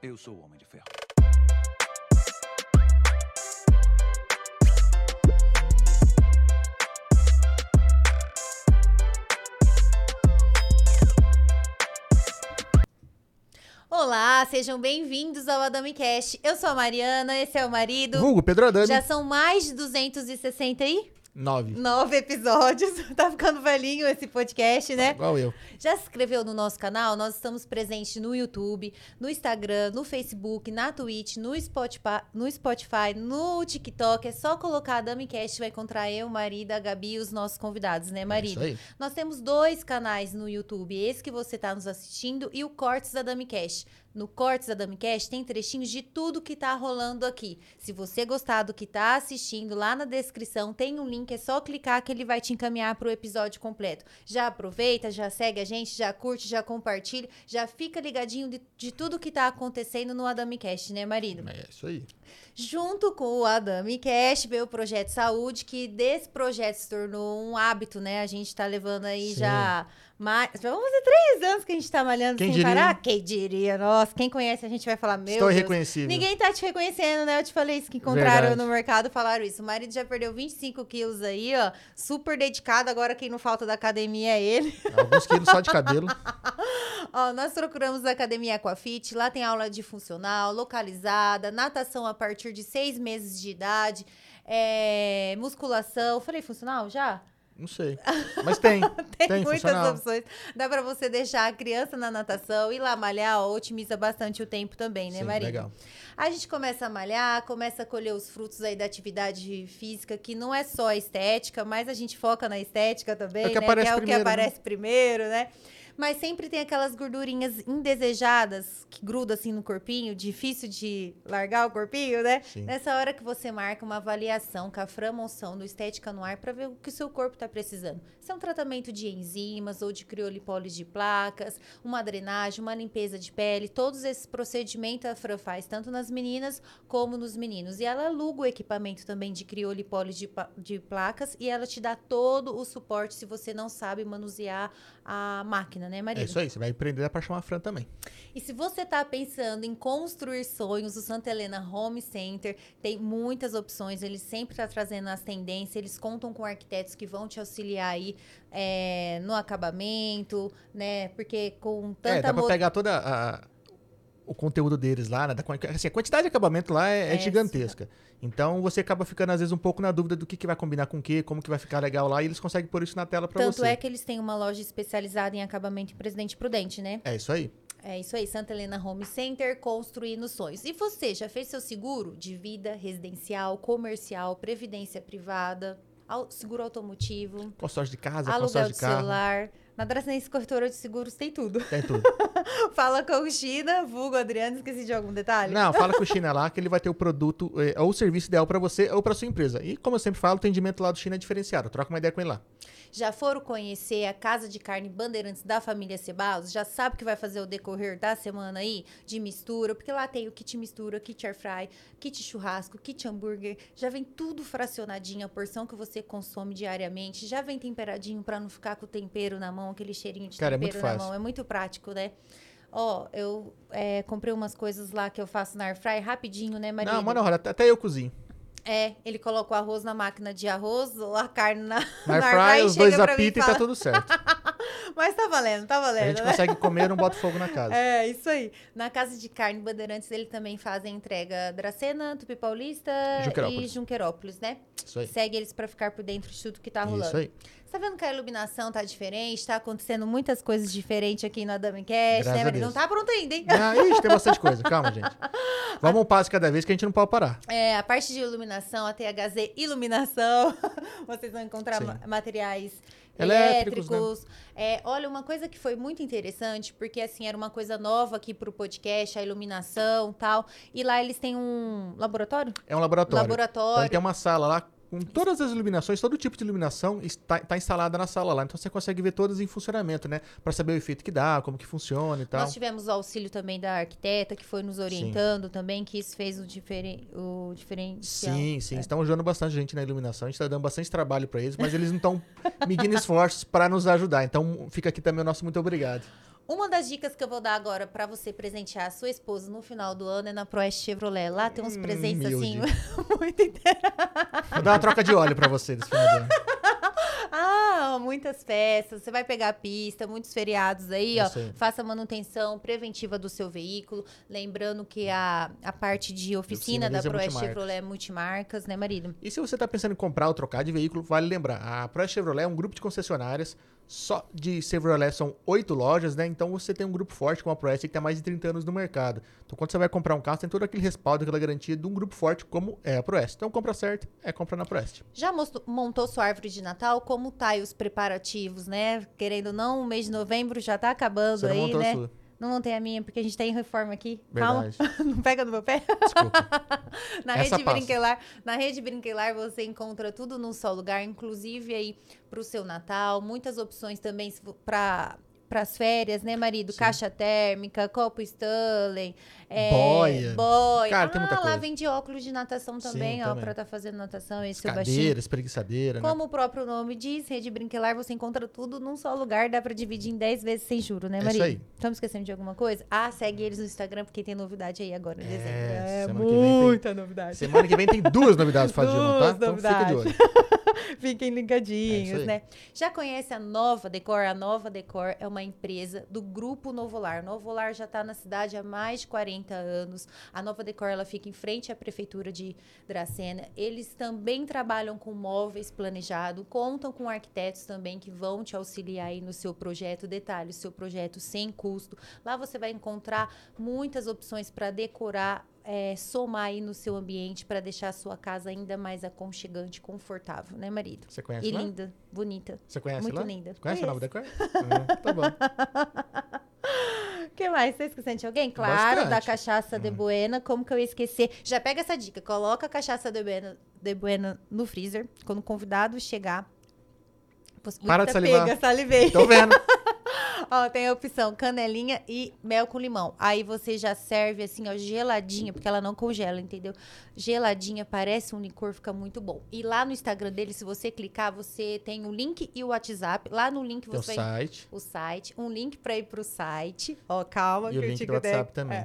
Eu sou o Homem de Ferro. Olá, sejam bem-vindos ao Adami Cast. Eu sou a Mariana, esse é o marido. Vulgo, Pedro Adami. Já são mais de 260 aí? Nove. Nove episódios. Tá ficando velhinho esse podcast, né? Igual eu. Já se inscreveu no nosso canal? Nós estamos presentes no YouTube, no Instagram, no Facebook, na Twitch, no Spotify, no, Spotify, no TikTok. É só colocar a DamiCast, vai encontrar eu, o marido, a Gabi e os nossos convidados, né, marido? É isso aí. Nós temos dois canais no YouTube, esse que você está nos assistindo e o Cortes da DamiCast. No Cortes da DamiCast tem trechinhos de tudo que tá rolando aqui. Se você gostar do que tá assistindo, lá na descrição tem um link, é só clicar que ele vai te encaminhar para o episódio completo. Já aproveita, já segue a gente, já curte, já compartilha, já fica ligadinho de, de tudo que tá acontecendo no AdamiCast, né, marido? É isso aí. Junto com o Adami Cash veio o Projeto Saúde, que desse projeto se tornou um hábito, né? A gente tá levando aí Sim. já mais. Vamos fazer três anos que a gente tá malhando Quem sem diria? parar? Quem diria? Nossa, quem conhece a gente vai falar, meu Estou Deus. irreconhecível. Ninguém tá te reconhecendo, né? Eu te falei isso que encontraram Verdade. no mercado falaram isso. O marido já perdeu 25 quilos aí, ó. Super dedicado. Agora quem não falta da academia é ele. Alguns quilos só de cabelo. Ó, nós procuramos a Academia Aquafit, lá tem aula de funcional, localizada, natação a partir de seis meses de idade, é, musculação. Falei funcional já? Não sei. Mas tem. Tem, Tem, muitas funcional. opções. Dá pra você deixar a criança na natação, ir lá malhar, ó, otimiza bastante o tempo também, né, Sim, Maria? legal. A gente começa a malhar, começa a colher os frutos aí da atividade física, que não é só a estética, mas a gente foca na estética também, É o que né? aparece que é o primeiro, que né? aparece primeiro, né? Mas sempre tem aquelas gordurinhas indesejadas que grudam assim no corpinho, difícil de largar o corpinho, né? Sim. Nessa hora que você marca uma avaliação com a Fran Monção do Estética no Ar para ver o que o seu corpo está precisando. Se é um tratamento de enzimas ou de criolipólise de placas, uma drenagem, uma limpeza de pele, todos esses procedimentos a Fran faz tanto nas meninas como nos meninos. E ela aluga o equipamento também de criolipólise de, de placas e ela te dá todo o suporte se você não sabe manusear a máquina, né, Maria? É isso aí. Você vai aprender a chamar a Fran também. E se você está pensando em construir sonhos, o Santa Helena Home Center tem muitas opções. Ele sempre está trazendo as tendências. Eles contam com arquitetos que vão te auxiliar aí é, no acabamento, né? Porque com é, tanta dá pra mo- pegar toda a- o conteúdo deles lá, né? Da, assim, a quantidade de acabamento lá é, é É, gigantesca. Então você acaba ficando, às vezes, um pouco na dúvida do que, que vai combinar com o que, como que vai ficar legal lá, e eles conseguem pôr isso na tela Tanto você. é que eles têm uma loja especializada em acabamento em Presidente Prudente, né? É isso aí. É isso aí, Santa Helena Home Center, construindo sonhos. E você, já fez seu seguro de vida residencial, comercial, previdência privada, seguro automotivo? Consórcio de casa, aluguel de de carro. celular. Na Dracenense Corretora de Seguros tem tudo. Tem tudo. Fala com o China, vulgo Adriano, esqueci de algum detalhe? Não, fala com o China lá que ele vai ter o produto eh, ou o serviço ideal pra você ou pra sua empresa. E como eu sempre falo, o atendimento lá do China é diferenciado. Troca uma ideia com ele lá. Já foram conhecer a Casa de Carne Bandeirantes da família Cebalos? Já sabe o que vai fazer o decorrer da semana aí? De mistura, porque lá tem o kit mistura, kit air fry, kit churrasco, kit hambúrguer. Já vem tudo fracionadinho, a porção que você consome diariamente. Já vem temperadinho pra não ficar com o tempero na mão, aquele cheirinho de Cara, é tempero muito na fácil. mão. É muito prático, né? Ó, eu é, comprei umas coisas lá que eu faço na air fry rapidinho, né, Maria? Não, mano, olha, até até eu cozinho. É, ele coloca o arroz na máquina de arroz, a carne na, Na na air fry, os dois apitam e tá tudo certo. Mas tá valendo, tá A valendo, gente né? consegue comer, não bota fogo na casa. É, isso aí. Na Casa de Carne Bandeirantes, ele também faz a entrega Dracena, Tupi Paulista e Junquerópolis. Junquerópolis, né? Isso aí. Segue eles pra ficar por dentro de tudo que tá rolando. Isso aí. Você tá vendo que a iluminação tá diferente? Tá acontecendo muitas coisas diferentes aqui na Adami Cash, Graças né? Deus. Não tá pronto ainda, hein? Ah, ixi, tem bastante coisa. Calma, gente. Vamos um passo cada vez que a gente não pode parar. É, a parte de iluminação, a THZ Iluminação. Vocês vão encontrar ma- materiais Elétricos, né? É, olha, uma coisa que foi muito interessante, porque assim, era uma coisa nova aqui pro podcast, a iluminação tal. E lá eles têm um laboratório? É um laboratório. Então Laboratório. tem uma sala lá com todas as iluminações, todo tipo de iluminação está, está instalada na sala lá. Então você consegue ver todas em funcionamento, né? Pra saber o efeito que dá, como que funciona e tal. Nós tivemos o auxílio também da arquiteta, que foi nos orientando também, que isso fez o, diferen... o diferencial. Sim, sim. Estão ajudando bastante gente na iluminação. A gente está dando bastante trabalho para eles, mas eles não estão medindo esforços para nos ajudar. Então fica aqui também o nosso muito obrigado. Uma das dicas que eu vou dar agora pra você presentear a sua esposa no final do ano é na Proeste Chevrolet. Lá tem uns Hum, presentes assim humilde. muito interessantes. Vou dar uma troca de óleo pra você desse final de ano. Ah, muitas festas. Você vai pegar a pista, muitos feriados aí, ó. Isso aí. Faça manutenção preventiva do seu veículo. Lembrando que a, a parte de oficina Oficina da é Proeste. Chevrolet é multimarcas, né, marido? E se você está pensando em comprar ou trocar de veículo, vale lembrar, a Pro Chevrolet é um grupo de concessionárias, só de Chevrolet são oito lojas, né? Então você tem um grupo forte como a Pro que tem mais de 30 anos no mercado. Então quando você vai comprar um carro, tem todo aquele respaldo, aquela garantia de um grupo forte como é a Pro Então compra certo, é compra na Pro Já montou sua árvore de Natal? Como tá aí os preparativos, né? Querendo ou não, o mês de novembro já tá acabando Você aí, montou né? a sua. Não montei a minha, porque a gente tá em reforma aqui. Verdade. Calma, não pega no meu pé. Desculpa. Na Essa rede passa. Brinquelar, na rede Brinquelar você encontra tudo num só lugar, inclusive aí pro seu Natal, muitas opções também para para as férias, né, marido? Sim. Caixa térmica, copo Stanley, é, Boia. boia. Cara, ah, tem muita lá coisa. vende óculos de natação Sim, também, ó, também. para estar fazendo natação, esse é o baixinho. Cadeira, espreguiçadeira, né? Como o próprio nome diz, Rede Brinquelar, você encontra tudo num só lugar, dá pra dividir em 10 vezes sem juro, né, É isso marido? aí. Estamos esquecendo de alguma coisa? Ah, segue eles no Instagram, porque tem novidade aí agora em É, dezembro. É, semana que vem tem- muita novidade. Semana que vem tem duas novidades pra Dilma, tá? Duas Então fica de novidades. olho. Fiquem É ligadinhos, aí. né? Já conhece a Nova Decor? A Nova Decor é uma empresa do Grupo Novolar. Novolar já está na cidade há mais de 40 anos. A Nova Decor ela fica em frente à prefeitura de Dracena. Eles também trabalham com móveis planejados, contam com arquitetos também que vão te auxiliar aí no seu projeto. Detalhe, seu projeto sem custo. Lá você vai encontrar muitas opções para decorar é, somar aí no seu ambiente para deixar a sua casa ainda mais aconchegante, confortável, né, marido? Você conhece E lá? linda, bonita. Você conhece Muito lá? linda. Conhece a Nova. Decor? Ah, tá bom. O que mais? Você esquecendo de alguém? Claro, da Bastante. cachaça de Buena. Como que eu ia esquecer? Já pega essa dica. Coloca a cachaça de Buena, de Buena no freezer. Quando o convidado chegar... Para de salivar. Pega, salivei. Tô vendo. Ó, tem a opção canelinha e mel com limão. Aí você já serve assim, ó, geladinha, porque ela não congela, entendeu? Geladinha, parece um licor, fica muito bom. E lá no Instagram dele, se você clicar, você tem o link e o WhatsApp. Lá no link Tem o você vai site o site, um link pra ir pro site. Ó, calma, e que o link do WhatsApp também.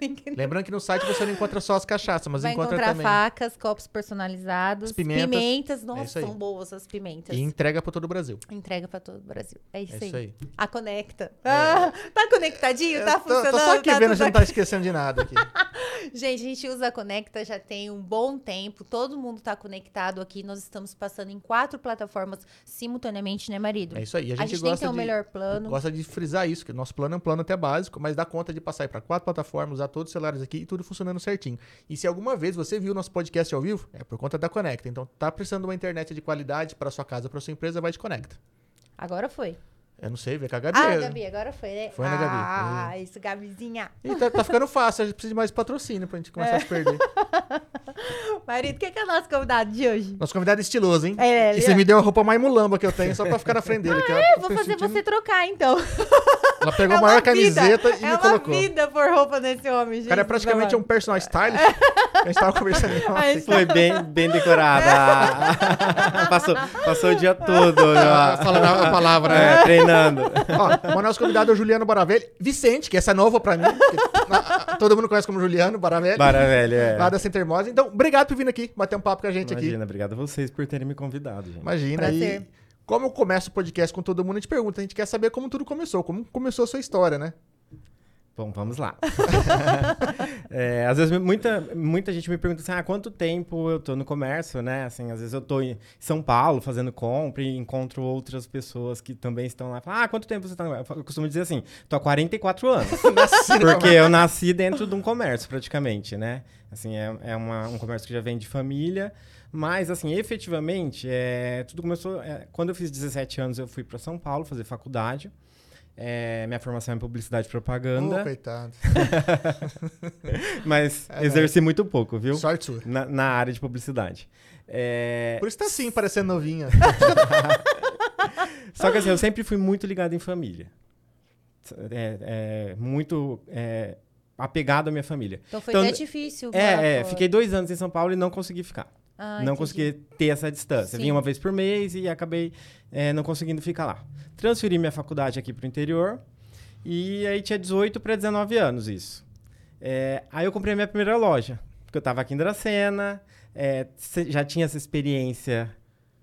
Link Lembrando que no site você não encontra só as cachaças, mas Vai encontra encontrar também. facas, copos personalizados, As pimentas. pimentas. É Nossa, aí. são boas as pimentas. E entrega pra todo o Brasil. Entrega pra todo o Brasil. É isso, É aí. isso aí. A conecta. Ah, tá conectadinho? Eu Tá tô, funcionando? tô só aqui tá vendo, a gente não tá esquecendo de nada aqui. Gente, a gente usa a Conecta já tem um bom tempo. Todo mundo tá conectado aqui. Nós estamos passando em quatro plataformas simultaneamente, né, marido? É isso aí. A A gente, gente, tem que ter um de, melhor plano. gosta de frisar isso, que o nosso plano é um plano até básico, mas dá conta de passar para quatro plataformas, usar todos os celulares aqui e tudo funcionando certinho. E se alguma vez você viu nosso podcast ao vivo, é por conta da Conecta. Então, tá precisando de uma internet de qualidade para sua casa, para sua empresa, vai de Conecta. Agora foi. Eu não sei, vê com a Gabi. Ah, Gabi, agora foi, né? Foi na Gabi. Ah, isso, Gabizinha. E tá, tá ficando fácil, a gente precisa de mais patrocínio pra gente começar a se perder. Marido, quem que é o nosso convidado de hoje? Nosso convidado é estiloso, hein? É, ele e você é. me deu a roupa mais mulamba que eu tenho, só pra ficar na frente dele. que ela- Eu vou fazer sentindo- você trocar, então. Ela pegou É a maior uma camiseta vida, e é me uma colocou. vida por roupa desse homem, gente. O cara é praticamente um personal stylist. A gente tava conversando. Ai, Foi bem, bem decorada. passou, passou o dia todo né? Falando a palavra, né? é, treinando. Ó, o nosso convidado é o Juliano Baravelli. Vicente, que essa é nova pra mim. que na- todo mundo conhece como Juliano Baravelli. Bara, velho, é. Lá da Center Termose. Então, obrigado por vir aqui, bater um papo com a gente aqui. Imagina, obrigado a vocês por terem me convidado, gente. Imagina. Prazer. E como eu começo o podcast com todo mundo, a gente pergunta, a gente quer saber como tudo começou, como começou a sua história, né? Bom, vamos lá. É, às vezes muita, muita gente me pergunta assim, ah, quanto tempo eu tô no comércio, né? Assim, às vezes eu tô em São Paulo fazendo compra e encontro outras pessoas que também estão lá. Ah, quanto tempo você tá no comércio? Eu costumo dizer assim, tô há 44 anos. Porque eu nasci dentro de um comércio, praticamente, né? Assim, é, é uma- um comércio que já vem de família. Mas, assim, efetivamente, é, tudo começou... é, quando eu fiz 17 anos, eu fui para São Paulo fazer faculdade. É, minha formação é em publicidade e propaganda. Ô, coitado. Mas É, exerci muito pouco, viu? Sorte sua. Na, na área de publicidade. É, Por isso tá assim, parecendo novinha. Só que assim, eu sempre fui muito ligado em família. É, é, muito é, apegado à minha família. Então foi Então, até difícil. É, é, fiquei dois anos em São Paulo e não consegui ficar. Ah, não entendi. consegui ter essa distância. Sim. Vinha uma vez por mês e acabei é, não conseguindo ficar lá. Transferi minha faculdade aqui para o interior. E aí tinha 18 para 19 anos isso. É, aí eu comprei a minha primeira loja, porque eu tava aqui em Dracena, é, já tinha essa experiência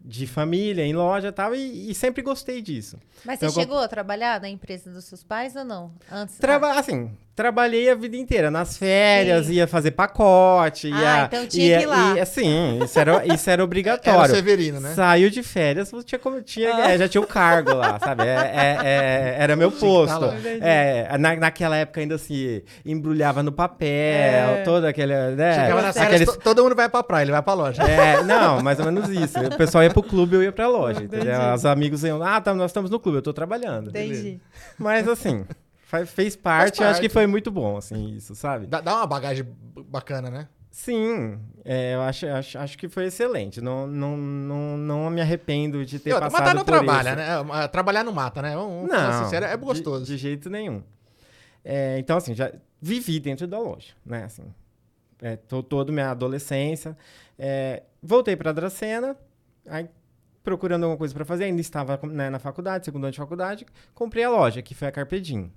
de família, em loja e tal, e, e sempre gostei disso. Mas você Eu comp- chegou a trabalhar na empresa dos seus pais ou não? Antes. Traba assim, trabalhei a vida inteira. Nas férias, Sim. ia fazer pacote, Ah, ia... então tinha ia, que ir lá. Ia, sim, isso era, isso era Era o obrigatório. Severino, né? Saiu de férias, tinha, tinha, Ah. é, já tinha o cargo lá, sabe? É, é- é- era meu tá posto. É, na, naquela época ainda se embrulhava no papel, todo aquele. Né, Chegava nas férias, aqueles- todo mundo vai pra praia, ele vai pra loja. é, não, mais ou menos isso. O pessoal ia pro clube, eu ia pra loja, Entendi. entendeu? Os amigos iam, ah, tá, nós estamos no clube, eu tô trabalhando. Entendi. Mas assim, fa- fez parte, eu acho que parte. foi muito bom, assim, isso, sabe? Dá, dá uma bagagem bacana, né? Sim, é, eu acho, acho, acho que foi excelente. Não, não, não, não me arrependo de ter E outra, passado matar não por trabalha, isso. né? Ah, Trabalhar não mata, né? Não, sincero, é de- gostoso. De, jeito nenhum. É, então, assim, já vivi dentro da loja, né? Assim, é, to, toda minha adolescência. É, voltei para Dracena, aí procurando alguma coisa para fazer, ainda estava né, na faculdade, segundo ano de faculdade, comprei a loja, que foi a Carpedim.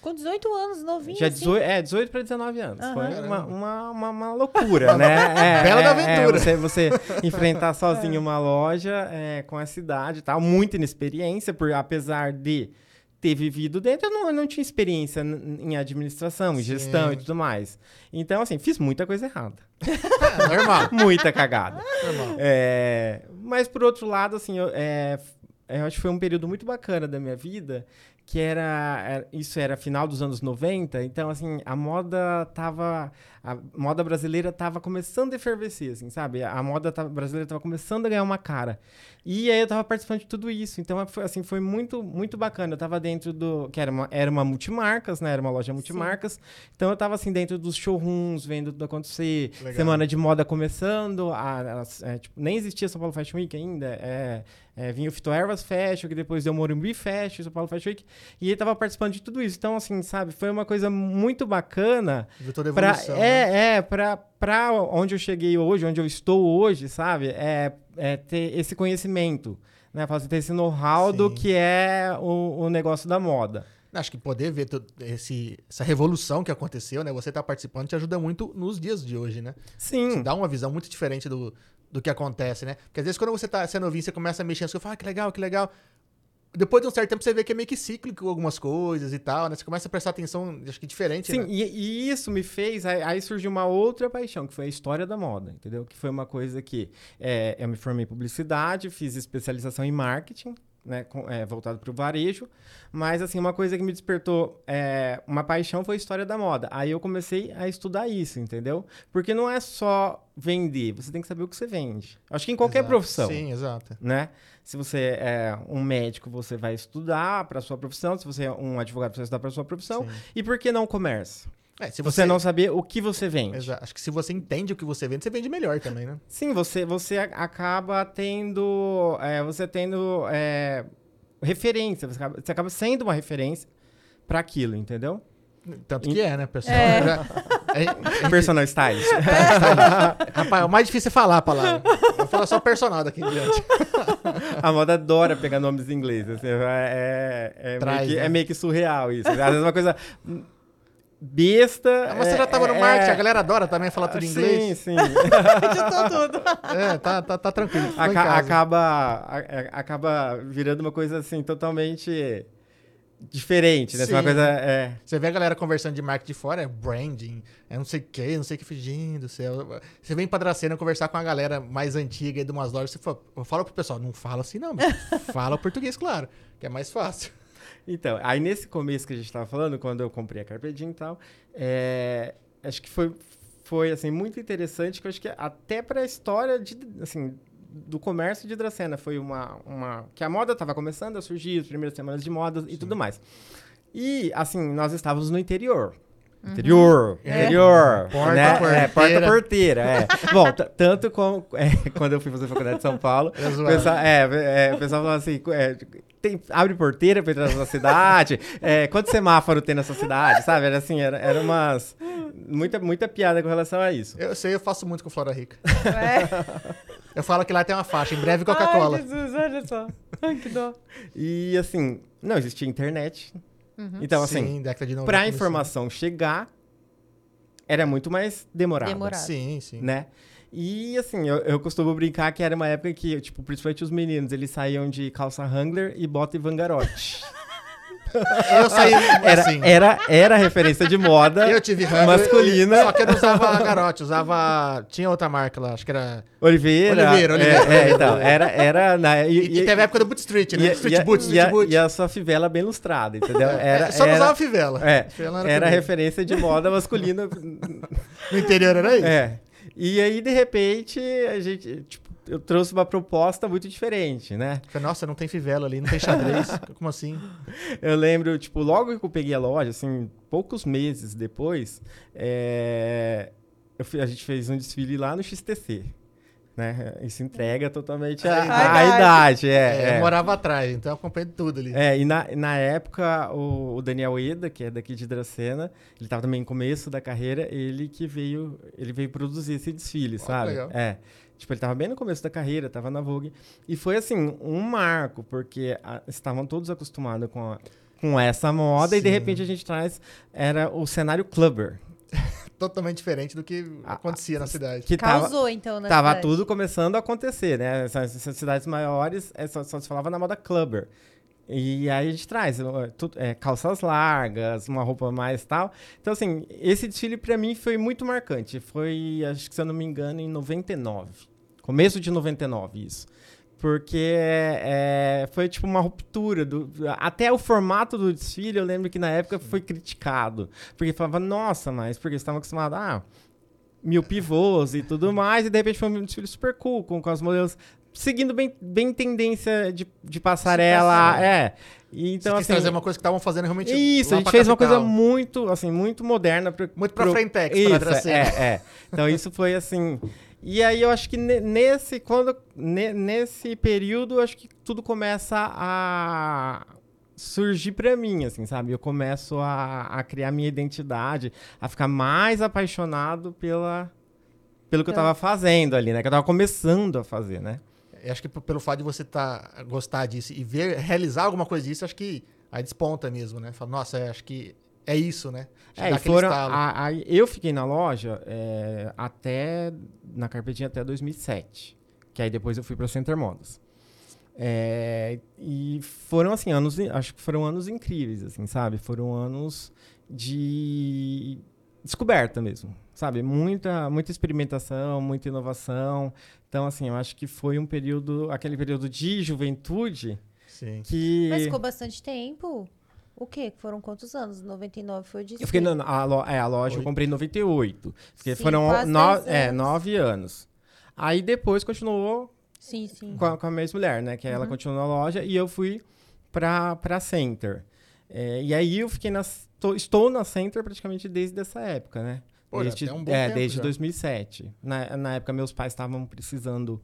Com 18 anos, novinho Já assim. 18, é, 18 para 19 anos. Aham. Foi uma, uma, uma, uma loucura, né? É, Bela é, da aventura. é, você, você enfrentar sozinho uma loja é, com essa idade e tal, muita inexperiência, por, apesar de ter vivido dentro, eu não, eu não tinha experiência em administração, em Sim. gestão e tudo mais. Então, assim, fiz muita coisa errada. É, normal, Muita cagada. normal. É, mas por outro lado, assim, eu, é, eu acho que foi um período muito bacana da minha vida, que era, era- isso era final dos anos 90, então assim, a moda tava a moda brasileira tava começando a efervescer, assim, sabe? A moda tava- brasileira tava começando a ganhar uma cara. E aí eu tava participando de tudo isso, então foi assim, foi muito muito bacana. Eu tava dentro do que era uma era uma multimarcas, né? Era uma loja multimarcas. Então eu tava assim dentro dos showrooms, vendo tudo acontecer, Legal. semana de moda começando, a, a- é, tipo, nem existia São Paulo Fashion Week ainda, é, é, vinha o Fito Ervas Fashion, que depois deu o Morumbi Fashion, São Paulo Fashion Week, e ele tava participando de tudo isso. Então, assim, sabe, foi uma coisa muito bacana toda a pra, evolução. né? é, é, pra, pra onde eu cheguei hoje, onde eu estou hoje, sabe, é, é ter esse conhecimento, né, fazer ter esse know-how do que é o, o negócio da moda. Acho que poder ver esse, essa revolução que aconteceu, né? Você tá participando te ajuda muito nos dias de hoje, né? Sim. Te dá uma visão muito diferente do, do que acontece, né? Porque às vezes quando você tá sendo novinho, você começa a mexer nas coisas, fala, ah, que legal, que legal. Depois de um certo tempo você vê que é meio que cíclico algumas coisas e tal, né? Você começa a prestar atenção, acho que diferente, Sim, né? e, e isso me fez. Aí, aí surgiu uma outra paixão, que foi a história da moda, entendeu? Que foi uma coisa que é, eu me formei em publicidade, fiz especialização em marketing, né? com- é, voltado para o varejo. Mas, assim, uma coisa que me despertou é, uma paixão foi a história da moda. Aí eu comecei a estudar isso, entendeu? Porque não é só vender, você tem que saber o que você vende. Acho que em qualquer Exato. profissão Sim, exato. né? Se você é um médico, você vai estudar para sua profissão. Se você é um advogado, você vai estudar para sua profissão. Sim. E por que não comércio? É, se Se você, não saber o que você vende. Exato. Acho que se você entende o que você vende, você vende melhor também, né? Sim, você, você a- acaba tendo. é, você tendo é, referência. Você acaba, você acaba sendo uma referência para aquilo, entendeu? Tanto que é, né, pessoal? É. Já- é- Personal stylist. Rapaz, o mais difícil é falar a palavra. Vou falar só personal daqui em diante. A moda adora pegar nomes em inglês. assim, é, é, é, Traz, meio que, né? é meio que surreal isso. Às vezes é uma coisa besta. Ah, você já tava no é- marketing, é- a galera adora também falar tudo em inglês. Sim, sim. Editou tudo. É, tá, tá, tá tranquilo. Aca- acaba, a- a- acaba virando uma coisa assim totalmente diferente, né? Uma coisa. É, Você vê a galera conversando de marketing de fora, é branding, é não sei o que, não sei o que, fingindo do céu. Você vem pra Dracena conversar com a galera mais antiga aí de umas lojas, você fala, fala pro pessoal, não fala assim não, fala o português, claro, que é mais fácil. Então, aí nesse começo que a gente tava falando, quando eu comprei a Carpe Diem e tal, é, acho que foi, foi assim, muito interessante, que eu acho que até para a história de, assim, do comércio de Dracena foi uma, uma... que a moda estava começando a surgir, as primeiras semanas de moda e tudo mais. E, assim, nós estávamos no interior. Interior, É. interior, Porta né? porteira. É, porta porteira, é. Bom, tanto com, é, quando eu fui fazer faculdade de São Paulo, É o pessoal, é, é, pessoal falava assim, é, tem- abre porteira pra entrar na sua cidade, é, quanto semáforo tem nessa cidade, sabe? Era assim, era, era umas, muita, muita piada com relação a isso. Eu sei, eu faço muito com Flora Rica. É. Eu falo que lá tem uma faixa, em breve Ai, Coca-Cola. Jesus, olha só. Ai, que dó. E assim, não existia internet, Então, assim, Sim, década de 90. pra começou. informação chegar, era muito mais demorado. Demorado. Sim, sim. né? E assim, eu, eu costumo brincar que era uma época que, tipo, principalmente os meninos, eles saíam de calça Wrangler e bota Ivangarote. Eu saí Era, assim. era, era referência de moda Eu tive Wrangler, masculina. Só que eu não usava garote, usava. Tinha outra marca lá, acho que era. Oliveira. Oliveira, Oliveira. É, é, então, era, era na, e, E, teve a época do Boot Street, né? e, street e Boot, e Street a- Boot. e a sua fivela bem lustrada, entendeu? Era, É, só não era, usava fivela. é, Fivela era comigo. referência de moda masculina No interior era isso? É. E aí, de repente, a gente, tipo, eu trouxe uma proposta muito diferente, né? Falei, Nossa, não tem fivela ali, não tem xadrez. Como assim? Eu lembro, tipo, logo que eu peguei a loja, assim, poucos meses depois, é, fui- a gente fez um desfile lá no XTC. Né? Isso entrega totalmente a, A a idade. idade. É, É, Eu é. morava atrás, então eu acompanhei tudo ali. É, e na, na época, o, o Daniel Eda, que é daqui de Dracena, ele estava também no começo da carreira, ele que veio, ele veio produzir esse desfile, que sabe? legal. É. Tipo, ele estava bem no começo da carreira, estava na Vogue. E foi, assim, um marco, porque a- estavam todos acostumados com, a- com essa moda, e de Sim. repente a gente traz, era o cenário clubber, Totalmente diferente do que Ah, acontecia na cidade. que tava, Causou, então, na Tava cidade. tudo começando a acontecer, né? Essas, essas cidades maiores é, só, só se falava na moda clubber. E aí a gente traz ó, tu- é, calças largas, uma roupa mais tal. Então, assim, esse desfile pra mim foi muito marcante. Foi, acho que se eu não me engano, em 99. Começo de 99, isso. Porque é, foi tipo uma ruptura. Do, até o formato do desfile, eu lembro que na época foi criticado. Porque falava, nossa, mas porque estavam acostumados, ah, mil pivôs e tudo mais, e de repente foi um desfile super cool, com, com os modelos seguindo bem, bem tendência de, de passarela. É. E, então, Você quis assim. trazer uma coisa que estavam fazendo realmente. Isso, a gente fez uma coisa muito, assim, muito moderna. Pro, Muito pra pro- frentex, pra é, é. Então isso foi assim. E aí eu acho que ne- nesse, quando, ne- nesse período, eu acho que tudo começa a surgir pra mim, assim, sabe? Eu começo a, a criar minha identidade, a ficar mais apaixonado pela, pelo que eu Tá. tava fazendo ali, né? Que eu tava começando a fazer, né? Eu acho que pelo fato de você tá, gostar disso e ver, realizar alguma coisa disso, acho que aí desponta mesmo, né? Fala, nossa, é, acho que é isso, né? É, e foram, a- a- eu fiquei na loja é, até na carpetinha até 2007, que aí depois eu fui para o Center Modas. É, e foram assim anos, acho que foram anos incríveis, assim, sabe? Foram anos de descoberta mesmo, sabe? Muita, muita experimentação, muita inovação. Então, assim, eu acho que foi um período, aquele período de juventude Sim. que Mas ficou bastante tempo. O quê? Foram quantos anos? 99 foi o desfile. Eu fiquei na a, lo- é, a loja, eu Oito. comprei em 98. Fiquei, Sim, foram no, 10 é, anos. nove anos. Aí depois continuou Sim, sim. com a, com a minha mulher, né? Que ela Uhum. continuou na loja e eu fui pra, pra Center. É, e aí eu fiquei na. tô- estou na Center praticamente desde essa época, né? Pô, desde, um bom é, tempo desde já. 2007. Na, na época, meus pais estavam precisando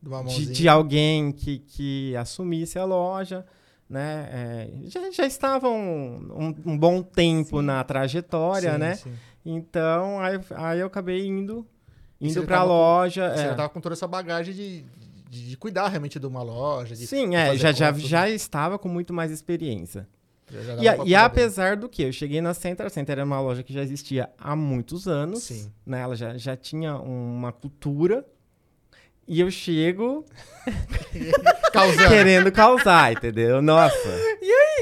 De uma de, mãozinha. de alguém que, que assumisse a loja, né? É, já, já estavam um, um bom tempo Sim. na trajetória, Sim, né? sim. Então, aí, aí eu acabei indo, indo já pra tava com- loja. Você é. já tava com toda essa bagagem de, de, de cuidar realmente de uma loja. De, Sim, de é, já, já, já estava com muito mais experiência. E, a- e apesar do que, eu cheguei na Center, a Center era uma loja que já existia há muitos anos, né? Ela já, já tinha uma cultura. E eu chego querendo causar, entendeu? Nossa.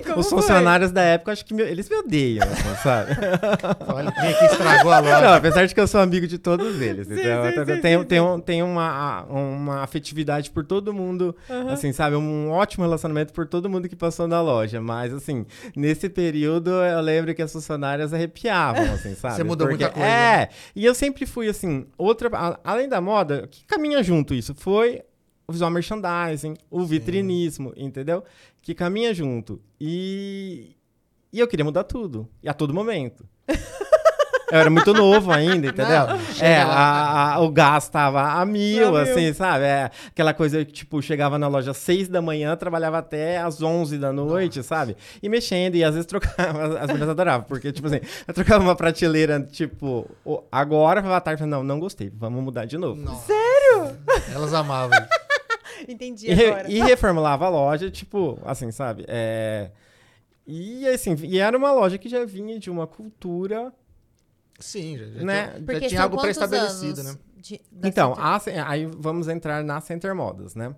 como Os foi? funcionários da época, acho que me- eles me odeiam, assim, sabe? Olha, quem aqui estragou a loja. Não, apesar de que eu sou amigo de todos eles. então, sim, eu sim, tenho, sim, tenho, tenho uma, uma afetividade por todo mundo, assim, sabe? Um ótimo relacionamento por todo mundo que passou na loja. Mas, assim, nesse período eu lembro que as funcionárias arrepiavam, assim, sabe? Você mudou Porque- muita coisa, É, e eu sempre fui, assim, outra. a- além da moda, o que caminha junto isso? Foi o visual merchandising, o vitrinismo, entendeu? Que caminha junto. E, e eu queria mudar tudo. E a todo momento. Eu era muito novo ainda, entendeu? Não, é, a- a- o gás tava a mil, mil. assim, sabe? É, aquela coisa que, tipo, chegava na loja às seis da manhã, trabalhava até às 11 da noite, sabe? E mexendo, e às vezes trocava, as- meninas adoravam, porque, tipo assim, eu trocava uma prateleira, tipo, agora, à tarde, não, não gostei, vamos mudar de novo. Nossa. Sério? Elas amavam. Entendi E, re- agora. e reformulava a loja, tipo, assim, sabe? É, E assim, e era uma loja que já vinha de uma cultura. Sim, já, já Né? tinha, já tinha algo pré-estabelecido, né? de- Então, Center- a aí vamos entrar na Center Modas, né?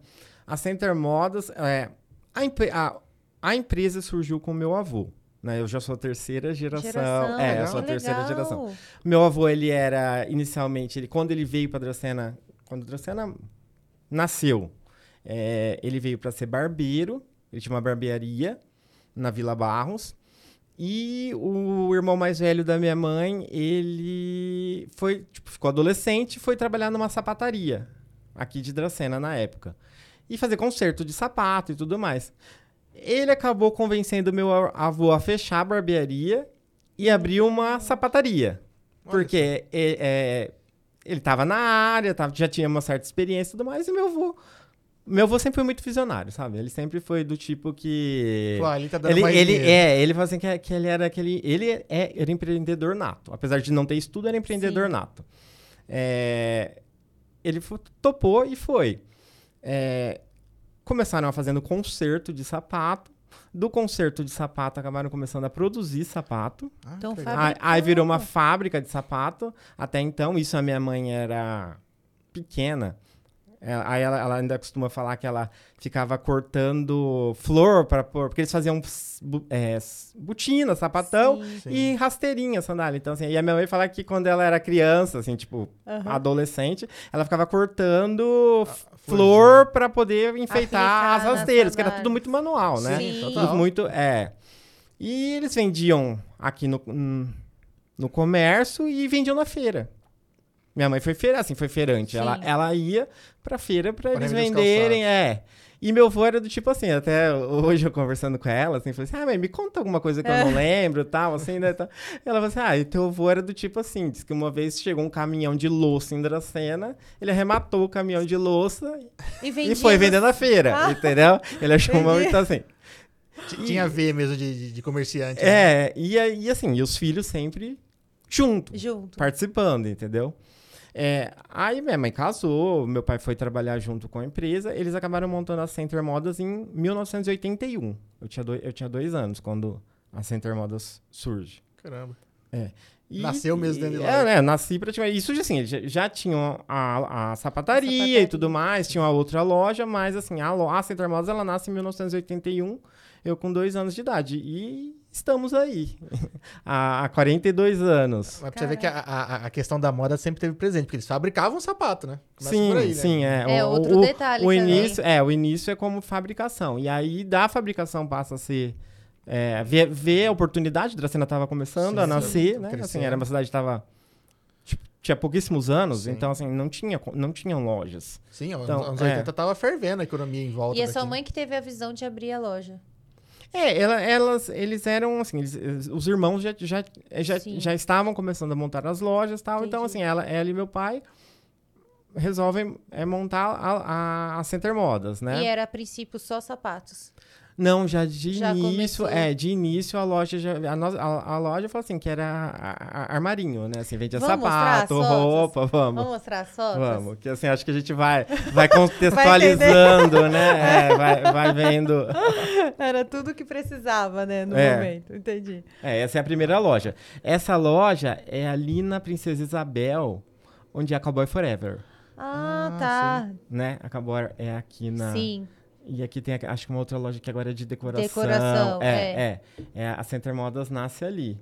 A Center Modas, é, a, a- a empresa surgiu com o meu avô. Né? Eu já sou a terceira geração. Geração, é, eu sou a terceira legal. geração. Meu avô, ele era, inicialmente, ele, quando ele veio para Dracena, quando Dracena nasceu, é, ele veio para ser barbeiro, ele tinha uma barbearia na Vila Barros, e o irmão mais velho da minha mãe, ele foi, tipo, ficou adolescente e foi trabalhar numa sapataria, aqui de Dracena na época, e fazer conserto de sapato e tudo mais. Ele acabou convencendo meu avô a fechar a barbearia e abrir uma sapataria. Olha Porque é, é, ele estava na área, tava, já tinha uma certa experiência e tudo mais, e meu avô. Meu avô sempre foi muito visionário, sabe? Ele sempre foi do tipo que. Pô, ali tá dando Ele, ele é, ele fala assim que, que ele era aquele. Ele é, era empreendedor nato. Apesar de não ter estudo, era empreendedor Sim. nato. É, ele topou e foi. É, começaram a fazendo conserto de sapato. Do conserto de sapato, acabaram começando a produzir sapato. Ah, Então, Aí, aí virou uma fábrica de sapato. Até então, isso a minha mãe era pequena. É, aí ela, ela ainda costuma falar que ela ficava cortando flor para pôr, porque eles faziam é, botina, sapatão Sim. Sim. e rasteirinha, sandália. Então, assim, e a minha mãe fala que quando ela era criança, assim, tipo, Aham. adolescente, ela ficava cortando florzinha. flor para poder enfeitar Aplicar as rasteiras, que era tudo muito manual, né? Sim. total. Tudo muito, é. E eles vendiam aqui no, no comércio e vendiam na feira. Minha mãe foi feira, assim, foi feirante. Ela, Sim. ela ia pra feira pra Pra eles venderem, é. E meu avô era do tipo assim, até hoje eu conversando com ela, assim, falei assim, ah, mãe, me conta alguma coisa que eu não lembro, tal, assim, né, tal. Ela falou assim, ah, e teu avô era do tipo assim, diz que uma vez chegou um caminhão de louça em Dracena, ele arrematou o caminhão de louça E, e foi vender na feira, Ah. entendeu? Ele achou uma Entendi. muito assim. T- Tinha a ver mesmo de, de- de comerciante. né? É, e, aí, e assim, e os filhos sempre junto, Junto. participando, entendeu? É, aí minha mãe casou, meu pai foi trabalhar junto com a empresa, eles acabaram montando a Center Modas em 1981. Eu tinha, dois, eu tinha dois anos quando a Center Modas surge. Caramba. E- Nasceu mesmo dentro de e- loja. É, né, nasci praticamente. Isso assim, já, já tinham a, a sapataria sapataria. e tudo mais, tinham a outra loja, mas assim, a, a Center Modas ela nasce em 1981, eu com dois anos de idade. E estamos aí, há, há 42 anos. Mas pra você ver que a, a, a questão da moda sempre teve presente, porque eles fabricavam sapato, né? Começa Sim, por aí, né? sim, é. É, o, outro o, detalhe o também. início, é, o início é como fabricação. E aí da fabricação passa a ser é, ver, ver a oportunidade, Dracena estava começando Sim, a sim, nascer, tá né? Assim, crescendo. era uma cidade que estava tipo, tinha pouquíssimos anos, Sim. então assim, não tinha não tinham lojas. Sim, Então, anos é. 80 tava fervendo a economia em volta E a daqui. sua mãe que teve a visão de abrir a loja. É, ela- elas, eles eram assim, eles- os irmãos já, já, já, Sim. já estavam começando a montar as lojas, tal. Então Entendi. assim, ela, ela e meu pai resolvem é, montar a, a, a Center Modas, né? E era a princípio só sapatos. Não, já de Já início, começou. é, de início a loja já, a, no- a, a loja falou assim que era a- armarinho, né? Assim, vendia Vamos sapato, roupa, vamos. Vamos mostrar as fotos? Vamos, que assim, acho que a gente vai, vai contextualizando, né? É, vai, vai vendo. Era tudo que precisava, né, no É. momento. Entendi. É, essa é a primeira loja. Essa loja é ali na Princesa Isabel, onde é a Cowboy Forever, Ah, Ah, tá. né? A Cowboy é aqui na... Sim. E aqui tem, acho que uma outra loja que agora é de decoração. Decoração, é, é. é. É, a Center Modas nasce ali.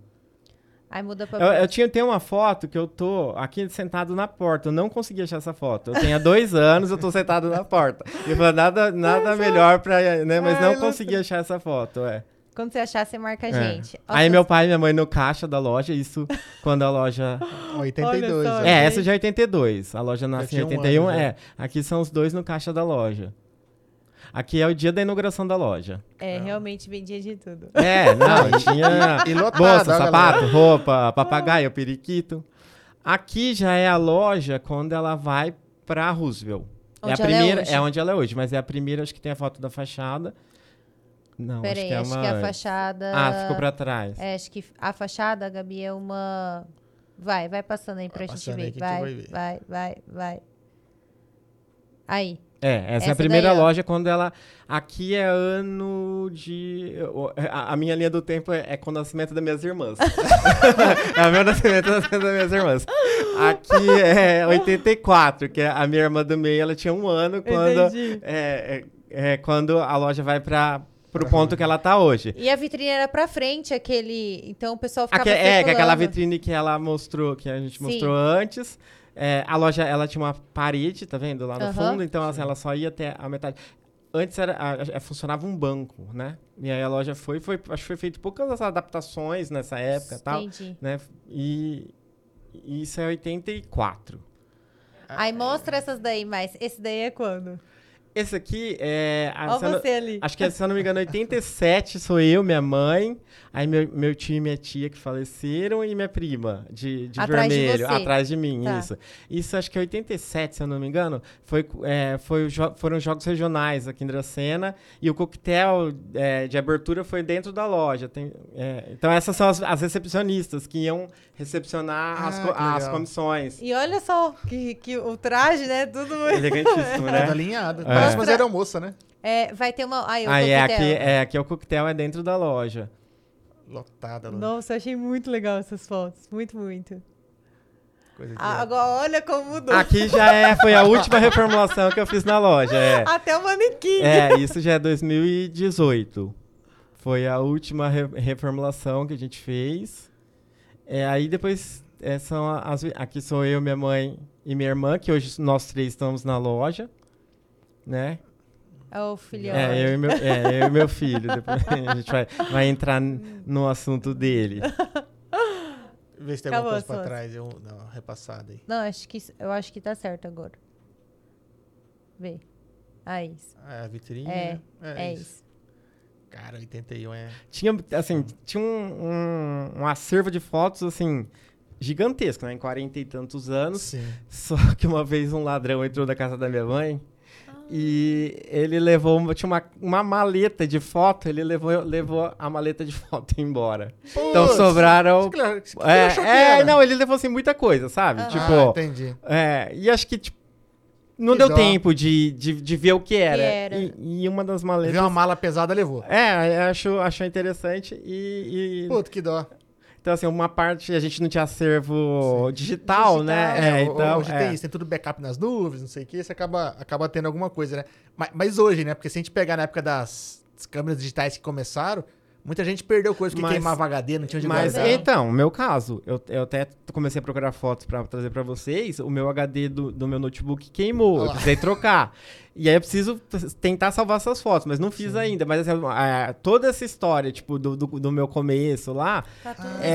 Aí muda pra Eu, eu tinha, tem uma foto que eu tô aqui sentado na porta. Eu não consegui achar essa foto. Eu tenho dois anos, eu tô sentado na porta. E eu falei, nada, nada melhor pra. Né, mas Ai, não não consegui achar essa foto, é. Quando você achar, você marca a É. gente. Aí Nossa, meu pai e minha mãe no caixa da loja, isso quando a loja. 82. Olha só, né? É, essa já é 82. A loja nasce em tinha um 81. ano é. Aqui são os dois no caixa da loja. Aqui é o dia da inauguração da loja. É, realmente vendia de tudo. É, não, tinha. E lotado, Bolsa, ó, sapato, galera. roupa, papagaio, periquito. Aqui já é a loja quando ela vai pra Roosevelt. é a Onde ela é primeira, hoje. onde ela é hoje, mas é a primeira, acho que tem a foto da fachada. Não, Peraí, acho que é acho uma. que a fachada. Ah, ficou pra trás. É, acho que a fachada, Gabi, é uma. Vai, vai passando aí pra Vai gente aí ver. a Vai, vai vai, vai, vai. Aí. É, essa, é Essa a primeira daí, loja quando ela. Aqui é ano de. A, a minha linha do tempo é, é com o nascimento das minhas irmãs. é o meu nascimento e nascimento das minhas irmãs. Aqui é 84, que é a minha irmã do meio, ela tinha um ano quando. É, é, é quando a loja vai para pro ponto que ela tá hoje. E a vitrine era pra frente, aquele. Então o pessoal ficava. Aque- é, que é aquela vitrine que ela mostrou, que a gente Sim. mostrou antes. É, a loja, ela tinha uma parede, tá vendo? Lá no Aham. fundo, então assim, ela só ia até a metade. Antes era, a- a- funcionava um banco, né? E aí a loja foi, foi acho que foi feito poucas adaptações nessa época e tal, Entendi. né? E, e isso é 84. Aí mostra essas daí, mas esse daí é quando? Esse aqui é... a- Olha eu não- você ali. Acho que, se eu não me engano, 87 sou eu, minha mãe, aí meu, meu tio e minha tia que faleceram e minha prima de, de Atrás de vermelho, você. atrás de mim, Tá. isso. Isso acho que é 87, se eu não me engano, foi, é, foi foram jogos regionais aqui em Dracena e o coquetel é, de abertura foi dentro da loja. Tem- é, então essas são as, as recepcionistas que iam recepcionar Ah, as, co- as comissões. E olha só que, que o traje, né? Tudo. Elegantíssimo, Tudo né? alinhado. É. Parece uma aeromoça, né? É, vai ter uma. Aí, o Aí é aqui, é aqui é o coquetel, é dentro da loja. Lotada. lá. Nossa, achei muito legal essas fotos. Muito, muito. Coisa de Ah, agora olha como mudou. Aqui já é, foi a última reformulação que eu fiz na loja. É, Até o manequim. é isso já é 2018. Foi a última re- reformulação que a gente fez. É, aí depois é, são as. Aqui sou eu, minha mãe e minha irmã, que hoje nós três estamos na loja. Né? É o filhão. É, eu e meu, é, eu e meu filho. Depois a gente vai, vai entrar no assunto dele. Vê se tem Acabou alguma coisa fotos. trás. Eu, não, uma repassada aí. Não, acho que, eu acho que tá certo agora. Vê. Aí, isso. Ah, a vitrine. É, né? é isso. Cara, 81 é. Tinha, assim, tinha um, um, um acervo de fotos, assim, gigantesco, né? Em 40 e tantos anos. Sim. Só que uma vez um ladrão entrou na casa da minha mãe e ele levou, uma- tinha uma, uma maleta de foto, ele levou, levou a maleta de foto embora. Então sobraram... que que É, achou que é, não, ele levou, assim, muita coisa, sabe? Ah. Ah, Tipo, entendi. é, e acho que, tipo, não Que deu dó. tempo de, de, de ver o que era. era. E, e uma das maletas... Viu uma mala pesada, levou. É, acho, achou interessante e... e- Puta, que dó. Então, assim, uma parte a gente não tinha acervo digital, Digital. né? É, É, ho- então, hoje é. tem isso, tem tudo backup nas nuvens, não sei o que, você acaba, acaba tendo alguma coisa, né? Mas, mas hoje, né? Porque se a gente pegar na época das, das câmeras digitais que começaram, muita gente perdeu coisa Mas- queimava HD, não tinha onde Mas guardar. então, meu caso, eu, eu até comecei a procurar fotos pra trazer pra vocês. O meu HD do, do meu notebook queimou, eu precisei trocar. E aí eu preciso tentar salvar essas fotos, mas não fiz ainda. Mas assim, a- toda essa história, tipo, do, do, do meu começo lá, Tá Ah, é,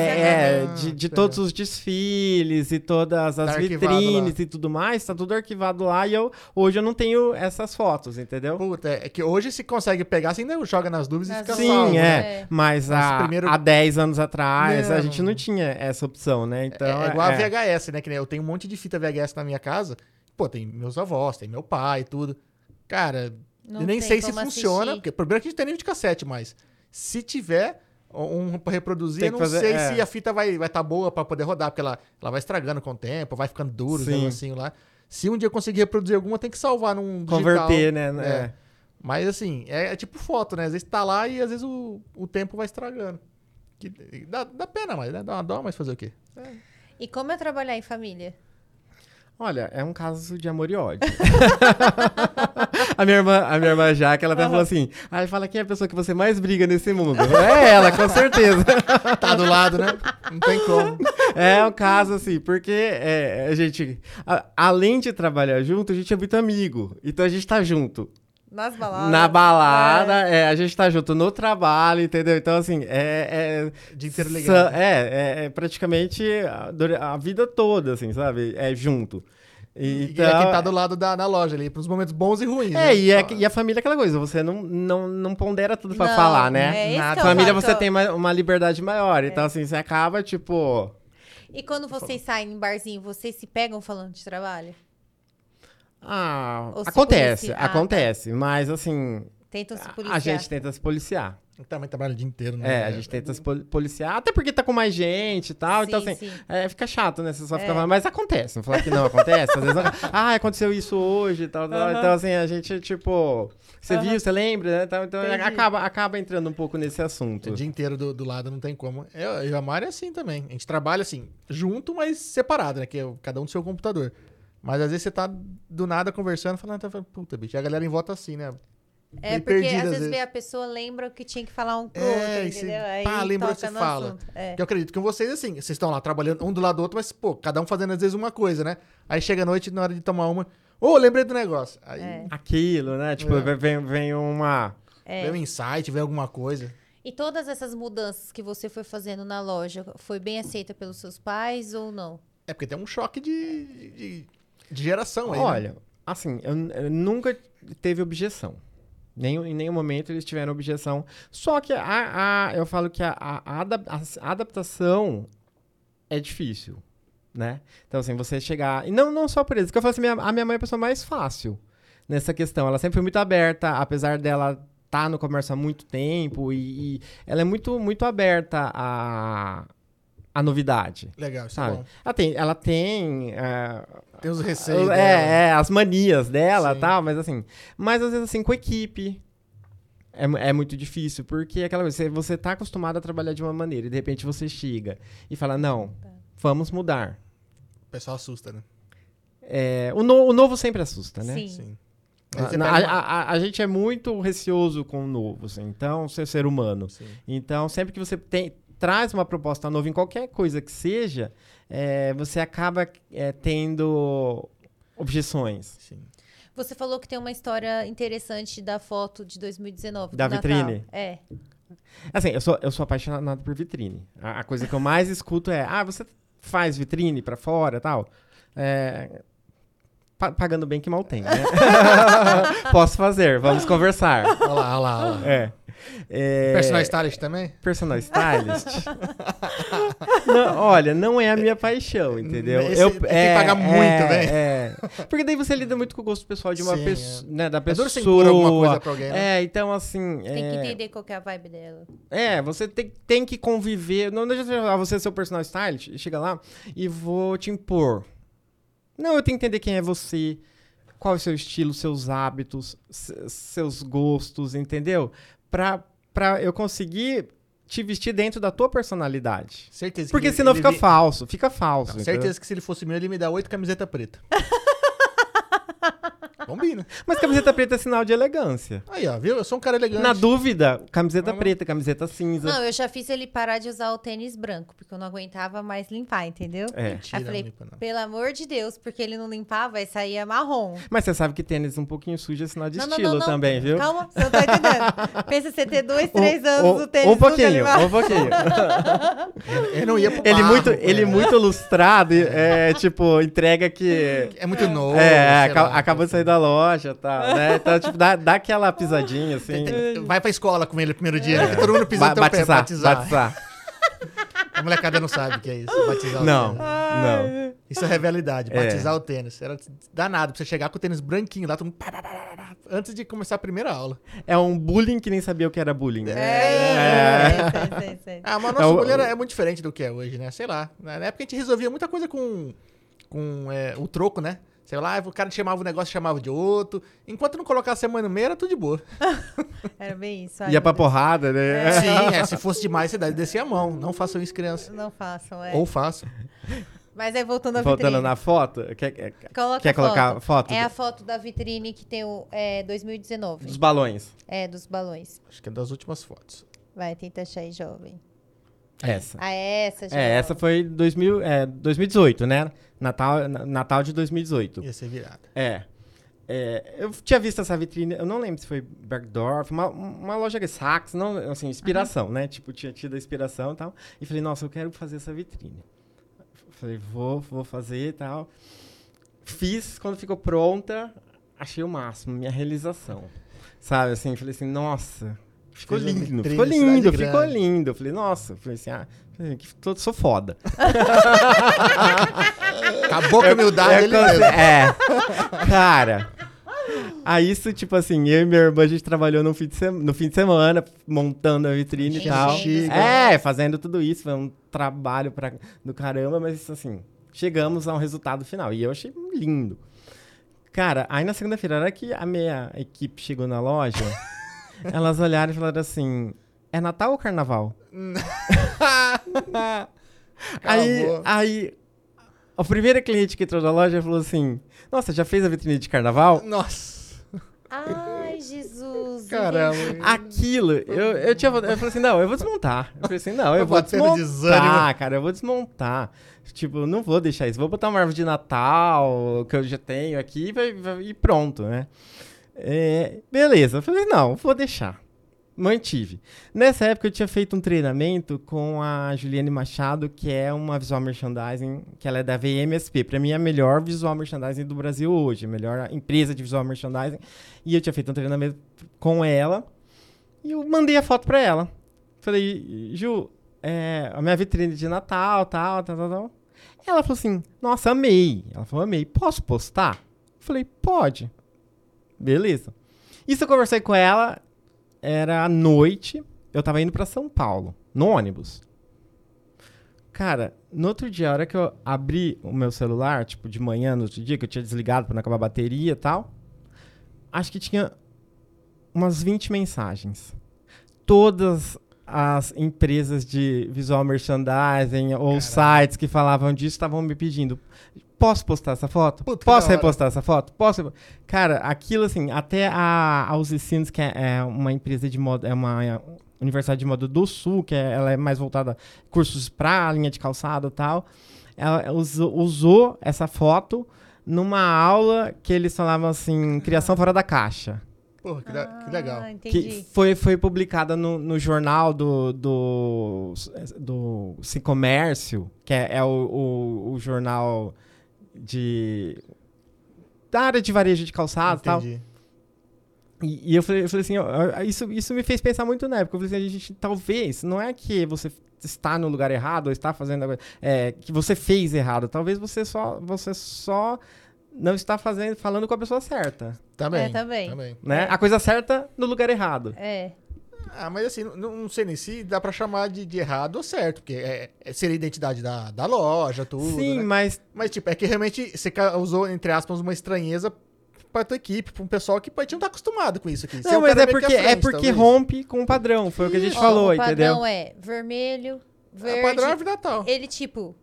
é, de, de Tá todos os desfiles e todas as Tá vitrines e tudo mais, tá tudo arquivado lá. E eu, hoje eu não tenho essas fotos, entendeu? Puta, é que hoje se consegue pegar, você ainda joga nas nuvens e Nas fica Sim, salvo, é. né? É. Mas, Mas há, primeiro- há 10 anos atrás, a Não. gente não tinha essa opção, né? Então, é, é igual a VHS, né? Que nem eu tenho um monte de fita VHS na minha casa. Pô, tem meus avós, tem meu pai e tudo. Cara, Não eu nem sei se funciona. assistir. Porque, primeiro que a gente tem nem de cassete mais. Se tiver um pra reproduzir, eu não fazer- sei é. se a fita vai estar vai tá boa pra poder rodar, porque ela, ela vai estragando com o tempo, vai ficando duro, Sim. negocinho lá. Se um dia eu conseguir reproduzir alguma, tem que salvar num digital. Converter, né? É. É. Mas assim, é, é tipo foto, né? Às vezes tá lá e às vezes o, o tempo vai estragando. Que, dá, dá pena, mas né? Dá uma dó, mas fazer o quê? E como é trabalhar em família? Olha, é um caso de amor e ódio. a, minha irmã, a minha irmã Jaque, ela até falou assim: aí fala quem é a pessoa que você mais briga nesse mundo. É ela, com certeza. Tá do lado, né? Não tem como. É um caso assim, porque é, a gente, a- além de trabalhar junto, a gente é muito amigo. Então a gente tá junto. Nas baladas? Na balada, é, a gente tá junto no trabalho, entendeu? Então, assim, é. é De ligado. É, é, é praticamente a, a vida toda, assim, sabe? É junto. E Então, é quem tá do lado da, da loja ali, pros momentos bons e ruins. é, né? e, é, e a família é aquela coisa, você não, não, não pondera tudo pra Não, falar, né? é Nada. é o família você tem uma, uma liberdade maior, então assim, você acaba, tipo... E quando vocês saem em barzinho, vocês se pegam falando de trabalho? Ah, Ou acontece, tá. acontece, mas assim, Tentam se A- policiar. A gente tenta se policiar. Também trabalha o dia inteiro, né? É, a gente tenta se poli- policiar, até porque tá com mais gente e tal. então, Sim, assim, sim. é, fica chato, né? Você só fica É. falando, mas acontece. Não falar que não acontece. Às vezes, ah, aconteceu isso hoje e tal, tal. Então, assim, a gente, tipo, você viu, você lembra, né? Então, então acaba, acaba entrando um pouco nesse assunto. O dia inteiro do, do lado não tem como. Eu, eu e a Mari é assim também. A gente trabalha assim, junto, mas separado, né? Que é cada um do seu computador. Mas às vezes você tá do nada conversando, falando, tá falando, puta, bicho. E a galera em volta assim, né? É meio porque perdida, às às vezes a pessoa lembra o que tinha que falar um pro É, outro, você- entendeu? Aí pá, lembra, no fala. É. Que eu acredito que vocês, assim, vocês estão lá trabalhando um do lado do outro, mas, pô, cada um fazendo às vezes uma coisa, né? Aí chega a noite, na hora de tomar uma, ô, lembrei do negócio. Aí É. Aquilo, né? Tipo, É. vem, vem uma. É. vem um insight, vem alguma coisa. E todas essas mudanças que você foi fazendo na loja, foi bem aceita pelos seus pais ou não? É porque tem um choque de, de, de geração aí. né? Olha, assim, eu, eu nunca teve objeção. Nenhum, em nenhum momento eles tiveram objeção. Só que a, a- eu falo que a, a- a adap- a adaptação é difícil, né? Então, assim, você chegar... E não, não só por isso, porque eu falo assim, minha- a minha mãe é a pessoa mais fácil nessa questão. Ela sempre foi muito aberta, apesar dela estar no comércio há muito tempo e, e ela é muito, muito aberta a, a novidade, Legal, isso sabe? é bom. Ela tem... Ela tem é, Tem os receios é, dela. é, as manias dela e Sim. tal, mas assim. Mas às vezes, assim, com equipe. É, é muito difícil, porque é aquela coisa, você, você tá acostumado a trabalhar de uma maneira, e de repente você chega e fala, não, vamos mudar. O pessoal assusta, né? É, o, no- o novo sempre assusta, né? Sim. Sim. A, a- a- a gente é muito receoso com o novo, assim, então, ser ser humano. Sim. Então, sempre que você tem, traz uma proposta nova em qualquer coisa que seja, é, você acaba é, tendo objeções. Sim. Você falou que tem uma história interessante da foto de 2019. Da do Natal. vitrine? É. Assim, eu sou, eu sou apaixonado por vitrine. A, a coisa que eu mais escuto é: ah, você faz vitrine pra fora e tal? É, pa- pagando bem que mal tem, né? Posso fazer, vamos conversar. Olha lá, olha lá, olha lá. É. É, Personal stylist também? personal stylist? Não, olha, não é a minha paixão, entendeu? Esse tem que pagar muito, é, velho. É. Porque daí você lida muito com o gosto pessoal de uma Sim, pessoa, né, da É pessoa. duro você impor alguma coisa pra alguém, né? É, então assim. Tem que é, entender qual que é a vibe dela. é, você tem, tem que conviver. Não deixa você falar, você é seu personal stylist, chega lá e vou te impor. Não, eu tenho que entender quem é você, qual é o seu estilo, seus hábitos, se- seus gostos, entendeu? Pra, pra eu conseguir te vestir dentro da tua personalidade. Certeza que Porque ele- senão ele fica vi- falso, fica falso. Não, certeza que se ele fosse meu, ele me dá oito camisetas pretas. Combina. Mas camiseta preta é sinal de elegância. Aí, ó, viu? Eu sou um cara elegante. Na dúvida, camiseta preta, camiseta cinza. Não, eu já fiz ele parar de usar o tênis branco, porque eu não aguentava mais limpar, entendeu? É. Mentira, Aí eu falei, não limpa, não. pelo amor de Deus, porque ele não limpava e saía marrom. Mas você sabe que tênis um pouquinho sujo é sinal de Não, não, estilo não, não. também, viu? Calma, você não tá entendendo. Pensa você ter dois, três anos um, o tênis um nunca pouquinho, um pouquinho. Eu, não ia pro ele barro muito, com ele muito lustrado, é tipo, entrega que É muito novo. é, sei aca- lá, acabou de sair da loja, e tal, né? Então, tipo, dá, dá aquela pisadinha assim. Vai pra escola com ele no primeiro dia, né? Que todo mundo pisa Ba- no teu pé, batizar, batizar. batizar. A molecada não sabe o que é isso, batizar o Não, tênis. não. Isso é rivalidade, É. batizar o tênis. Era danado pra você chegar com o tênis branquinho lá, todo mundo antes de começar a primeira aula. É um bullying que nem sabia o que era bullying. É, É. sei, sei. Ah, mas É nosso o- mulher é muito diferente do que é hoje, né? Sei lá. Na época a gente resolvia muita coisa com, com é, o troco, né? Sei lá, o cara chamava um negócio, chamava de outro. Enquanto não colocasse a mãe no meio, era tudo de boa. Era bem isso. ai, Ia pra porrada, né? Sim, é, se fosse demais, você descia a mão. Não façam isso, criança. Não façam, é. Ou façam. Mas aí voltando à Voltando vitrine. na foto, quer, quer- colocar foto. a foto É a foto da vitrine que tem o é, 2019. dos balões? É, dos balões. Acho que é das últimas fotos. Vai, tenta achar aí, jovem. Essa. Ah, é essa, já. É, essa foi 2000, é, 2018, né? Natal, na- Natal de 2018. Ia ser virada. É. É, eu tinha visto essa vitrine, eu não lembro se foi Bergdorf, uma, uma loja de Saks, não, assim, inspiração, né? Tipo, tinha tido a inspiração e tal. E falei, nossa, eu quero fazer essa vitrine. Falei, vou, vou fazer e tal. Fiz, quando ficou pronta, achei o máximo, minha realização. Sabe, assim, falei assim, nossa, ficou lindo, ficou lindo, ficou lindo. Falei, nossa, falei assim, ah, tô- sou foda. Acabou com a humildade É, ele mesmo. é. Cara. Aí isso, tipo assim, eu e minha irmã, a gente trabalhou no fim de, sema- no fim de semana, montando a vitrine e Enchendo tal. Chega. É, fazendo tudo isso, foi um trabalho pra, do caramba, mas assim, chegamos a um resultado final. E eu achei lindo. Cara, aí na segunda-feira, a hora que a minha equipe chegou na loja, elas olharam e falaram assim: é Natal ou Carnaval? aí, aí, a primeira cliente que entrou na loja falou assim: Nossa, já fez a vitrine de carnaval? Nossa. Ai, Jesus. Caramba. Aquilo, eu, eu tinha. Eu falei assim: Não, eu vou desmontar. Eu falei assim: Não, eu Tá vou desmontar. desânimo. cara, eu vou desmontar. Tipo, não vou deixar isso. Vou botar uma árvore de Natal que eu já tenho aqui e e pronto, né? É, beleza. Eu falei: Não, vou deixar. Mantive. Nessa época eu tinha feito um treinamento com a Juliane Machado, que é uma visual merchandising, que ela é da VMSP. Pra mim é a melhor visual merchandising do Brasil hoje, a melhor empresa de visual merchandising. E eu tinha feito um treinamento com ela e eu mandei a foto pra ela. Falei, Ju, é, a minha vitrine de Natal, tal, tal, tal, tal. Ela falou assim, nossa, amei. Ela falou, amei. Posso postar? Falei, pode. Beleza. Isso eu conversei com ela, era à noite, eu tava indo pra São Paulo, no ônibus. Cara, no outro dia, a hora que eu abri o meu celular, tipo, de manhã, no outro dia, que eu tinha desligado pra não acabar a bateria e tal, acho que tinha umas 20 mensagens. Todas as empresas de visual merchandising ou Caralho. sites que falavam disso estavam me pedindo. Posso postar essa foto? Puta, que Posso repostar essa foto? Posso? Cara, aquilo assim, até a Ausicines, que é, é uma empresa de moda, é uma é, universidade de moda do Sul, que é- ela é mais voltada a cursos pra linha de calçado e tal. Ela usou, usou essa foto numa aula que eles falavam assim, criação fora da caixa. Porra, que, le- que legal. Ah, Que foi, foi publicada no, no jornal do, do, do Sim Comércio, que é, é o, o, o jornal de. da área de varejo de calçado e tal. Entendi. E, e eu, falei, eu falei assim, ó, isso, isso me fez pensar muito na época. Eu falei assim, a gente, talvez, não é que você está no lugar errado ou está fazendo coisa- é, que você fez errado. Talvez você só, você só não está fazendo, falando com a pessoa certa. Também. É, também. também. Né? É. A coisa certa no lugar errado. É. Ah, mas assim, não, não sei nem se dá pra chamar de, de errado ou certo, porque é, é- seria a identidade da, da loja, tudo, Sim, né? mas Mas, tipo, é que realmente você causou, entre aspas, uma estranheza pra tua equipe, pra um pessoal que pode não tá acostumado com isso aqui. Você Não, um mas é porque, é frente, porque talvez. rompe com o padrão. Foi o que a gente Ó, falou, o padrão entendeu? é vermelho, É, verde. o padrão é árvore Natal. Ele, tipo,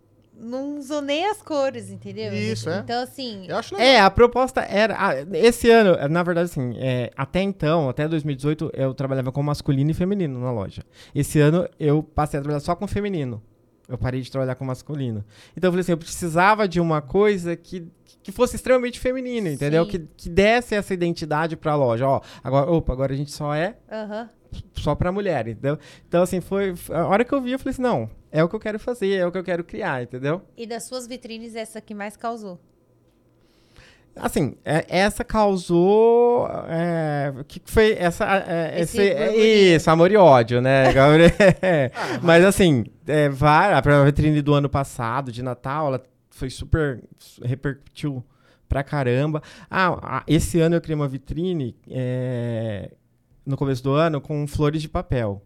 não usou nem as cores, entendeu? Isso, é. Então, assim, Eu acho legal. É, a proposta era. ah, Esse ano, na verdade, assim, é, até então, até 2018, eu trabalhava com masculino e feminino na loja. Esse ano eu passei a trabalhar só com feminino. Eu parei de trabalhar com masculino. Então eu falei assim, eu precisava de uma coisa que, que fosse extremamente feminina, entendeu? Sim. Que, que desse essa identidade pra loja. Ó, agora, opa, agora a gente só é aham. só pra mulher, entendeu? Então, assim, foi. A hora que eu vi, eu falei assim, não, é o que eu quero fazer, é o que eu quero criar, entendeu? E das suas vitrines, essa que mais causou. Assim, é- essa causou. É, o que foi essa. É, Esse esse, é, isso, amor e ódio, né? Gabriel? mas assim, é, vai, a vitrine do ano passado, de Natal, ela foi super. repercutiu pra caramba. Ah, esse ano eu criei uma vitrine é, no começo do ano com flores de papel.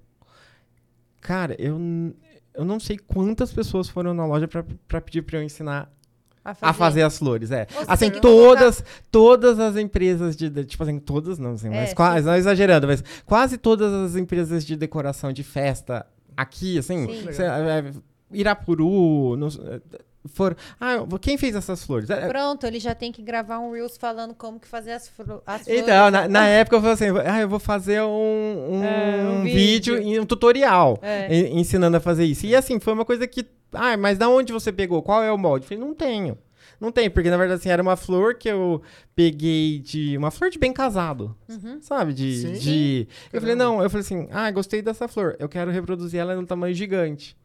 Cara, eu, eu não sei quantas pessoas foram na loja pra, pra pedir pra eu ensinar A fazer. a fazer as flores, é. Assim, todas, todas as empresas de, de- tipo assim, todas não, assim, É, mas quase, não exagerando, mas quase todas as empresas de decoração de festa aqui, assim, Sim. cê- é, Irapuru, não, é, foram, ah, quem fez essas flores? É, Pronto, ele já tem que gravar um Reels falando como que fazer as, flo as flores. então, na, na época eu falei assim, ah, eu vou fazer um, um, É, um vídeo, e um tutorial É. en- ensinando a fazer isso. E assim, foi uma coisa que, ah, mas da onde você pegou? Qual é o molde? Eu falei, não tenho. Não tem, porque na verdade assim, era uma flor que eu peguei de. Uma flor de bem casado. Uhum. Sabe? De. Sim. de... Eu falei, não, eu falei assim, ah, gostei dessa flor. Eu quero reproduzir ela no tamanho gigante.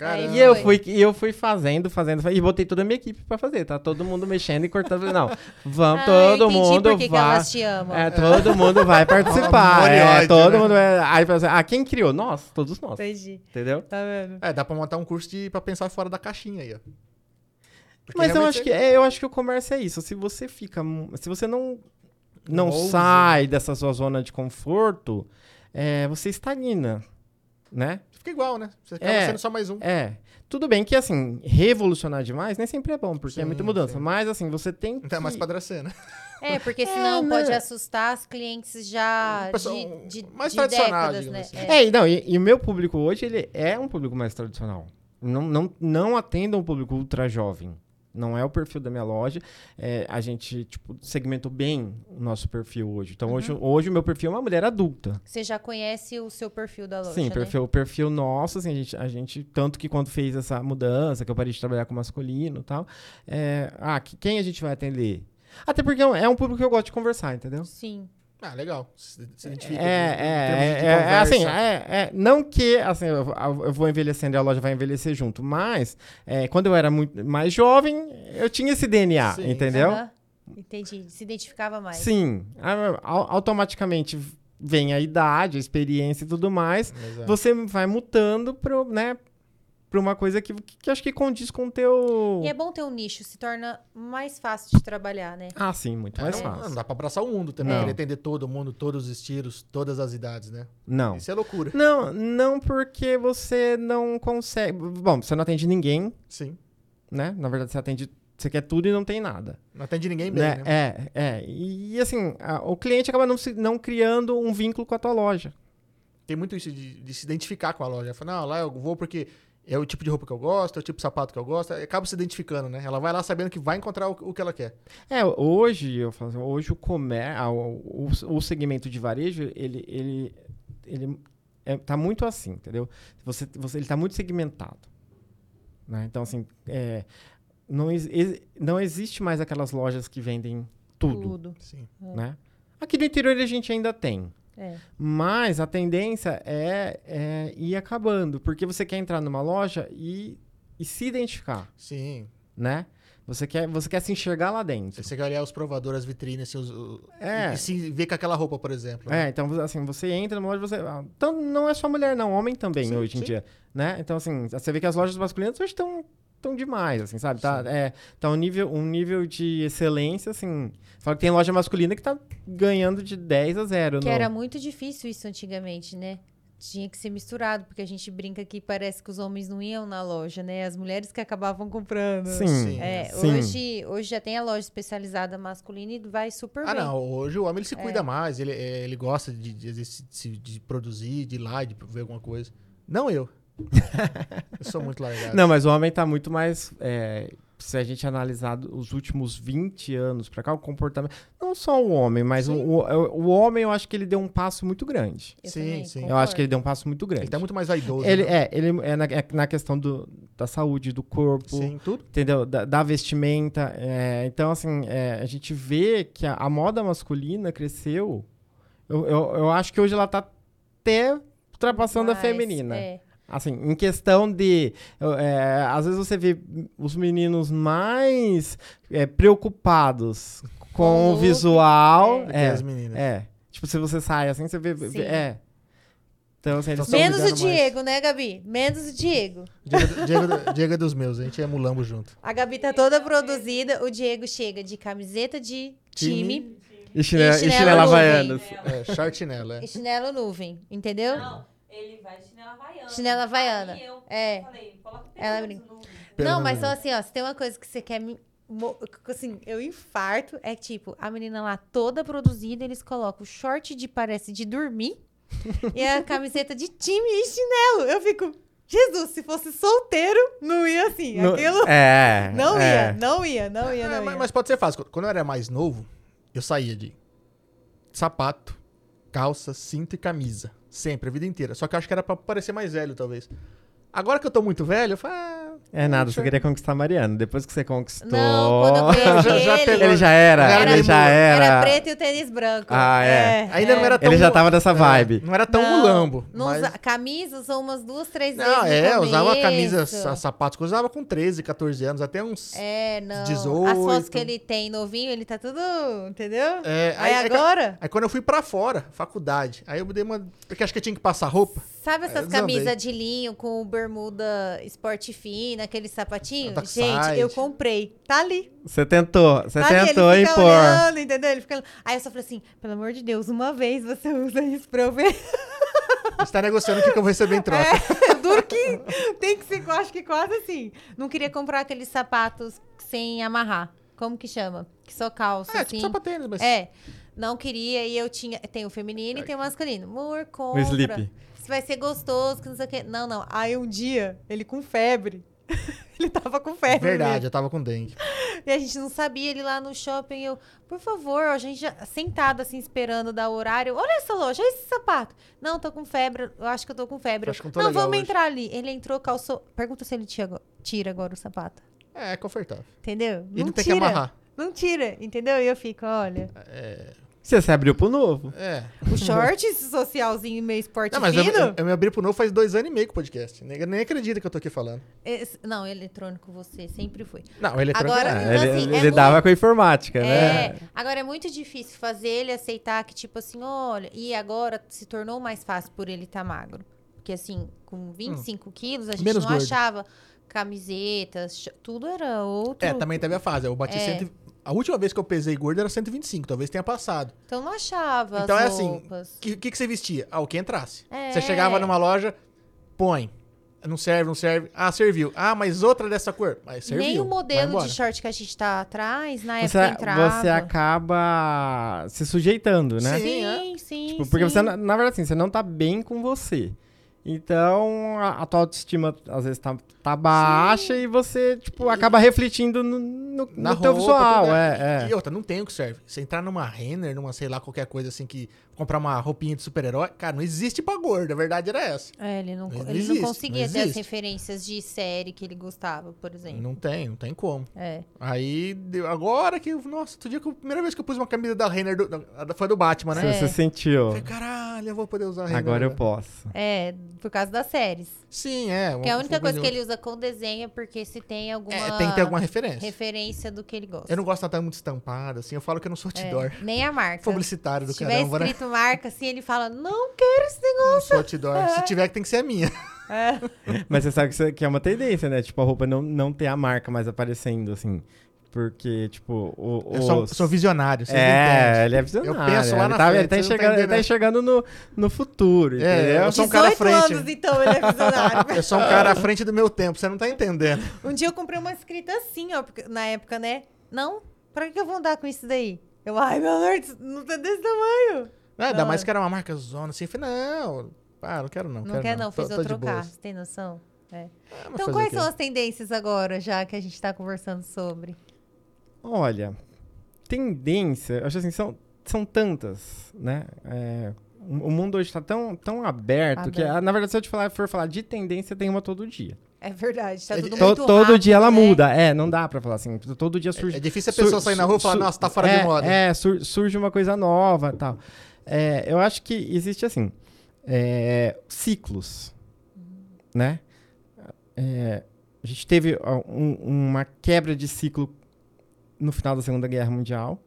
Caramba. E eu fui, e eu fui fazendo, fazendo, e botei toda a minha equipe pra fazer. Tá todo mundo mexendo e cortando. Não, vamos, Ah, todo mundo por que que vai. elas te amam. É, todo mundo vai participar. É, todo né? mundo vai. Aí fala assim, ah, quem criou? Nós, todos nós. Entendi. Entendeu? Tá vendo? É, dá pra montar um curso de, pra pensar fora da caixinha aí, ó. Porque Mas eu acho, que, é, eu acho que o comércio é isso. Se você fica. Se você não não sai dessa sua zona de conforto, é, você estagna, né? Fica igual, né? Você acaba É. sendo só mais um. É. Tudo bem que, assim, revolucionar demais nem sempre é bom, porque é Sim, muita mudança. sim. Mas, assim, você tem que... Não é mais pra Dracena. É, porque senão né? pode assustar as clientes já Um pessoal de, de, mais de tradicional, décadas, né? assim. É. É, e não, e, e o meu público hoje, ele é um público mais tradicional. Não, não, não atenda um público ultra jovem. Não é o perfil da minha loja. É, a gente, tipo, segmentou bem o nosso perfil hoje. Então, hoje, hoje o meu perfil é uma mulher adulta. Você já conhece o seu perfil da loja, Sim, né? perfil, o perfil nosso, assim, a gente, a gente, tanto que quando fez essa mudança, que eu parei de trabalhar com masculino e tal, é, ah, que- quem a gente vai atender? Até porque é um, é um público que eu gosto de conversar, entendeu? Sim. Ah, legal. Se, se É, identifica. é, é, é, é, assim, é, é, não que, assim, eu, eu vou envelhecendo e a loja vai envelhecer junto, mas, é, quando eu era muito mais jovem, eu tinha esse DNA, Sim. entendeu? Aham. Entendi. Se identificava mais. Sim, automaticamente vem a idade, a experiência e tudo mais, Exato. você vai mutando pro, né, pra uma coisa que, que, eu acho que condiz com o teu... E é bom ter um nicho, se torna mais fácil de trabalhar, né? Ah, sim, muito mais não, fácil. não dá pra abraçar o mundo também. Não. Querer atender todo mundo, todos os estilos, todas as idades, né? Não. Isso é loucura. Não, não porque você não consegue... Bom, você não atende ninguém, Sim. né? Na verdade, você atende... Você quer tudo e não tem nada. Não atende ninguém bem, né? né? É, é. E, assim, a- o cliente acaba não, se- não criando um vínculo com a tua loja. Tem muito isso de, de se identificar com a loja. Fala, não, lá eu vou porque é o tipo de roupa que eu gosto, é o tipo de sapato que eu gosto. Acaba se identificando, né? Ela vai lá sabendo que vai encontrar o, o que ela quer. É, hoje, eu falo assim, hoje o comércio, o, o, o segmento de varejo, ele, ele, ele é, tá muito assim, entendeu? Você, você, ele tá muito segmentado. Né? Então, assim, é, não, ex- ex- não existe mais aquelas lojas que vendem tudo, Tudo. Sim. né? Aqui no interior a gente ainda tem. É. Mas a tendência é, é ir acabando, porque você quer entrar numa loja e, e se identificar, Sim. né? Você quer, você quer se enxergar lá dentro. Você quer olhar os provadores, as vitrines, os- o- É. e, e se ver com aquela roupa, por exemplo. É, né? então, assim, você entra numa loja, você... ah, Então, não é só mulher, não. Homem também, Sim, hoje em sim. dia, né? Então, assim, você vê que as lojas masculinas hoje estão tão demais, assim, sabe? Tá, é, tá um, nível, um nível de excelência, assim... Fala que tem loja masculina que tá ganhando de 10 a 0. Que no- era muito difícil isso antigamente, né? Tinha que ser misturado, porque a gente brinca que parece que os homens não iam na loja, né? As mulheres que acabavam comprando. Sim, Sim. É, sim. hoje, hoje já tem a loja especializada masculina e vai super Ah, bem. não. Hoje o homem ele se É. cuida mais. Ele, é, ele gosta de, de, de, de produzir, de ir lá, de ver alguma coisa. Não eu. Eu sou muito largado. Não, mas o homem tá muito mais. é, se a gente analisar os últimos 20 anos pra cá, o comportamento. Não só o homem, mas o, o, o homem eu acho que ele deu um passo muito grande. Eu Sim, também sim. Eu concordo. acho que ele deu um passo muito grande. Ele tá muito mais vaidoso. Ele, né? é, ele é na, é na questão do, da saúde, do corpo, Sim, tudo. entendeu? Da, da vestimenta. é, então, assim, é, a gente vê que a, a moda masculina cresceu. Eu, eu, eu acho que hoje ela tá até ultrapassando a Mas, feminina. é. Assim, em questão de. é, às vezes você vê os meninos mais é, preocupados com, Com o visual. Que É, as meninas. é. Tipo, se você sai assim, você vê. Sim. é. Então, assim, eles Então, Menos o lidando mais- Diego, né, Gabi? Menos o Diego. Diego, Diego, Diego é dos meus, a gente é mulambo junto. A Gabi tá toda produzida, o Diego chega de camiseta de time, E chinela, E e chinelo chinela nuvem. havaianas. É, shortinela, é. e chinelo nuvem, entendeu? Não, ele vai de chinela havaiana. Chinela havaiana. Aí eu É. falei, coloca o Ela brinca. no- Não, mas só assim, ó, se tem uma coisa que você quer me. Assim, eu infarto, é tipo, a menina lá toda produzida, eles colocam o short de parece de dormir e a camiseta de time e chinelo. Eu fico, Jesus, se fosse solteiro, não ia assim. No- Aquilo. É. Não é. ia, não ia, não ia, É, não mas, ia. mas pode ser fácil. Quando eu era mais novo, eu saía de sapato, calça, cinto e camisa. Sempre, a vida inteira. Só que eu acho que era pra parecer mais velho, talvez. Agora que eu tô muito velho, eu falo. Ah, É nada, você queria conquistar a Mariana. Depois que você conquistou. Não, quando eu Já- já ele, Ele já era, Era ele já era. era preto e o tênis branco. Ah, é. Ainda não era tão. Ele já tava dessa é, vibe. não era tão Não, mulambo. Não mas... usa- camisa usou umas duas, três Não, vezes. é, no eu usava camisa, sa- sapatos que eu usava com 13, 14 anos, até uns. É, não. As 18. fotos que ele tem novinho, ele tá tudo. Entendeu? É, Aí aí- agora. Aí quando eu fui pra fora, faculdade, aí eu me dei uma. Porque acho que eu tinha que passar roupa. Sabe É, essas camisas de linho com bermuda esporte fina, aquele sapatinho? Gente, eu comprei. Tá ali. Você tentou, você tá ali. tentou ele fica impor. olhando, entendeu? Ele fica... Aí eu só falei assim, pelo amor de Deus, uma vez você usa isso pra eu ver. Você tá negociando o que que eu vou receber em troca. É, duro que tem que ser, acho que quase assim. Não queria comprar aqueles sapatos sem amarrar. Como que chama? Que só calça, É, assim. tipo sapatênis, mas... É. Não queria e eu tinha. Tem o feminino e tem o masculino. Amor, O compra. sleep. Vai ser gostoso, que não sei o quê. Não, não. Aí um dia, ele com febre. ele tava com febre. Verdade, mesmo. eu tava com dengue. E a gente não sabia, ele lá no shopping. Eu, por favor, a gente já sentada assim, esperando dar o horário. Olha essa loja, olha esse sapato. Não, tô com febre. Eu acho que eu tô com febre. Acho que não tô não, vamos hoje. entrar ali. Ele entrou, calçou. Pergunta se ele tira agora, tira agora o sapato. É, é confortável. Entendeu? E não, tem tira. que amarrar. Não tira, entendeu? E eu fico, olha. É. Você se abriu pro novo. é. O short, esse socialzinho meio esporte Não, mas eu, eu, eu me abri pro novo faz dois anos e meio com o podcast. Nem, nem acredita que eu tô aqui falando. Esse- não, eletrônico você sempre foi. Não, o eletrônico Agora- é. Então, ele assim, ele é lidava muito- com a informática, É, né? agora é muito difícil fazer ele aceitar que, tipo assim, olha, e agora se tornou mais fácil por ele estar magro. Porque, assim, com 25 quilos, a gente Hum. Menos não gordo. achava camisetas, tudo era outro. É, também teve a fase. Eu bati É. cento... A última vez que eu pesei gordo era 125, talvez tenha passado. Então não achava Então as é assim. O que, que, que você vestia? Ah, o que entrasse. É. Você chegava numa loja, põe. Não serve, não serve. Ah, serviu. Ah, mas outra dessa cor. Mas serviu. Nem o modelo de short que a gente tá atrás, na Você, época entrava. você acaba se sujeitando, né? Sim. Sim, sim, Tipo, porque sim. você, na na verdade, assim, você não tá bem com você. Então, a, a tua autoestima, às vezes, tá, tá baixa e você, tipo, acaba refletindo no, no, no teu roupa, visual. tudo, É, E é. outra, não tem o que serve. Você entrar numa Renner, numa, sei lá, qualquer coisa assim, que comprar uma roupinha de super-herói, cara, não existe pra gordo. A verdade era essa. É, ele não, Não ele existe, não conseguia não ter as referências de série que ele gostava, por exemplo. Não tem, não tem como. É. Aí, deu- agora que, nossa, outro dia que eu- a primeira vez que eu pus uma camisa da Renner, do- da- foi do Batman, né? Você, É. sentiu. Falei, caralho, eu vou poder usar a Renner. Agora eu posso. É, por causa das séries. Sim, é. Porque a uma- única coisa que ele usa com desenho é porque se tem alguma É, tem que ter alguma referência. referência do que ele gosta. Eu não gosto de estar muito estampado, assim. Eu falo que eu não sou É, outdoor. nem a marca. Publicitário do Se tiver né? escrito marca, assim, ele fala, não quero esse negócio. Não sou outdoor. Se tiver, que tem que ser a minha. Mas você sabe que, isso- que é uma tendência, né? Tipo, a roupa não, não ter a marca mais aparecendo, assim. Porque, tipo, o, Eu sou, os- sou visionário, não É, ele é visionário. Eu penso lá ele na tá, frente, ele tá não enxergando, ele tá enxergando no, no futuro, É, entendeu? eu sou um cara à 18 frente. anos, então, ele é visionário. Eu sou um cara à frente do meu tempo, você não tá entendendo. um dia eu comprei uma escrita assim, ó, porque- na época, né? Não, pra que eu vou andar com isso daí? Eu, ai, meu Deus, não tá desse tamanho. Ah, ainda Não, mais é. que era uma marca zona assim. Eu falei, não, ah, não quero não. Não quero quer não, Tô- fez tô eu trocar, você tem noção? É. Ah, Então quais são as tendências agora, já que a gente tá conversando sobre? Olha, tendência, eu acho assim, são, são tantas, né? É, o mundo hoje tá tão, tão aberto, que, Aberto. ah, na verdade, se eu te falar, for falar de tendência, tem uma todo dia. É verdade, tá É, tudo é, To- muito todo rápido, dia ela né? muda. É, não dá pra falar assim. Todo dia surge. É difícil a pessoa sur- sair na rua e falar, sur- nossa, tá fora é, de moda. É, sur- surge uma coisa nova tal. É, eu acho que existe assim, é, ciclos, né? É, a gente teve um- uma quebra de ciclo no final da Segunda Guerra Mundial,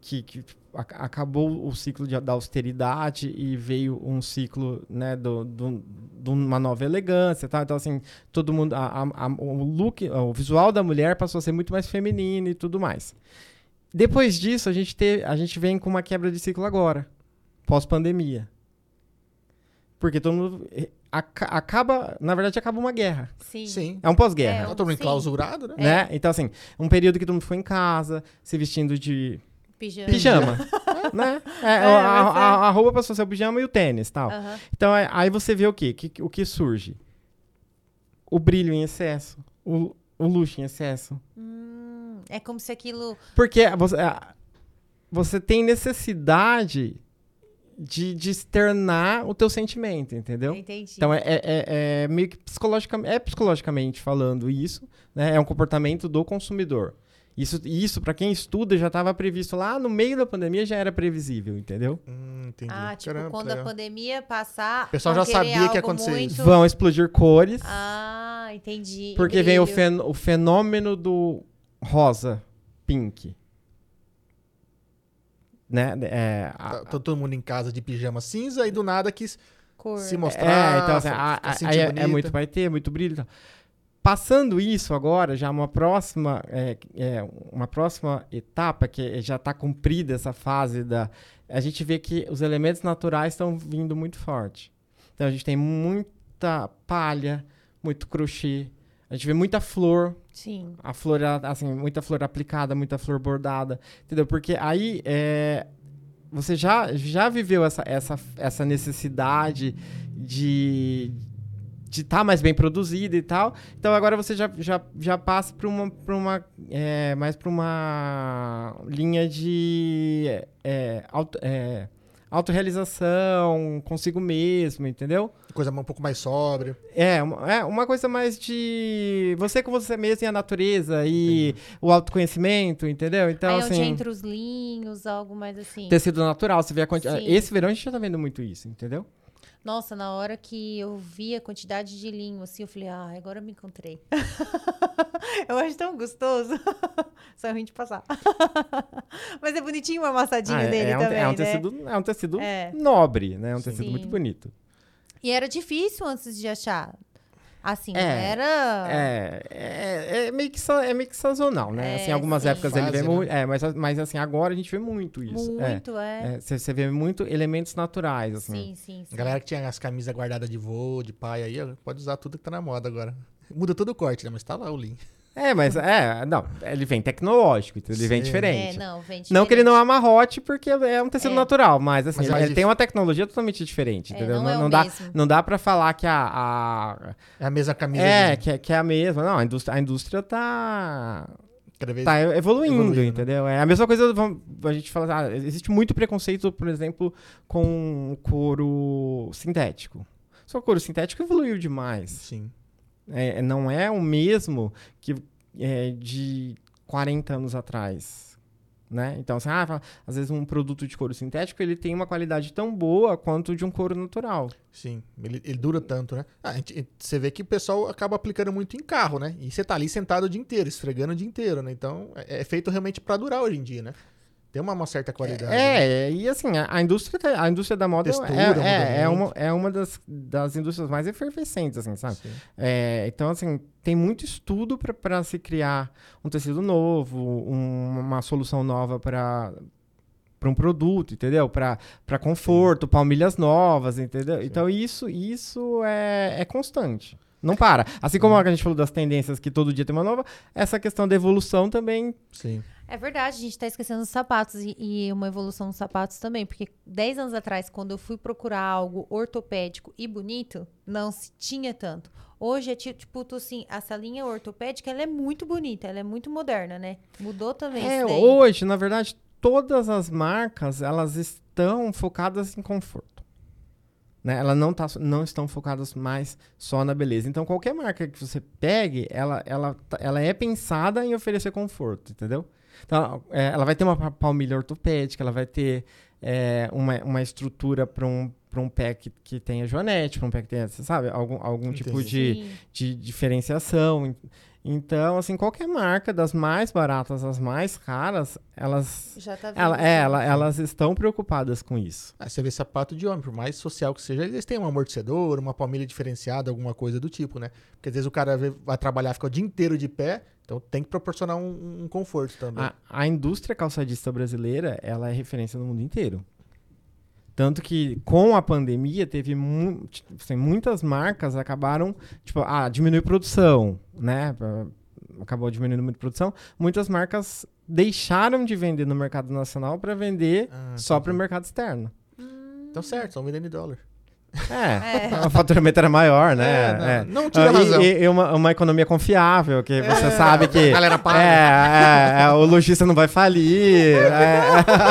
que, que ac- acabou o ciclo de- da austeridade e veio um ciclo, né, do, do- de uma nova elegância, tá? Então, assim, todo mundo, a- a- o look, o visual da mulher passou a ser muito mais feminino e tudo mais. Depois disso, a gente, te, a gente vem com uma quebra de ciclo agora, pós-pandemia. Porque todo mundo eh, aca- acaba, na verdade, acaba uma guerra. Sim. Sim. É um pós-guerra. É, Tá todo mundo sim. enclausurado, né? Né? Então, assim, um período que todo mundo ficou em casa, se vestindo de Pijama. pijama. né? É, É, a, mas é. a- a roupa passou a ser o pijama e o tênis tal. Aham. Então, é- aí você vê o quê? Que- o que surge? O brilho em excesso, o, o luxo em excesso. Hum, é como se aquilo. Porque você, você tem necessidade de, de externar o teu sentimento, entendeu? Entendi. Então é, é- é- é meio que psicologicamente, é psicologicamente falando isso, né? É um comportamento do consumidor. Isso, isso para quem estuda, já estava previsto lá no meio da pandemia, já era previsível, entendeu? Hum, entendi. ah, tipo, Caramba, quando legal. a pandemia passar. O pessoal já sabia que ia acontecer muito- isso. Vão explodir cores, Ah, entendi. Porque vem o, fen- o fenômeno do rosa, pink. Né? É, a- Tá, tá todo mundo em casa de pijama cinza e do nada quis Cor. se mostrar. É, então assim, a- a- é, é muito vai ter, muito brilho. Passando isso agora, já uma próxima, é, é, uma próxima etapa que já está cumprida essa fase da, a gente vê que os elementos naturais estão vindo muito forte. Então a gente tem muita palha, muito crochê, a gente vê muita flor, Sim. a flor, assim, muita flor aplicada, muita flor bordada, entendeu? Porque aí é, você já, já viveu essa, essa, essa necessidade de de estar mais bem produzida e tal. Então agora você já, já, já passa para uma, pra uma é, mais para uma linha de é, auto, é, autorrealização consigo mesmo, entendeu? Coisa um pouco mais sóbria. É uma, é, uma coisa mais de você com você mesmo e a natureza e o autoconhecimento, entendeu? Então, Aí onde assim, entra os linhos, algo mais assim. tecido natural, você vê a quanti... Sim. Esse verão a gente já tá vendo muito isso, entendeu? Nossa, na hora que eu vi a quantidade de linho, assim, eu falei, ah, agora eu me encontrei. eu acho tão gostoso. Só é ruim de passar. Mas é bonitinho o amassadinho Ah, é, dele é um, também, é um né? tecido, é um tecido É. nobre, né? É um tecido Sim. muito bonito. E era difícil antes de achar. Assim, É, era... É, é, é meio que é meio que sazonal, né? É, assim, algumas sim. épocas ele Fase, vê né? muito. É, mas, mas assim, agora a gente vê muito isso. É. Muito, é. É, Você vê muito elementos naturais, assim. Sim, sim, sim. A galera que tinha as camisas guardadas de voo, de pai aí, pode usar tudo que tá na moda agora. Muda todo o corte, né? Mas tá lá o link. É, mas é, não, ele vem tecnológico, então ele vem Sim. diferente. É, não, vem Não que ele diferente. não é amarrote, porque é um tecido É. natural, mas assim, Mas ele, ele tem uma tecnologia totalmente diferente, É, entendeu? não é o dá, mesmo. não dá pra falar que a. a- É a mesma camisa. é, que, é- que é a mesma. Não, a indústria, a indústria tá. cada vez. Tá evoluindo, Evoluindo, né? entendeu? É a mesma coisa, vamos- a gente fala, ah, existe muito preconceito, por exemplo, com o couro sintético. Só couro sintético evoluiu demais. Sim. É, não é o mesmo que é, de 40 anos atrás. Né? Então, assim, ah, às vezes um produto de couro sintético ele tem uma qualidade tão boa quanto de um couro natural. Sim, ele, ele dura tanto, né? Ah, gente- você vê que o pessoal acaba aplicando muito em carro, né? E você tá ali sentado o dia inteiro, esfregando o dia inteiro, né? Então, é, é feito realmente pra durar hoje em dia, né? Tem uma, uma certa qualidade. né? É, e assim, a, a indústria, tá- a indústria da moda Textura, é, muda é, é muito. uma, é uma das, das indústrias mais efervescentes, assim, sabe? Sim. É, então, assim, tem muito estudo para se criar um tecido novo, um- uma solução nova para para um produto, entendeu? Para conforto, palmilhas novas, entendeu? Então, isso, isso é, é constante. Não para. Assim como a gente falou das tendências que todo dia tem uma nova, essa questão da evolução também. Sim. É verdade, a gente tá esquecendo os sapatos e, e uma evolução dos sapatos também, porque 10 anos atrás, quando eu fui procurar algo ortopédico e bonito, não se tinha tanto. Hoje é ti- tipo, tu, assim, essa linha ortopédica, ela é muito bonita, ela é muito moderna, né? Mudou também É, hoje, na verdade, todas as marcas, elas estão focadas em conforto. Né? Elas não, tá, não estão focadas mais só na beleza. Então, qualquer marca que você pegue, ela, ela, tá- ela é pensada em oferecer conforto, entendeu? Então, é, ela vai ter uma pa- palmilha ortopédica, ela vai ter é, uma, uma estrutura para um, pra um pé que, que tenha joanete, para um pé que tenha, você sabe, algum, algum tipo de, de diferenciação. En- Então, assim, qualquer marca, das mais baratas às mais caras, elas, Já tá vendo. ela, é, ela- elas estão preocupadas com isso. Ah, você vê sapato de homem, por mais social que seja, eles têm um amortecedor, uma palmilha diferenciada, alguma coisa do tipo, né? Porque às vezes o cara vai trabalhar, fica o dia inteiro de pé, então tem que proporcionar um, um conforto também. A, a indústria calçadista brasileira, ela é referência no mundo inteiro. Tanto que com a pandemia teve mu assim, muitas marcas acabaram, tipo, ah, diminui produção, né? Acabou diminuindo muito a produção. Muitas marcas deixaram de vender no mercado nacional para vender Ah, só para o mercado externo. Então certo, estão vendendo em dólar. É, o faturamento era maior, né? não, É. não tira Ah, razão. E, e uma, uma economia confiável, que você sabe que. A galera paga. É, é, é, o lojista não vai falir. é.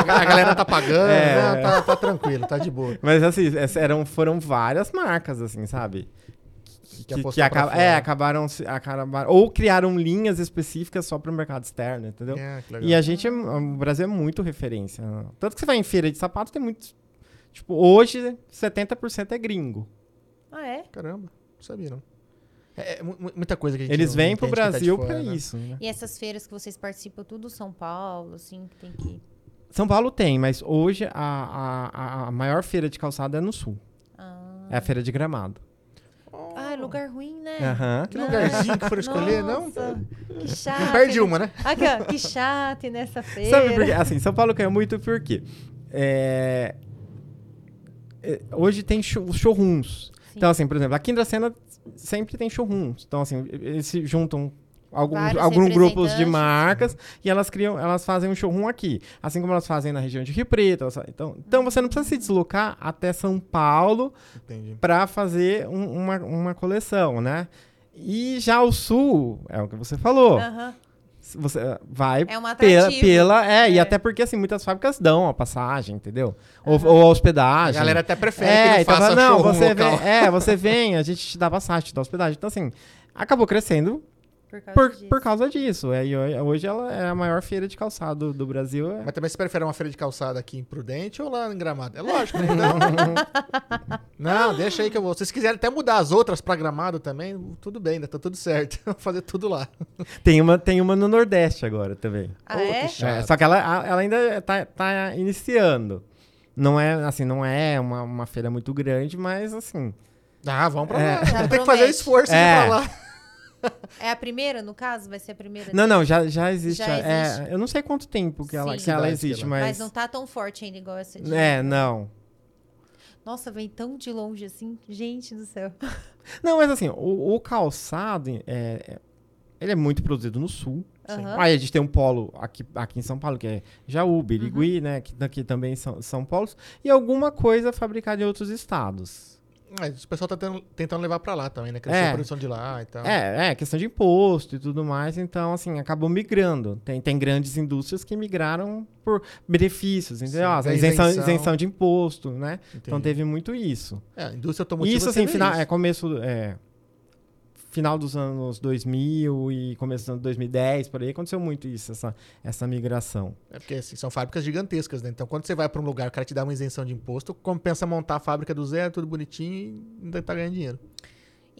A galera tá pagando, É. né? tá, tá tranquilo, tá de boa. Mas assim, eram, foram várias marcas, assim, sabe? Que Que, que acaba- é, acabaram, se- acabaram. Ou criaram linhas específicas só para o mercado externo, entendeu? É. E a gente, é- o Brasil é muito referência. Tanto que você vai em feira de sapato, tem muitos. Tipo, hoje, 70% é gringo. Ah, é? Caramba, não sabia não. É, é mu- mu- muita coisa que a gente Eles não vêm pro tá Brasil fora, pra né? isso. Né? E essas feiras que vocês participam, tudo São Paulo, assim, que tem que... São Paulo tem, mas hoje a, a, a- maior feira de calçado é no sul. Ah, É a feira de gramado. Ah, lugar ruim, né? Aham. Que lugarzinho que foram escolher, não? Nossa, Que chato. Não perde uma, né? Aqui, ó, que chato nessa feira. Sabe por quê? Assim, São Paulo ganha muito porque é, é, hoje tem show, showrooms. Sim. Então, assim, por exemplo, aqui em Dracena sempre tem showrooms. Então, assim, eles se juntam alguns, alguns grupos de marcas e elas criam, elas fazem um showroom aqui. Assim como elas fazem na região de Rio Preto. elas Então, então você não precisa se deslocar até São Paulo para fazer um- uma, uma coleção, né? E já o Sul, é o que você falou. Aham. Você vai É um pela, pela é, e É. até porque assim muitas fábricas dão a passagem, entendeu? Ou, ou a A hospedagem. galera até prefere é, que não então, faça fala, não, você local. vem, é, você vem, a gente te dá passagem, te dá hospedagem. Então assim, acabou crescendo Por causa por, disso. por causa disso. É, e ho- hoje ela é a maior feira de calçado do Brasil. é- Mas também você prefere uma feira de calçada aqui em Prudente ou lá em Gramado? É lógico, né? Não, deixa aí que eu vou. Se vocês quiserem até mudar as outras pra Gramado também, tudo bem, ainda tá tudo certo. Vou fazer tudo lá. Tem uma, tem uma no Nordeste agora também. Ah, Ô, é? que É, só que ela, ela ainda tá, tá iniciando. Não é assim, não é uma, uma feira muito grande, mas assim. Ah, vamos pra É. lá. Vamos ter que fazer esforço É. de ir pra lá. É a primeira, no caso? Vai ser a primeira? Não, não, já, já existe. Já é, existe. eu não sei quanto tempo que ela, Sim. que ela que existe, ela- mas. Mas não tá tão forte ainda igual essa de... É, não. Nossa, vem tão de longe assim. Gente do céu. Não, mas assim, o, o calçado, é, é- ele é muito produzido no sul. Aham. Aí a gente tem um polo aqui, aqui em São Paulo, que é Jaú, Uhum. Birigui, né? Que daqui também são, são polos. E alguma coisa fabricada em outros estados. Mas o pessoal tá tentando, tentando levar pra lá também, né? Crescer É. a produção de lá e tal. É, é, questão de imposto e tudo mais. Então, assim, acabou migrando. Tem, tem grandes indústrias que migraram por benefícios, entendeu? Sim, Ah, isenção, isenção. de imposto, né? Então Entendi. teve muito isso. É, a indústria automotiva. Isso, assim, final, isso. é começo. É, final dos anos 2000 e começo dos anos 2010, por aí, aconteceu muito isso, essa, essa migração. É porque assim, são fábricas gigantescas, né? Então, quando você vai pra um lugar, o cara te dá uma isenção de imposto, compensa montar a fábrica do zero, tudo bonitinho e ainda tá ganhando dinheiro.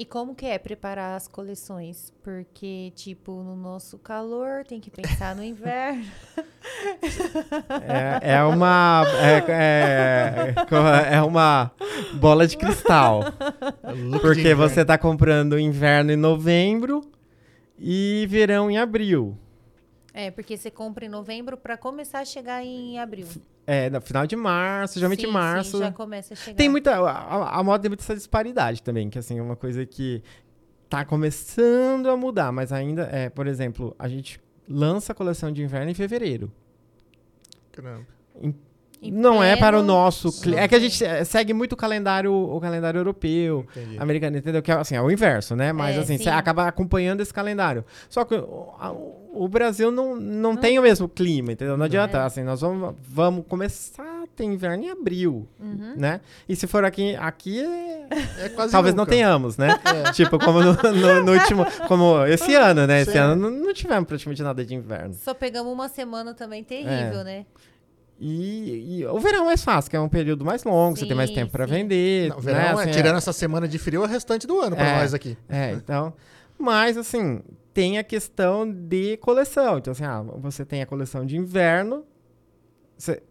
E como que é preparar as coleções? Porque, tipo, no nosso calor, tem que pensar no inverno. É, é uma. É, é, é uma bola de cristal. Porque você tá comprando inverno em novembro e verão em abril. É, porque você compra em novembro pra começar a chegar em abril. É, no final de março, geralmente Sim, março. Sim, já começa a chegar. Tem muita. A, a moda tem muita essa disparidade também, que assim, é uma coisa que tá começando a mudar, mas ainda é, por exemplo, a gente lança a coleção de inverno em fevereiro. Caramba. Em Não é para o nosso. cli- É que a gente segue muito o calendário, o calendário europeu. Entendi. americano, entendeu? Que é, assim, é o inverso, né? Mas É, assim, sim. você acaba acompanhando esse calendário. Só que o, o Brasil não, não tem o mesmo clima, entendeu? Não adianta, É. assim, nós vamos, vamos começar a ter inverno em abril, Uhum. né? E se for aqui, aqui é- É quase talvez não nunca. tenhamos, né? É. tipo, como no, no- no último, como esse ano, né? Esse Sim. ano não, não tivemos praticamente nada de inverno. Só pegamos uma semana também É. terrível, né? E, e o verão é mais fácil, que é um período mais longo, você tem mais Sim, tempo para sim. vender. Não, verão né? é, Assim, tirando essa semana de frio, é o restante do ano pra É. nós aqui. É, então. Mas, assim, tem a questão de coleção. Então, assim, ah, você tem a coleção de inverno. Você,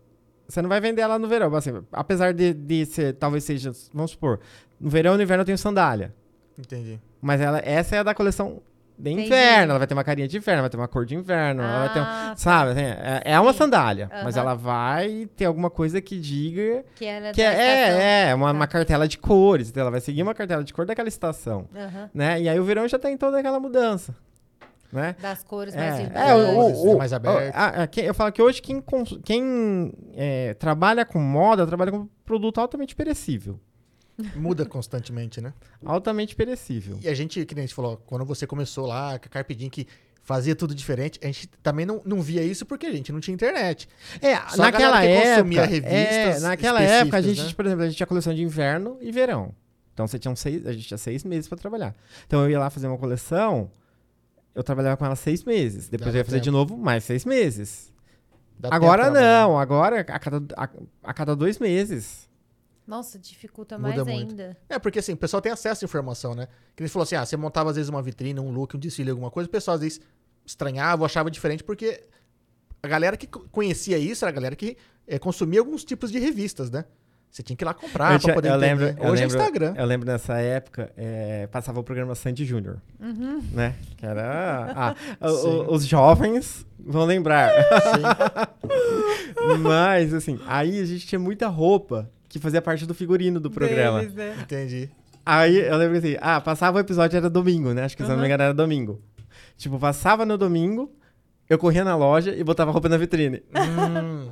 você não vai vender ela no verão. Assim, apesar de, de ser, talvez seja, vamos supor, no verão e no inverno eu tenho sandália. Entendi. Mas ela, essa é a da coleção de Entendi. inverno. Ela vai ter uma carinha de inverno, vai ter uma cor de inverno. ela vai ter um, Ah, sabe, assim, é, é uma Sim. sandália. Mas Aham. ela vai ter alguma coisa que diga que era que da estação. é, é, uma, Tá. uma cartela de cores. Então ela vai seguir uma cartela de cor daquela estação Aham. né? E aí o verão já tem toda aquela mudança, né? Das cores É, mais é, o, o- o- mais aberto. a- a- quem- eu falo que hoje quem, quem é, trabalha com moda trabalha com produto altamente perecível. Muda constantemente, né? Altamente perecível. E a gente, que nem a gente falou, quando você começou lá, com a Carpe Diem, que fazia tudo diferente, a gente também não, não via isso porque a gente não tinha internet. É, Só naquela época, revistas é, naquela época a gente, né? por exemplo, a gente tinha coleção de inverno e verão. Então você tinha seis, a gente tinha seis meses para trabalhar. Então eu ia lá fazer uma coleção, eu trabalhava com ela seis meses. Depois Dava eu ia fazer tempo. de novo mais seis meses. Dá Agora não, agora a cada, a, a cada dois meses. Nossa, dificulta Muda mais muito. ainda. É, porque assim, o pessoal tem acesso à informação, né? Que ele falou assim, ah, você montava às vezes uma vitrine, um look, um desfile, alguma coisa, o pessoal às vezes estranhava, ou achava diferente, porque a galera que co- conhecia isso era a galera que eh, consumia alguns tipos de revistas, né? Você tinha que ir lá comprar Eu pra poder eu entender. lembro- eu Hoje lembro- é Instagram. Eu lembro nessa época, é, passava o programa Sandy Júnior, né? Que era... ah, o- Sim. o- os jovens vão lembrar. Mas, assim, aí a gente tinha muita roupa que fazia parte do figurino do programa. Deles, né? Entendi. Aí eu lembro assim, ah, passava o episódio, era domingo, né? Acho que se eu não me engano era domingo. Tipo, passava no domingo, eu corria na loja e botava a roupa na vitrine. Hum,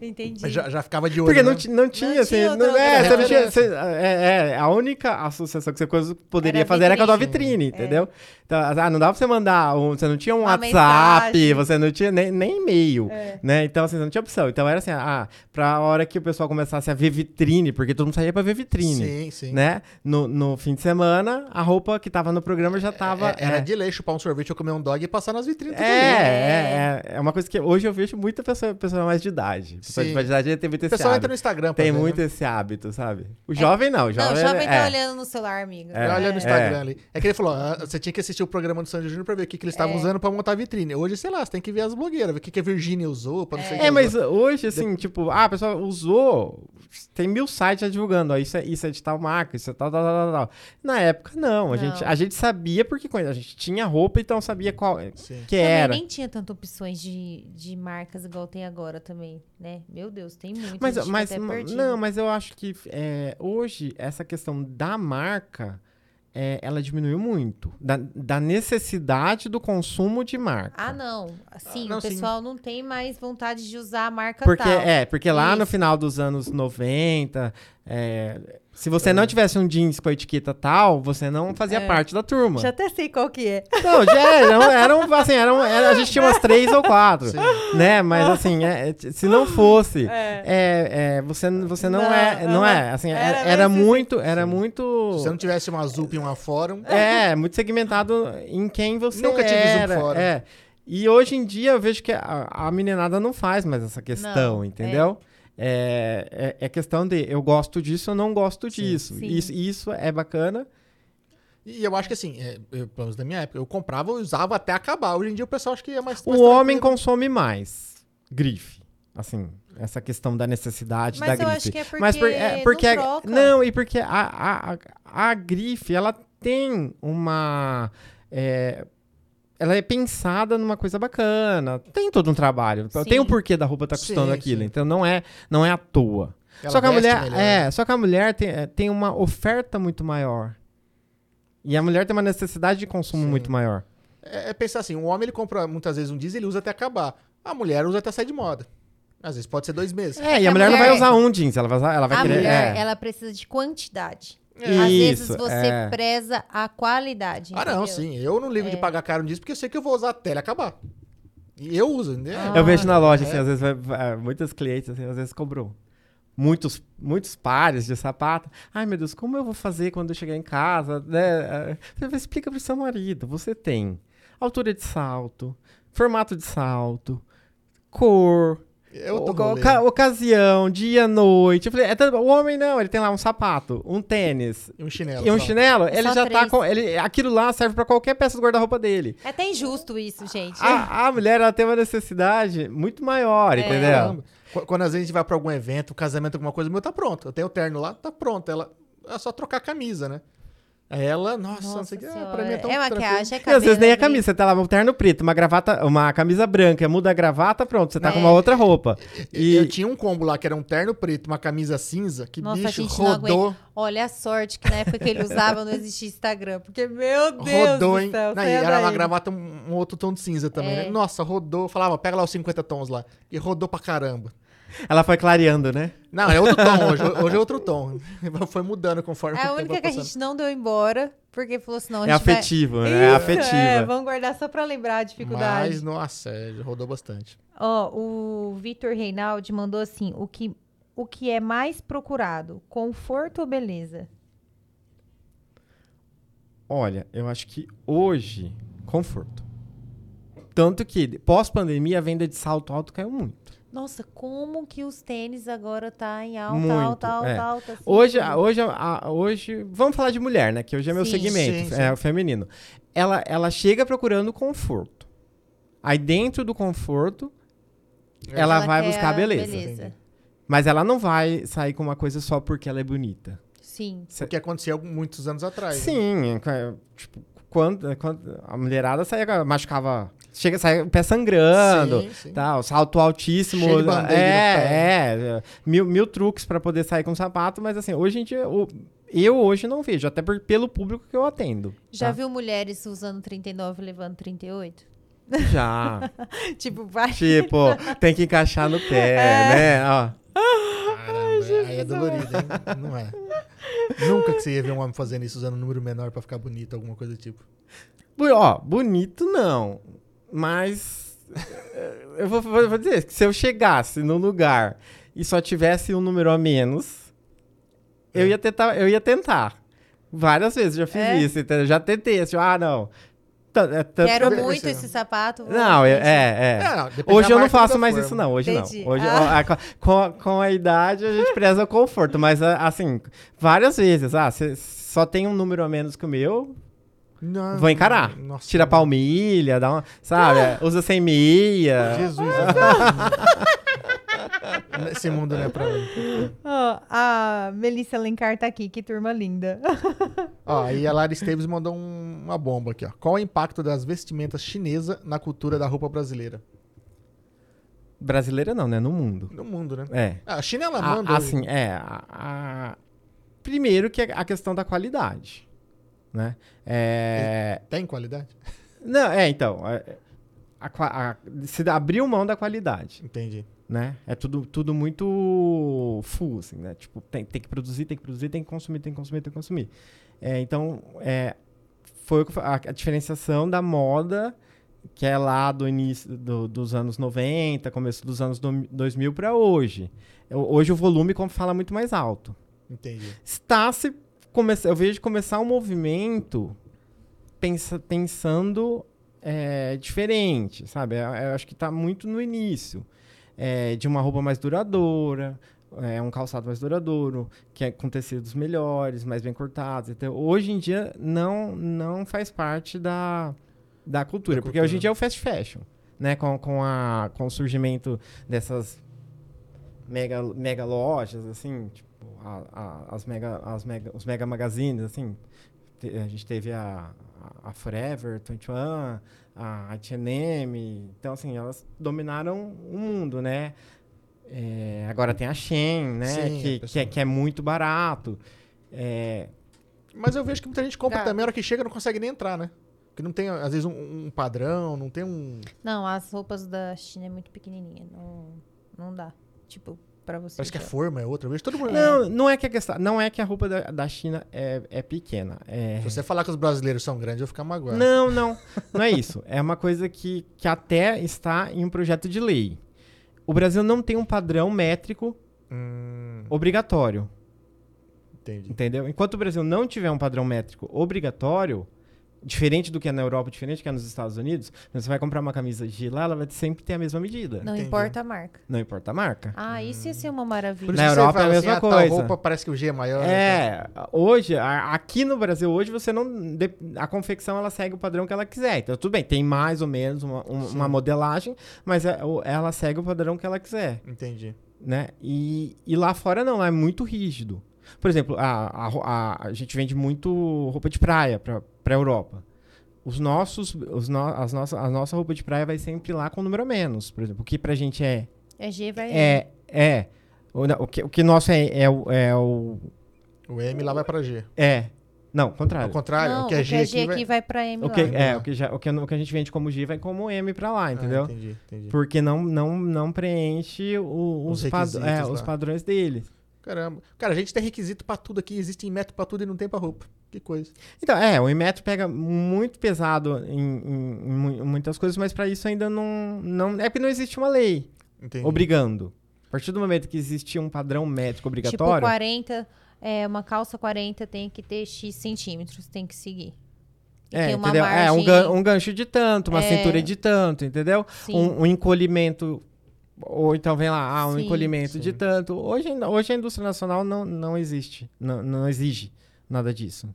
Entendi. já, já ficava de olho. Porque né? não, ti- não tinha, assim. tinha não- é, você não tinha. você- é, é, a única associação que você poderia Era fazer era com a da vitrine. vitrine, entendeu? Então, ah, não dava pra você mandar. um- você não tinha um Uma WhatsApp, mensagem. você não tinha nem, nem e-mail. É. Né? Então, assim, você não tinha opção. Então era assim, ah, pra hora que o pessoal começasse a ver vitrine, porque todo mundo saía pra ver vitrine. Sim, sim. Né? No, no fim de semana, a roupa que tava no programa já tava. É, era é. de lei chupar um sorvete ou comer um dog e passar nas vitrines. É, é, é, é uma coisa que hoje eu vejo muita pessoa, pessoa mais de idade. Sim. de idade tem muito O esse pessoal entra hábito. no Instagram Tem ver, muito né? esse hábito, sabe? O jovem não, o Não, jovem, o jovem tá é, olhando no celular, amigo. É. Olha no É. Instagram É. ali. É que ele falou, ah, você tinha que assistir o programa do Sandy Júnior pra ver o que, que eles estavam É. usando pra montar a vitrine. Hoje, sei lá, você tem que ver as blogueiras, ver o que, que a Virgínia usou, pra não sei o que É, usou. mas hoje, assim, tipo, ah, a pessoa usou. Tem mil sites já divulgando, ó, isso é, isso é de tal marca, isso é tal, tal, tal, tal, tal. Na época, não. A, Não. Gente, a gente sabia porque a gente tinha roupa, então sabia qual Sim. que Também era. nem tinha tantas opções de, de marcas igual tem agora também, né? Meu Deus, tem muito. Mas, mas, não, mas eu acho que é, hoje essa questão da marca, é, ela diminuiu muito. Da, da necessidade do consumo de marca. Ah, não. Assim, Ah, não, o sim. pessoal não tem mais vontade de usar a marca Porque, tal. é, porque lá no Isso. final dos anos 90, é, se você não tivesse um jeans com a etiqueta tal, você não fazia É. parte da turma. Já até sei qual que é. Não, já eram, eram assim, eram, era- a gente tinha umas três ou quatro, Sim. né? Mas assim, é, é, se não fosse, É. é, é, você, você não, Não, é, não é, assim, Era era, era assim. muito, era Sim. muito, Se você não tivesse uma Zup e uma Fórum, é, muito segmentado em quem você Nunca tive Zoom era, fora. é. E hoje em dia eu vejo que a, a meninada não faz mais essa questão, Não, entendeu? É, é, é questão de eu gosto disso, eu não gosto Sim. disso. Sim. Isso, isso é bacana. E eu acho que assim, é, eu, pelo menos da minha época, eu comprava e usava até acabar. Hoje em dia o pessoal acha que é mais. mais O homem consome mais grife. Assim, essa questão da necessidade Mas da eu grife. acho que é porque, Mas por- é, porque não a- troca. não, e porque a, a, a, a grife, ela tem uma. é, ela é pensada numa coisa bacana. Tem todo um trabalho. Sim. Tem o porquê da roupa tá custando Sim, aquilo. sim. Então não é, não é à toa. Ela só que a mulher, melhor. é, só que a mulher tem, é, tem uma oferta muito maior. E a mulher tem uma necessidade de consumo Sim. muito maior. É, é pensar assim, o homem ele compra muitas vezes um diesel ele usa até acabar. A mulher usa até sair de moda. Às vezes pode ser dois meses. É, e a a mulher, não vai mulher- usar um jeans, ela vai, usar, ela vai a querer. mulher, é. ela precisa de quantidade. É. Às vezes Isso, você é. preza a qualidade. Ah, não, entendeu? sim. Eu não ligo de É. pagar caro nisso porque eu sei que eu vou usar até ele acabar. E eu uso, né? Ah. Eu vejo na loja, é. assim, às vezes, vai- vai- muitas clientes, assim, às vezes cobrou muitos, muitos pares de sapato. Ai, meu Deus, como eu vou fazer quando eu chegar em casa, né? Explica pro seu marido. Você tem altura de salto, formato de salto, cor, É outro oca- rolê. oca- ocasião, dia, noite. Eu falei, é tanto- o homem não, ele tem lá um sapato, um tênis E um chinelo. e um chinelo, ele só já tá três. com... Ele, aquilo lá serve pra qualquer peça do guarda-roupa dele. É até injusto isso, gente. A, a mulher, ela tem uma necessidade muito maior, É. entendeu? Quando às vezes a gente vai pra algum evento, um casamento, alguma coisa, o meu tá pronto. Eu tenho o terno lá, tá pronto. Ela, é só trocar a camisa, né? Ela, nossa, não Nossa sei o que. Ah, senhora. pra mim é tão é tranquilo. maquiagem, é E cabelo. às vezes nem é a camisa, você tá lá um terno preto, uma gravata, uma camisa branca, muda a gravata, pronto, você tá com É. uma outra roupa. E... E Eu tinha um combo lá que era um terno preto, uma camisa cinza, que Nossa, a bicho não rodou, Olha a sorte que na época que ele usava não existia Instagram. Porque, meu Deus rodou, do hein? céu, Não, e saia era uma gravata, um, um outro tom de cinza também, É. né? Nossa, rodou. Falava, pega lá os 50 tons lá. E rodou pra caramba. Ela foi clareando, né? Não, é outro tom hoje. Hoje é outro tom. Foi mudando conforme É a única que a gente não deu embora, porque falou assim, não, a É gente vai- afetivo, né? Isso, É afetiva. É, vamos guardar só pra lembrar a dificuldade. Mas, nossa, é, rodou bastante. Ó, o Vitor Reinaldi mandou assim: o que, o que é mais procurado? Conforto ou beleza? Olha, eu acho que hoje, conforto. Tanto que, pós-pandemia, a venda de salto alto caiu muito. Nossa, como que os tênis agora tá em alta, Muito, alta, alta, é. alta. assim, Hoje, a- hoje, a- hoje, vamos falar de mulher, né? Que hoje é meu Sim. segmento, Sim, sim. é o feminino. Ela, ela chega procurando conforto. Aí dentro do conforto, ela, vai quer buscar a beleza. beleza. Mas ela não vai sair com uma coisa só porque ela é bonita. Sim. O que acontecia muitos anos atrás. né? Sim, é, tipo, quando, quando a mulherada saía, machucava, chega, saía o pé sangrando, Sim, sim. tal, salto altíssimo. É, é, mil, mil truques pra poder sair com sapato, mas assim, hoje em dia, o- eu hoje não vejo, até por- pelo público que eu atendo. Já tá? viu mulheres usando 39 e levando 38? Já. tipo, vai. tipo, tem que encaixar no pé, É. né? Ó. Caramba, aí é dolorido, hein? Não é. Nunca que você ia ver um homem fazendo isso usando um número menor pra ficar bonito, alguma coisa do tipo. Ó, bonito não. Mas. eh, Eu vou, vou- vou dizer que se eu chegasse num lugar e só tivesse um número a menos, eu, É. ia tentar, eu ia tentar. Várias vezes já fiz É? isso, entendeu? Já tentei, assim, ah, não. É Quero que eu- muito esse- sapato. Não, eu- é, é. É, não, Hoje eu não faço mais forma. isso, não. Hoje Entendi. não. Hoje, Ah. ó, a- com, a- com a idade, a gente preza o conforto. Mas, a- assim, várias vezes. Ah, você só tem um número a menos que o meu, Não, vou encarar. Nossa, Tira a palmilha, dá uma. Sabe? é, Usa sem meia. Jesus. Esse mundo não é pra mim. Ó, a Melissa Lencar tá aqui, que turma linda. Ó, aí a Lara Esteves mandou um- uma bomba aqui, ó. Qual o impacto das vestimentas chinesas na cultura da roupa brasileira? Brasileira não, né? No mundo. No mundo, né? É. Ah, a China ela A- manda. assim, é. a- a- Primeiro que é a questão da qualidade. Né? É. Tem qualidade? Não, é, então. é- a qua- a- se abriu mão da qualidade. Entendi. né? É tudo, tudo muito full, assim, né? Tipo, tem, tem que produzir, tem que produzir, tem que consumir, tem que consumir, tem que consumir. É, então, é, foi a, a diferenciação da moda, que é lá do início do- dos anos 90, começo dos anos do- 2000 para hoje. Eu- Hoje o volume como fala muito mais alto. Entendi. Está se começar, eu vejo começar um movimento pensa- pensando é, diferente, sabe? Eu, eu acho que está muito no início é, de uma roupa mais duradoura, é, um calçado mais duradouro, que é com tecidos melhores, mais bem cortados. Então, hoje em dia não não faz parte da, da cultura, Da porque cultura. hoje em dia é o fast fashion, né? Com, com, a, com o surgimento dessas mega, mega lojas, assim, tipo, a- a- as mega, as mega, os mega magazines, assim. Te- A gente teve a, a, a Forever, 21, a H&M, então, assim, elas dominaram o mundo, né? É, agora tem a Shein, né? Sim, que, que, pessoa- é, que é muito barato. É, Mas eu vejo que muita gente compra Cara. também, a hora que chega não consegue nem entrar, né? Porque não tem, às vezes, um, um padrão, não tem um. Não, as roupas da China é muito pequenininha. Não, não dá. Tipo, pra você. Parece que a forma é outra. Eu todo mundo. Não, não é que a questão, não é que a roupa da, da China é, é pequena. É, Se você falar que os brasileiros são grandes, eu vou ficar magoado. Não, não. Não é isso. É uma coisa que, que até está em um projeto de lei. O Brasil não tem um padrão métrico Hum, obrigatório, entendi. entendeu? Enquanto o Brasil não tiver um padrão métrico obrigatório, diferente do que é na Europa, diferente do que é nos Estados Unidos, você vai comprar uma camisa de lá, ela vai sempre ter a mesma medida. Não, Não Entendi. importa a marca. importa a marca. Ah, isso ia ser uma maravilha. Por Na Europa é a mesma assim, ah, tal coisa. roupa parece que o G é maior. né? É, hoje, a- aqui no Brasil, hoje você não. de- A confecção ela segue o padrão que ela quiser. Então, tudo bem, tem mais ou menos uma, um- uma modelagem, mas é- o- ela segue o padrão que ela quiser. Entendi. né? E, e lá fora não, lá é muito rígido. Por exemplo, a, a, a, a gente vende muito roupa de praia para a Europa. Os nossos, os no, as nossa, a nossa roupa de praia vai sempre lá com número a menos, por exemplo. O que pra gente é. É G, vai. É. é o, não, o, que, o que nosso é, é, o, é o. O M lá vai pra G. É. Não, Ao contrário. contrário, Não, o que é G, aqui, vai... vai pra M O lá. que, lá. é, o que, já, o, que, o que a gente vende como G vai como M pra lá, Ah, entendeu? entendi, entendi. Porque não, não, não preenche o- Os os, pad- é, os padrões deles. Caramba. Cara, a gente tem requisito pra tudo aqui, existe método pra tudo e não tem pra roupa. Que coisa. Então, é, o Inmetro pega muito pesado em, em- em mu- em muitas coisas, mas pra isso ainda não, não. É porque não existe uma lei Entendi. obrigando. A partir do momento que existia um padrão métrico Tipo, obrigatório. 40, é, uma calça 40 tem que ter X centímetros, tem que seguir. E é, entendeu? É, um, margem- gan- um gancho de tanto, uma É. cintura de tanto, entendeu? Um, um encolhimento. Ou então vem lá, ah, um Sim. encolhimento de Sim. tanto. Hoje, ainda- hoje a indústria nacional não, não existe. Não, não exige nada disso.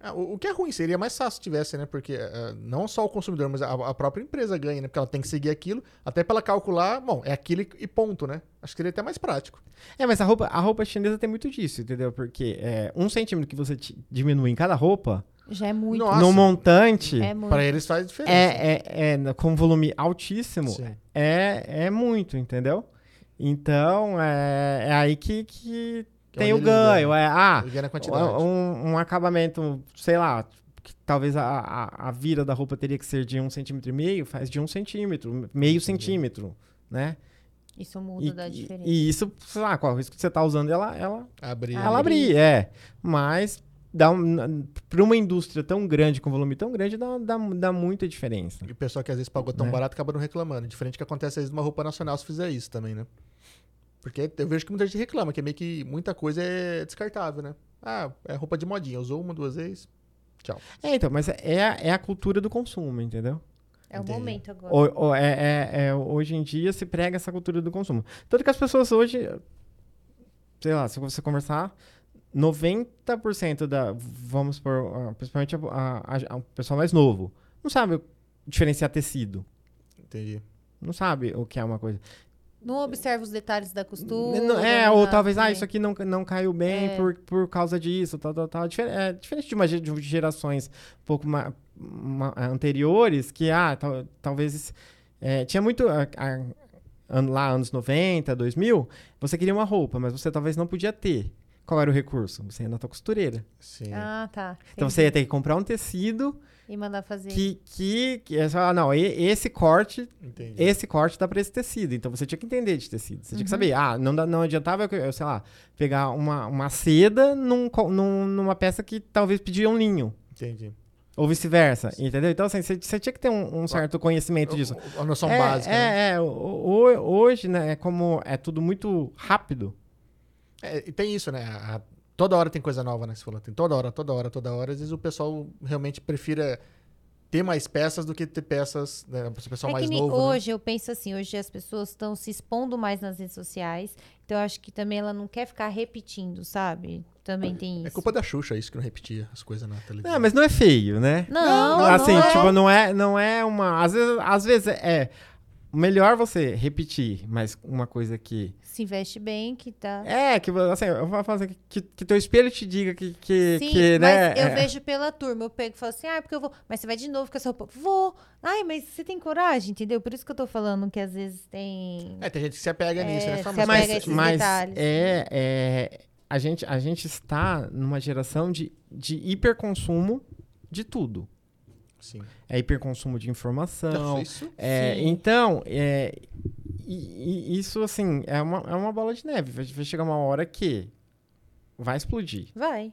Ah, O que é ruim, seria mais fácil se tivesse, né? Porque eh, não só o consumidor, mas a, a própria empresa ganha, né? Porque ela tem que seguir aquilo, até pra ela calcular, bom, é aquilo e- ponto, né? Acho que seria até mais prático. É, mas a roupa, a roupa chinesa tem muito disso, entendeu? Porque é, um centímetro que você diminui em cada roupa, Já é muito. Nossa. no montante, É muito. Pra eles faz diferença. é, é, é, com volume altíssimo, Sim. é, é muito, entendeu? Então, é, é aí que, que Que é tem o ganho. É, ah, um, um acabamento, sei lá, que talvez a, a, a vira da roupa teria que ser de um centímetro e meio, faz de um centímetro, meio centímetro, né? Isso muda E, da e- diferença. e isso, sei lá, qual risco que você tá usando, ela, ela, Abrir. ela abrir, é. Mas dá um, para uma indústria tão grande, com volume tão grande, dá, dá, dá muita diferença. E o pessoal que às vezes pagou tão Né? barato acaba não reclamando. Diferente do que acontece às vezes numa roupa nacional se fizer isso também, né? Porque eu vejo que muita gente reclama, que é meio que muita coisa é descartável, né? Ah, é roupa de modinha. Usou uma, duas vezes. Tchau. É, então, mas é, a- é a cultura do consumo, entendeu? É o Entendi. momento agora. O- o- é, é- é- hoje em dia se prega essa cultura do consumo. Tanto que as pessoas hoje, sei lá, se você conversar, 90% da, vamos por, ah, principalmente o pessoal mais novo, não sabe diferenciar tecido. Entendi. Não sabe o que é uma coisa. Não observa os detalhes da costura. Não- é, ou nada, talvez, ah, né? isso aqui não, não caiu bem É. por, por causa disso, tal, tal, tal. Difer- é diferente de, uma, de gerações um pouco ma- ma- anteriores, que, ah, tal- talvez... é, tinha muito... a- a- an- lá, anos 90, 2000, você queria uma roupa, mas você talvez não podia ter. Qual era o recurso? Você ia na tua costureira. Sim. Ah, tá. Então entendi. você ia ter que comprar um tecido E mandar fazer. que... que, que é só, ah, não, esse corte Entendi. esse corte dá pra esse tecido. Então você tinha que entender de tecido. Você tinha que Uhum. saber. Ah, não, não adiantava, eu, sei lá, pegar uma, uma seda num num- numa peça que talvez pedia um linho. Entendi. Ou vice-versa. Entendeu? Então, assim, você, tinha que ter um, um certo conhecimento disso. A noção é, básica. né? É, é. o- o- hoje, né, é como é tudo muito rápido. É, e tem isso, né? A- toda hora tem coisa nova, né? Você falou, tem toda hora, toda hora, toda hora. Às vezes o pessoal realmente prefira ter mais peças do que ter peças, né? O pessoal é mais que nem novo, né? hoje, eu penso assim, hoje as pessoas estão se expondo mais nas redes sociais, então eu acho que também ela não quer ficar repetindo, sabe? Também tem isso. É culpa da Xuxa isso que não repetia as coisas na televisão. Não, mas não é feio, né? Não, não, assim, é. tipo, não é, não é uma. Às vezes, às vezes é. Melhor você repetir, mas uma coisa que. Se veste bem, que tá... É, que assim, eu vou fazer que, que teu espelho te diga que, que, Sim, que, mas né? eu é. vejo pela turma, eu pego e falo assim, ah, porque eu vou... Mas você vai de novo com essa roupa? Vou! Ai, mas você tem coragem, entendeu? Por isso que eu tô falando que às vezes tem... É, tem gente que se apega nisso, né? É, se mas- apega a mas, esses mas detalhes. é, é a gente a gente está numa geração de, de hiperconsumo de tudo. Sim. É hiperconsumo de informação. Então, isso É, Sim. então, é, e- e isso assim é uma, é uma bola de neve. Vai, vai chegar uma hora que vai explodir. Vai.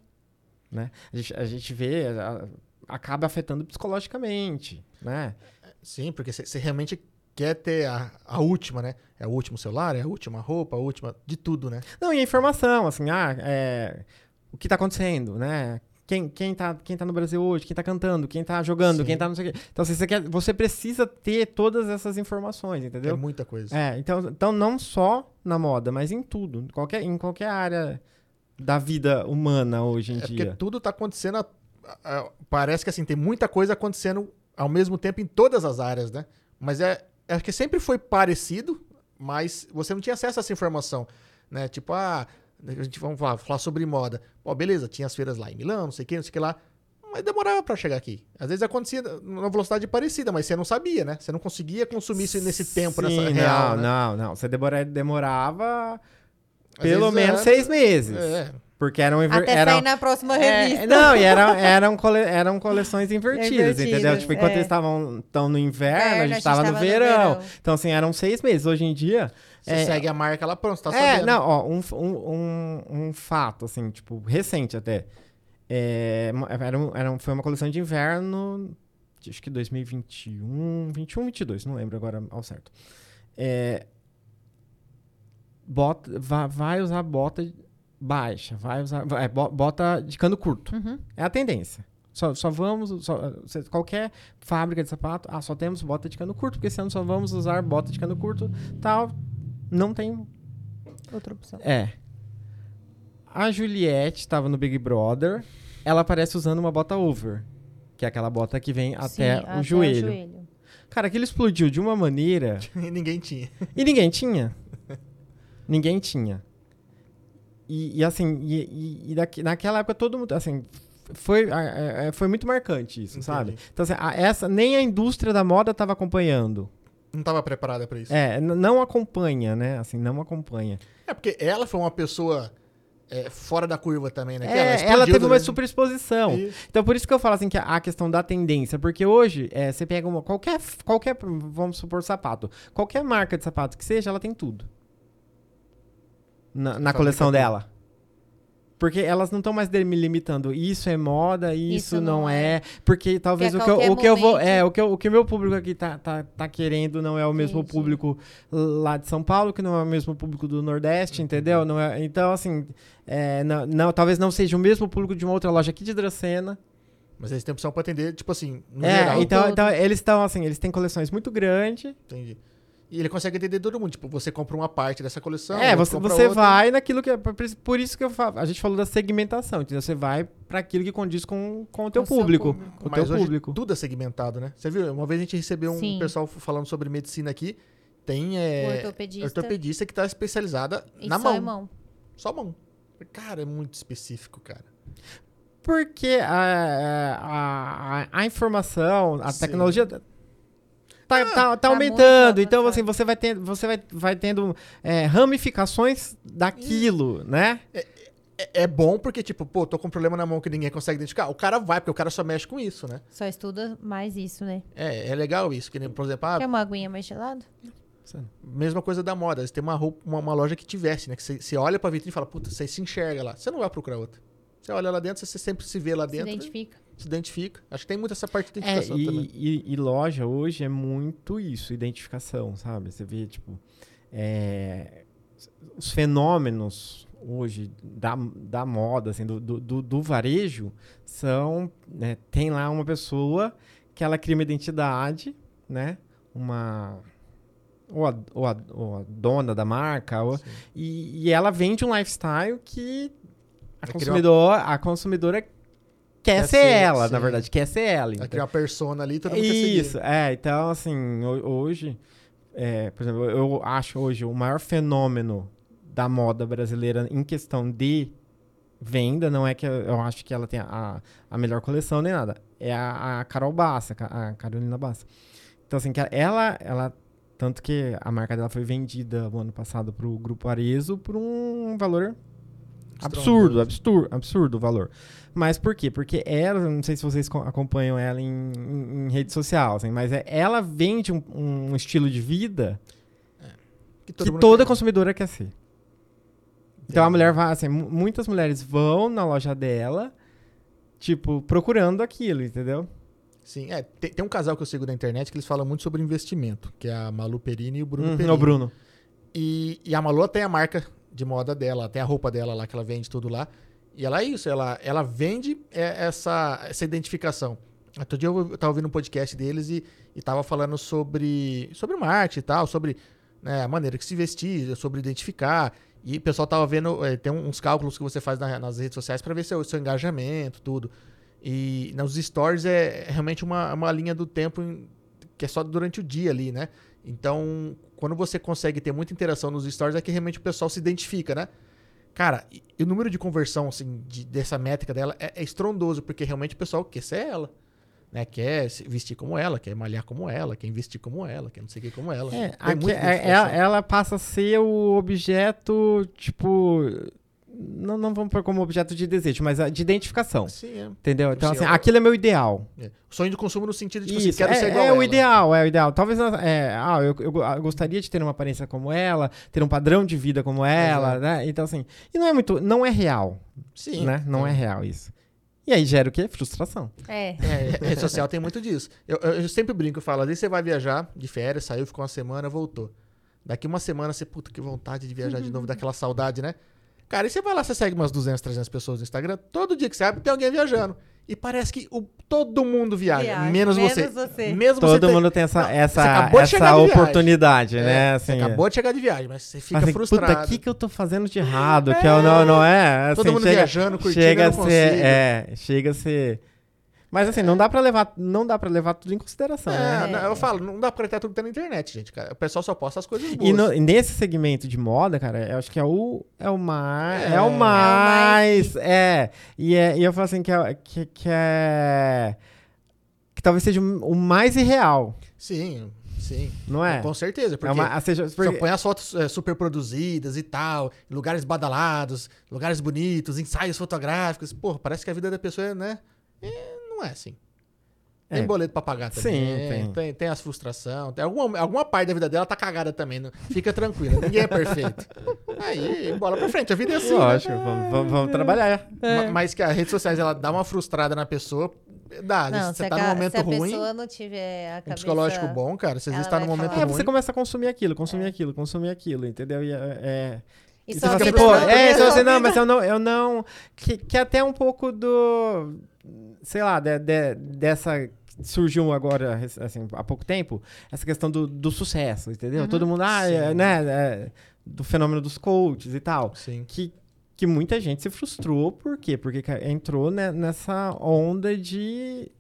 A gente, a gente vê, a- acaba afetando psicologicamente, né? Sim, porque você realmente quer ter a, a última, né? É o último celular, é a última roupa, a última. De tudo, né? Não, e a informação, assim, ah, é, o que tá acontecendo, né? Quem, quem, tá, quem tá no Brasil hoje, quem tá cantando, quem tá jogando, Sim. quem tá não sei o quê. Então, assim, você, quer, você precisa ter todas essas informações, É entendeu? muita coisa. É, então, então não só na moda, mas em tudo. Em qualquer, em qualquer área da vida humana hoje em É porque dia. tudo tá acontecendo. a- a- parece que assim, tem muita coisa acontecendo ao mesmo tempo em todas as áreas, né? Mas é. É que sempre foi parecido, mas você não tinha acesso a essa informação. Né? Tipo, ah, a gente vamos falar, falar sobre moda. Pô, beleza, tinha as feiras lá em Milão, não sei o que, não sei o que lá. Mas demorava pra chegar aqui. Às vezes acontecia numa velocidade parecida, mas você não sabia, né? Você não conseguia consumir isso nesse tempo, Sim, nessa não, real. né? não, não. Você demora, demorava Às pelo vezes, menos é- seis meses. É, Porque eram... Até eram sair na próxima É, revista. não, e eram, eram, cole- eram coleções invertidas, Invertidas, entendeu? Tipo, enquanto é. eles estavam tão no inverno, a gente estava no, tava verão. Então, assim, eram seis meses. Hoje em dia. Você é, segue a marca lá, pronto, você tá é, sabendo. não, ó, um, um, um, fato, assim, tipo, recente até. É, era, um- era um- foi uma coleção de inverno, acho que 2021, 21, 22, não lembro agora ao certo. É, bota, vai, vai usar bota baixa, vai usar, vai, bo- bota de cano curto. Uhum. É a tendência. Só, só vamos. Só, qualquer fábrica de sapato, ah, só temos bota de cano curto, porque esse ano só vamos usar bota de cano curto, tal. Não tem. Outra opção. É. A Juliette estava no Big Brother ela aparece usando uma bota over. Que é aquela bota que vem até, Sim, o, joelho. Cara, aquilo explodiu de uma maneira E ninguém tinha. e ninguém tinha. ninguém tinha. E, e assim, e, e- e daqui- naquela época todo mundo, assim, foi, foi muito marcante isso, Entendi. sabe? Então, assim, a- essa, nem a indústria da moda estava acompanhando. Não tava preparada pra isso. É, não acompanha, né? Assim, não acompanha. É porque ela foi uma pessoa é, fora da curva também, né? É, ela, explodiu teve uma durante- super exposição. Isso. Então, por isso que eu falo assim que a, questão da tendência, porque hoje é, você pega uma qualquer qualquer vamos supor sapato, qualquer marca de sapato que seja, ela tem tudo na, na coleção dela. Porque elas não estão mais delimitando isso é moda, isso, Isso não, não é. é. Porque talvez o que, eu, o que eu vou. É, o que, eu- o que meu público aqui tá, tá, tá querendo não é o mesmo Entendi. público lá de São Paulo, que não é o mesmo público do Nordeste, entendeu? Não é, então, assim, é, não, não- talvez não seja o mesmo público de uma outra loja aqui de Dracena. Mas eles têm opção pra atender, tipo assim, no É, geral. então, então eles estão assim, eles têm coleções muito grandes. Entendi. E ele consegue atender todo mundo. Tipo, você compra uma parte dessa coleção. é, você, você outra. vai naquilo que. é- Por isso que eu falo, a gente falou da segmentação, entendeu? Você vai para aquilo que condiz com, com o teu Com público. público. Com o Mas teu hoje público. tudo é segmentado, né? Você viu? Uma vez a gente recebeu um Sim. pessoal falando sobre medicina aqui. Tem é, ortopedista. ortopedista que tá especializada E na só mão. em mão. Só mão. Cara, é muito específico, cara. Porque a, a, a, a informação, a Sim. tecnologia tá, tá, tá Tá aumentando. Então, assim, você vai, ter, você vai, vai tendo é, ramificações daquilo, né? É, é bom porque, tipo, pô, tô com um problema na mão que ninguém consegue identificar. O cara vai, porque o cara só mexe com isso, né? Só estuda mais isso, né? É, é legal isso. Que nem, por exemplo, ah, Quer uma aguinha mais gelada? mesma coisa da moda. Tem uma, roupa, uma, uma loja que tivesse, né? Que você, olha pra vitrine e fala, puta, você se enxerga lá. Você não vai procurar outra. Você olha lá dentro, você sempre se vê lá Se dentro. identifica. Se identifica. Acho que tem muito essa parte de É, identificação e, também. e- e loja hoje é muito isso, identificação, sabe? Você vê, tipo, é, os fenômenos hoje da, da moda, assim, do, do, do- varejo, são, né, tem lá uma pessoa que ela cria uma identidade, né? Uma... Ou a, ou a- ou a dona da marca, ou- e, e ela vende um lifestyle que a, Vai criar uma- consumidor, a consumidora quer, Quer ser, ser, ela, na sim. verdade, quer ser ela. Vai entendeu? criar uma persona ali, todo mundo quer Isso, seguir. é. Então, assim, ho- hoje, é, por exemplo, eu acho hoje o maior fenômeno da moda brasileira em questão de venda, não é que eu, eu acho que ela tem a, a melhor coleção nem nada, é a, a Carol Bassa, a Carolina Bassa. Então, assim, que ela, ela, tanto que a marca dela foi vendida o ano passado pro Grupo Arezo por um valor absurdo, absurdo, absurdo o valor. Mas por quê? Porque ela, não sei se vocês co- acompanham ela em, em- em rede social, assim, mas é- ela vende um, um estilo de vida Que que mundo toda quer. consumidora quer ser. Então a mulher vai, assim, mu- muitas mulheres vão na loja dela, tipo, procurando aquilo, entendeu? Sim, é. Tem, tem um casal que eu sigo na internet que eles falam muito sobre investimento, que é a Malu Perini e o Bruno Uhum, Perini. o Bruno. E, e a Malu tem a marca de moda dela, tem a roupa dela lá, que ela vende tudo lá. E ela é isso, ela, ela vende é, essa, essa identificação. Outro dia eu tava ouvindo um podcast deles e, e tava falando sobre, sobre marketing e tal, sobre né, a maneira que se vestir, sobre identificar. E o pessoal tava vendo, é, tem uns cálculos que você faz na- nas redes sociais para ver seu, seu engajamento, tudo. E nos stories é realmente uma, uma linha do tempo em- que é só durante o dia ali, né? Então, quando você consegue ter muita interação nos stories, é que realmente o pessoal se identifica, né? Cara, o número de conversão, assim, de- dessa métrica dela é, é estrondoso, porque realmente o pessoal quer ser ela. Né? Quer se vestir como ela, quer malhar como ela, quer investir como ela, quer não sei o que como ela. É, aqui- é- ela passa a ser o objeto, tipo. Não, não vamos pôr como objeto de desejo, mas a- de identificação. Sim, é. Entendeu? Então, Sim, assim, eu- aquilo é meu ideal. É. O sonho de consumo no sentido de, tipo assim, Isso, quero é, ser igual é ela. o ideal, é o ideal. Talvez, é, ah, eu, eu, eu gostaria de ter uma aparência como ela, ter um padrão de vida como ela, né? Então, assim, e não é muito, não é real, Sim. né? Não é real isso. E aí gera o quê? Frustração. É. É, rede social tem muito disso. Eu, eu- eu sempre brinco, eu falo, às vezes você vai viajar de férias, saiu, ficou uma semana, voltou. Daqui uma semana você, puta, que vontade de viajar de novo, daquela saudade, né? Cara, e você vai lá, você segue umas 200, 300 pessoas no Instagram, todo dia que você abre tem alguém viajando. e parece que o- todo mundo viaja, Viaja, menos, menos você. você. Mesmo você Todo tem- mundo tem essa, Não, você essa, essa viagem. oportunidade, É, né? você Assim, acabou de chegar de viagem, mas você fica assim, frustrado. Puta, o que, que eu tô fazendo de errado? Que eu não, não é? Assim, Todo mundo chega, viajando, curtindo, chega a ser, é, chega a ser. Mas assim, não dá pra levar, não dá para levar tudo em consideração, né? É, não, eu falo, não dá pra acreditar tudo que tá na internet, gente. cara. O pessoal só posta as coisas boas. E no- nesse segmento de moda, cara, eu acho que é o é o mais É. é, o mais mais é e, é e eu falo assim que é, que, que é que talvez seja o mais irreal, Sim, sim. não é? Com certeza, É porque uma, seja, só porque- põe as fotos é, super produzidas e tal, lugares badalados, lugares bonitos, ensaios fotográficos. Pô, parece que a vida da pessoa, é, né? é, não é assim. Tem É. boleto pra pagar também. Sim, tem. tem. Tem as frustrações. Tem alguma, alguma parte da vida dela tá cagada também. não- Fica tranquila, ninguém é perfeito. Aí, bola pra frente. A vida é assim. né? lógico, vamos, vamos, vamos trabalhar. Ma- Mas que as redes sociais ela dá uma frustrada na pessoa. Dá, Não, você se, tá a, num momento se a ruim, pessoa não tiver a um cabeça... psicológico bom, cara. Você às vezes ela tá num momento falar. É, ruim. você começa a consumir aquilo, consumir aquilo, consumir aquilo, entendeu? E é, é- E E só você fala assim, pô, não, é, fala assim, não. não, mas eu não, eu não, que, que até um pouco do, sei lá, de- de- dessa, surgiu agora, assim, há pouco tempo, essa questão do, do sucesso, entendeu? Uhum. Todo mundo, ah, é, né, é, do fenômeno dos coaches e tal, Sim. que, que muita gente se frustrou, por quê? Porque entrou ne- nessa onda de,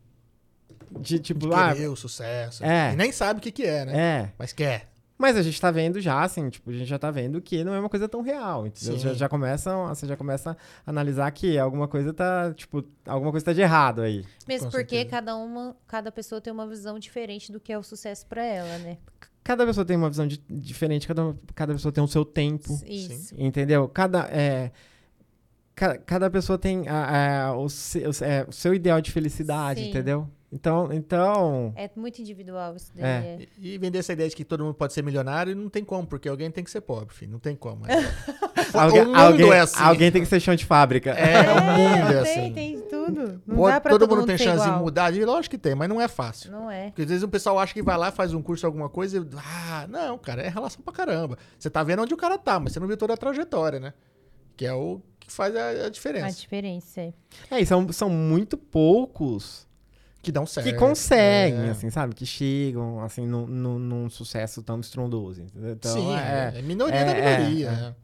de tipo, De ah, o sucesso. é. E nem sabe o que, que é, né? é, Mas quer. Mas a gente tá vendo já, assim, tipo, a gente já tá vendo que não é uma coisa tão real, entendeu? Já, já começam, você já começa a analisar que alguma coisa tá, tipo, alguma coisa tá de errado aí. Mesmo Com porque certeza. cada uma, cada pessoa tem uma visão diferente do que é o sucesso pra ela, né? Cada pessoa tem uma visão di- diferente, cada, cada pessoa tem o seu tempo, Isso. entendeu? Cada, é, ca- cada pessoa tem a- a- o, seu, é, o seu ideal de felicidade, Sim. entendeu? Então, então, É muito individual isso daí. É. é. E vender essa ideia de que todo mundo pode ser milionário, não tem como, porque alguém tem que ser pobre, filho. Não tem como. É. mundo alguém, é assim. alguém tem que ser chão de fábrica. É, o mundo é tem, assim. tem tudo. Não Pode- dá pra todo, todo, mundo tem ser chance igual. de mudar. E Lógico que tem, mas não é fácil. Não é. Porque às vezes o pessoal acha que vai lá, faz um curso, alguma coisa e. Ah, não, cara, é relação pra caramba. Você tá vendo onde o cara tá, mas você não viu toda a trajetória, né? Que é o que faz a, a diferença. A diferença é. É, e são, são muito poucos Que dão certo. que conseguem, É. assim, sabe? Que chegam, assim, num, num, num sucesso tão estrondoso. Então, Sim, é, é, minoria é, da é, minoria. é. né?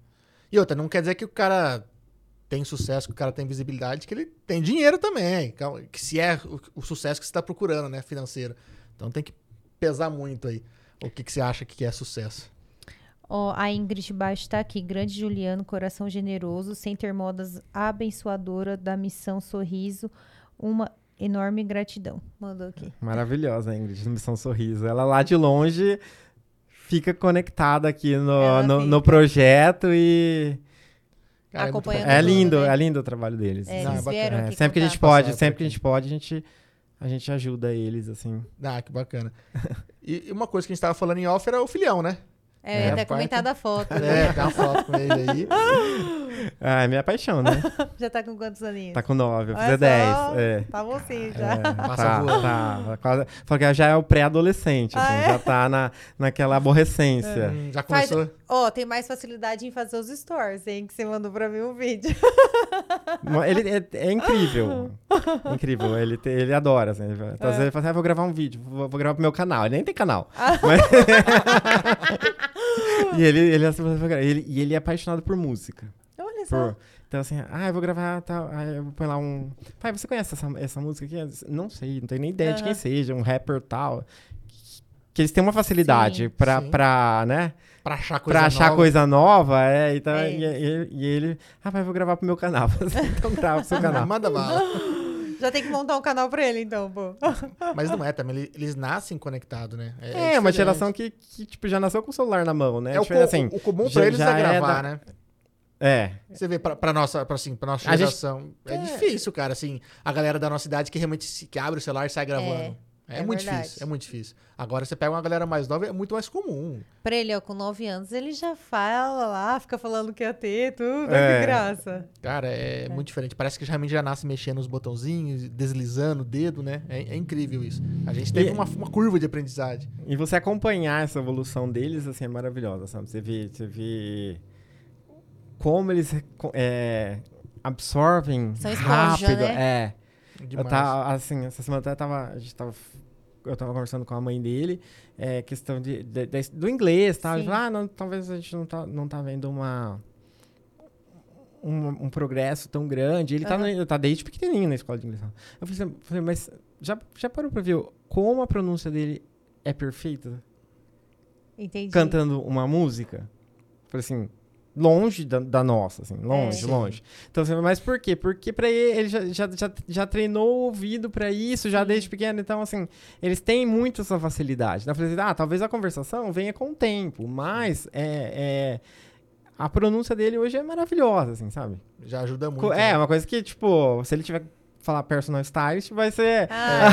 E outra, não quer dizer que o cara tem sucesso, que o cara tem visibilidade, que ele tem dinheiro também. que- Que se é o, o sucesso que você está procurando, né? Financeiro. Então tem que pesar muito aí. O que, que você acha que é sucesso? Ó, a Ingrid Baixo tá aqui. Grande Juliano, coração generoso, sem ter modas abençoadora da missão Sorriso. Uma enorme gratidão. Mandou aqui. Maravilhosa, Ingrid, Missão Sorriso. Ela lá de longe fica conectada aqui no, no, no projeto e Cara, é Acompanhando é tudo, lindo, né? é lindo o trabalho deles. É, Não, é É, sempre que a gente pode, sempre que a gente pode, a gente, a gente ajuda eles, assim. Ah, que bacana. E uma coisa que a gente tava falando em off era o filhão, né? É, É, eu até a parte- comentado a foto. É, tem uma foto com ele aí. Ah, é minha paixão, né? Já tá com quantos aninhos? Tá com nove, eu Olha fizer dez. só, É. Tá mocinho já. É, Passa tá, tá, quase- Fala que já é o pré-adolescente, assim, Ah, é? já tá na, naquela aborrecência. Hum, já Faz- começou. Ó, tem mais facilidade em fazer os stories, hein? Que você mandou pra mim um vídeo. Ele é, é incrível. incrível. Ele, te- ele adora. Assim, ele, às vezes ele fala assim: ah, vou gravar um vídeo, vou, vou gravar pro meu canal. Ele nem tem canal. Mas- e ele, ele, assim, vai gravar. Ele- e ele é apaixonado por música. Olha só. Por- então, assim, ah, eu vou gravar tal. Aí eu vou pôr lá um. Pai, você conhece essa, essa música aqui? Não sei, não tenho nem ideia de quem seja, um rapper tal. Que eles têm uma facilidade Sim, pra, sim. pra, né? Pra achar coisa pra achar nova. coisa nova, é. Então, É e, e- e ele, ah, pai, eu vou gravar pro meu canal. então grava pro seu canal. Manda bala. Já tem que montar um canal pra ele, então, pô. Mas não é também, ele- eles nascem conectados, né? É, uma diferente. geração que, que, tipo, já nasceu com o celular na mão, né? É o, Tipo, co- assim, o comum já- pra eles já é é gravar, da- né? É. Você vê, pra, pra nossa, pra, assim, pra nossa A gente- geração, é, difícil, cara, assim, a galera da nossa idade que realmente se, que abre o celular e sai gravando. É, é muito verdade. difícil, é muito difícil. Agora você pega uma galera mais nova, é muito mais comum. Pra ele, ó, com 9 anos, ele já fala lá, fica falando que ia ter, tudo. É. Que graça. Cara, é, muito diferente. Parece que realmente já nasce mexendo os botãozinhos, deslizando o dedo, né? É, é incrível isso. A gente teve E- uma, uma curva de aprendizagem. E você acompanhar essa evolução deles, assim, é maravilhosa, sabe? Você vê, você vê como eles é, absorvem São esponja, rápido. né? É. Eu Demais. tava, assim, essa semana até tava, a gente tava, eu tava conversando com a mãe dele, é, questão de, de- de- do inglês, tá? Falou, ah, não, talvez a gente não tá, não tá vendo uma, um, um progresso tão grande. Ele tá, Aham. no- tá desde pequenininho na escola de inglês. Eu falei, assim, falei, mas já, já parou pra ver como a pronúncia dele é perfeita? Entendi. cantando uma música. Falei assim, longe da, da nossa, assim, longe, É. longe. Então, assim, mas por quê? Porque pra ele, ele já, já, já, já treinou o ouvido pra isso, já desde pequeno. Então, assim, eles têm muito essa facilidade. Então, eu falei assim, ah, talvez a conversação venha com o tempo, mas é, é, a pronúncia dele hoje é maravilhosa, assim, sabe? Já ajuda muito. Co- né? é, uma coisa que, tipo, se ele tiver falar personal stylist, vai ser... Ah,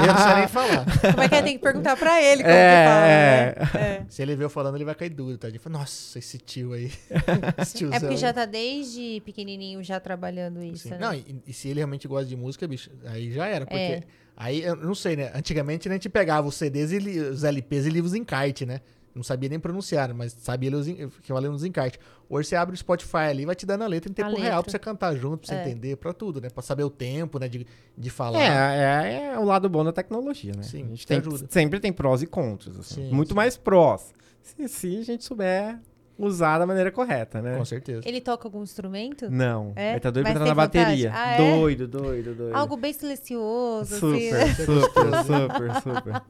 ele Eu não sei nem falar. como é que é? Tem que perguntar pra ele como É, que fala, é. né? É. Se ele ver eu falando, ele vai cair duro, tá? Ele fala, nossa, esse tio aí. esse tiozão. É porque já tá desde pequenininho já trabalhando isso, né? Não, e, e se ele realmente gosta de música, bicho, aí já era. Porque É. aí, eu não sei, né? Antigamente né, a gente pegava os CDs e os LPs e livros em encarte, né? Não sabia nem pronunciar, mas sabia ler os que eu nos encarte. Hoje você abre o Spotify ali vai te dando a letra em tempo letra. real pra você cantar junto, pra você É. entender, pra tudo, né? Pra saber o tempo, né? De, de falar. É, é, é o lado bom da tecnologia, né? Sim, a gente te tem, ajuda. sempre tem prós e contras, assim. Sim, Muito sim. mais prós. Se, se a gente souber usar da maneira correta, né? Com certeza. Ele toca algum instrumento? Não. É? Ele tá doido Mas pra entrar na vontade? bateria. Ah, é? Doido, doido, doido. Algo bem silencioso, super, assim, né? super, super, super.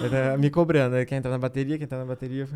Ele tá me cobrando, ele quer entrar na bateria, quer entrar na bateria.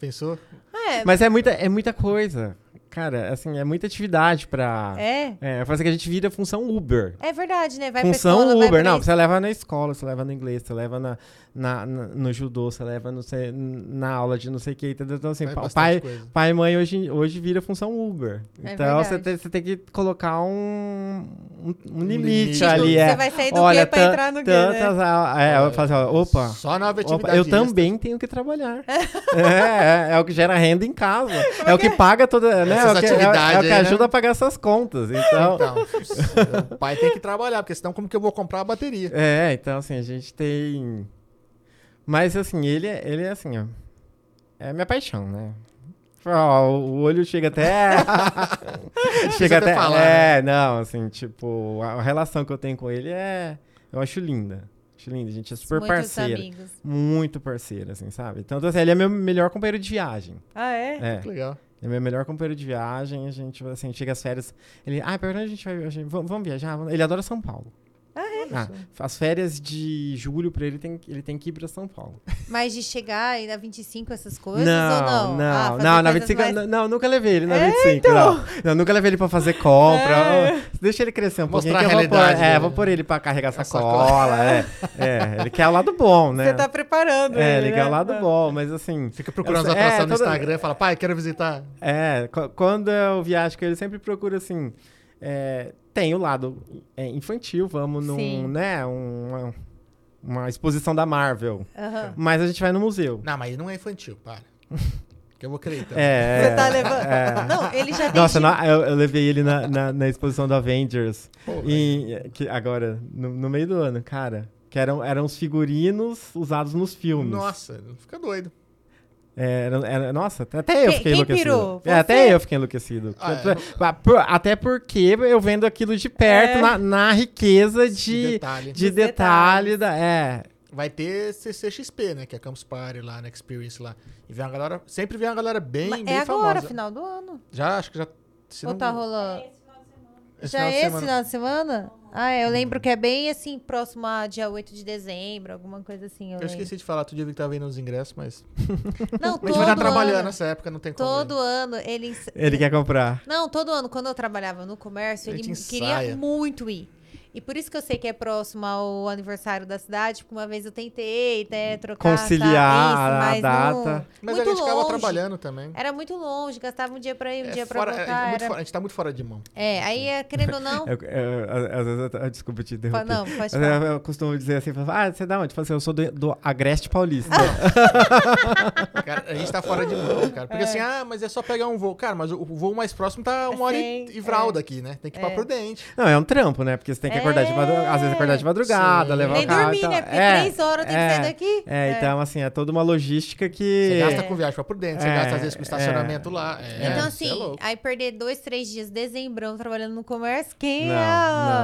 Pensou? É, Mas é muita, é muita coisa. Cara, assim, é muita atividade pra. é, É, faz que a gente vira função Uber. é verdade, né? Vai função pra escola, vai Uber, pra não, isso. você leva na escola, você leva no inglês, você leva na, na, na- no judô, você leva no, na aula de não sei o que. Então, assim, bastante pai, coisa. pai e mãe hoje, hoje vira função Uber. É então, você tem, você tem que colocar um, um, um limite, ali. Tipo, é. Você vai sair do Olha, quê pra entrar no quê, né? tantas, É, eu falo assim, ó, opa, Só nova atividade. opa, eu extra. também tenho que trabalhar. é, é, é o que gera renda em casa. É, o que paga toda, né? É Essas o que, é- é, atividades o que aí, né? ajuda a pagar essas contas. Então, Então, o pai tem que trabalhar, porque senão como que eu vou comprar a bateria? É, então assim, a gente tem. Mas assim, ele é, ele é assim, ó. É minha paixão, né? Ó, o olho chega até. chega até até. falar, é, não, assim, tipo, a relação que eu tenho com ele é. Eu acho linda. Acho linda. A gente é super Muitos parceiro. amigos. Muito parceiro, assim, sabe? Então, assim, ele é meu melhor companheiro de viagem. Ah, é? É. Que legal. É meu melhor companheiro de viagem. A gente, assim, chega às férias. Ele, ah, pra onde a gente vai? a gente- vamos, vamos viajar? Ele adora São Paulo. Ah, as férias de julho pra ele tem, ele tem que ir pra São Paulo. Mas de chegar e na 25 essas coisas não, ou não? não, Ah, não, na coisas 25, mais- não, não, nunca levei ele na É, 25, não. não. Nunca levei ele pra fazer compra. É. Deixa ele crescer um Mostrar pouquinho. que a eu vou pôr- realidade É, vou pôr ele pra carregar A sacola, é, é. Ele quer o lado bom, né? Você tá preparando É, ele, ele quer né? o lado bom, mas assim... Fica procurando Eu as é, atrações no toda- Instagram e fala, pai, quero visitar. É, qu- quando eu viajo com ele, sempre procuro assim. é, tem o lado é, infantil, vamos num, Sim. né, um- uma, exposição da Marvel. Mas a gente vai no museu. Não, mas não é infantil, para. que eu vou crer, então. É, Você tá levando. é. Não, ele já Nossa, desde- na- eu, eu levei ele na, na, na exposição do Avengers. Pô, em- que agora, no, no meio do ano, cara. Que eram, eram os figurinos usados nos filmes. Nossa, fica doido. É, era- era- nossa, até eu fiquei quem enlouquecido. pirou? É, até eu fiquei enlouquecido. Ah, é. Por- Até porque eu vendo aquilo de perto É. na, na riqueza De de, detalhe. de detalhe detalhes. da. É. Vai ter CCXP, né? Que é a Campus Party lá, na Experience lá. E vem uma galera. Sempre vem uma galera bem, Mas bem é agora, famosa. final do ano. Já, acho que já. se Ou não- tá rolando? esse Já final de é esse semana. final de semana? Ah, é, eu lembro que é bem assim, próximo a dia 8 de dezembro, alguma coisa assim. Eu, Eu esqueci de falar, outro dia eu vi que tava vendo os ingressos, mas. Não, A gente todo vai estar trabalhando ano. nessa época, não tem como. Todo ano ele. Ele quer comprar. Não, todo ano, quando eu trabalhava no comércio, ele gente queria muito ir. E por isso que eu sei que é próximo ao aniversário da cidade, porque uma vez eu tentei né, trocar Conciliar tá, a mas data. Não, Mas muito a gente longe. trabalhando também. Era muito longe, gastava um dia pra ir, um É dia fora- pra é voltar. muito era- fora- a gente tá muito fora de mão. É, aí, é, querendo ou não. Às- vezes eu- desculpa te interromper. não, pode falar. eu, eu costumo dizer assim, ah, você é da onde? Eu falo assim, eu sou do, do Agreste Paulista. Cara, a gente tá fora de mão, cara. Porque assim, ah, mas é só pegar um voo. Cara, mas o o voo mais próximo tá uma hora e, e vral é. daqui, né? Tem que ir pra É. Prudente. Não, é um trampo, né? Porque você tem que É. acordar de madrugada, às vezes acordar de madrugada, Sim. levar Nem o carro. dormir, né? Porque é, três horas tem é, que sair daqui. É, então assim, é toda uma logística que... Você gasta com viagem pra Prudente, você É, gasta às vezes com é. estacionamento lá. É, Então, assim, é aí perder dois, três dias, dezembrão, trabalhando no comércio, quem Não, é,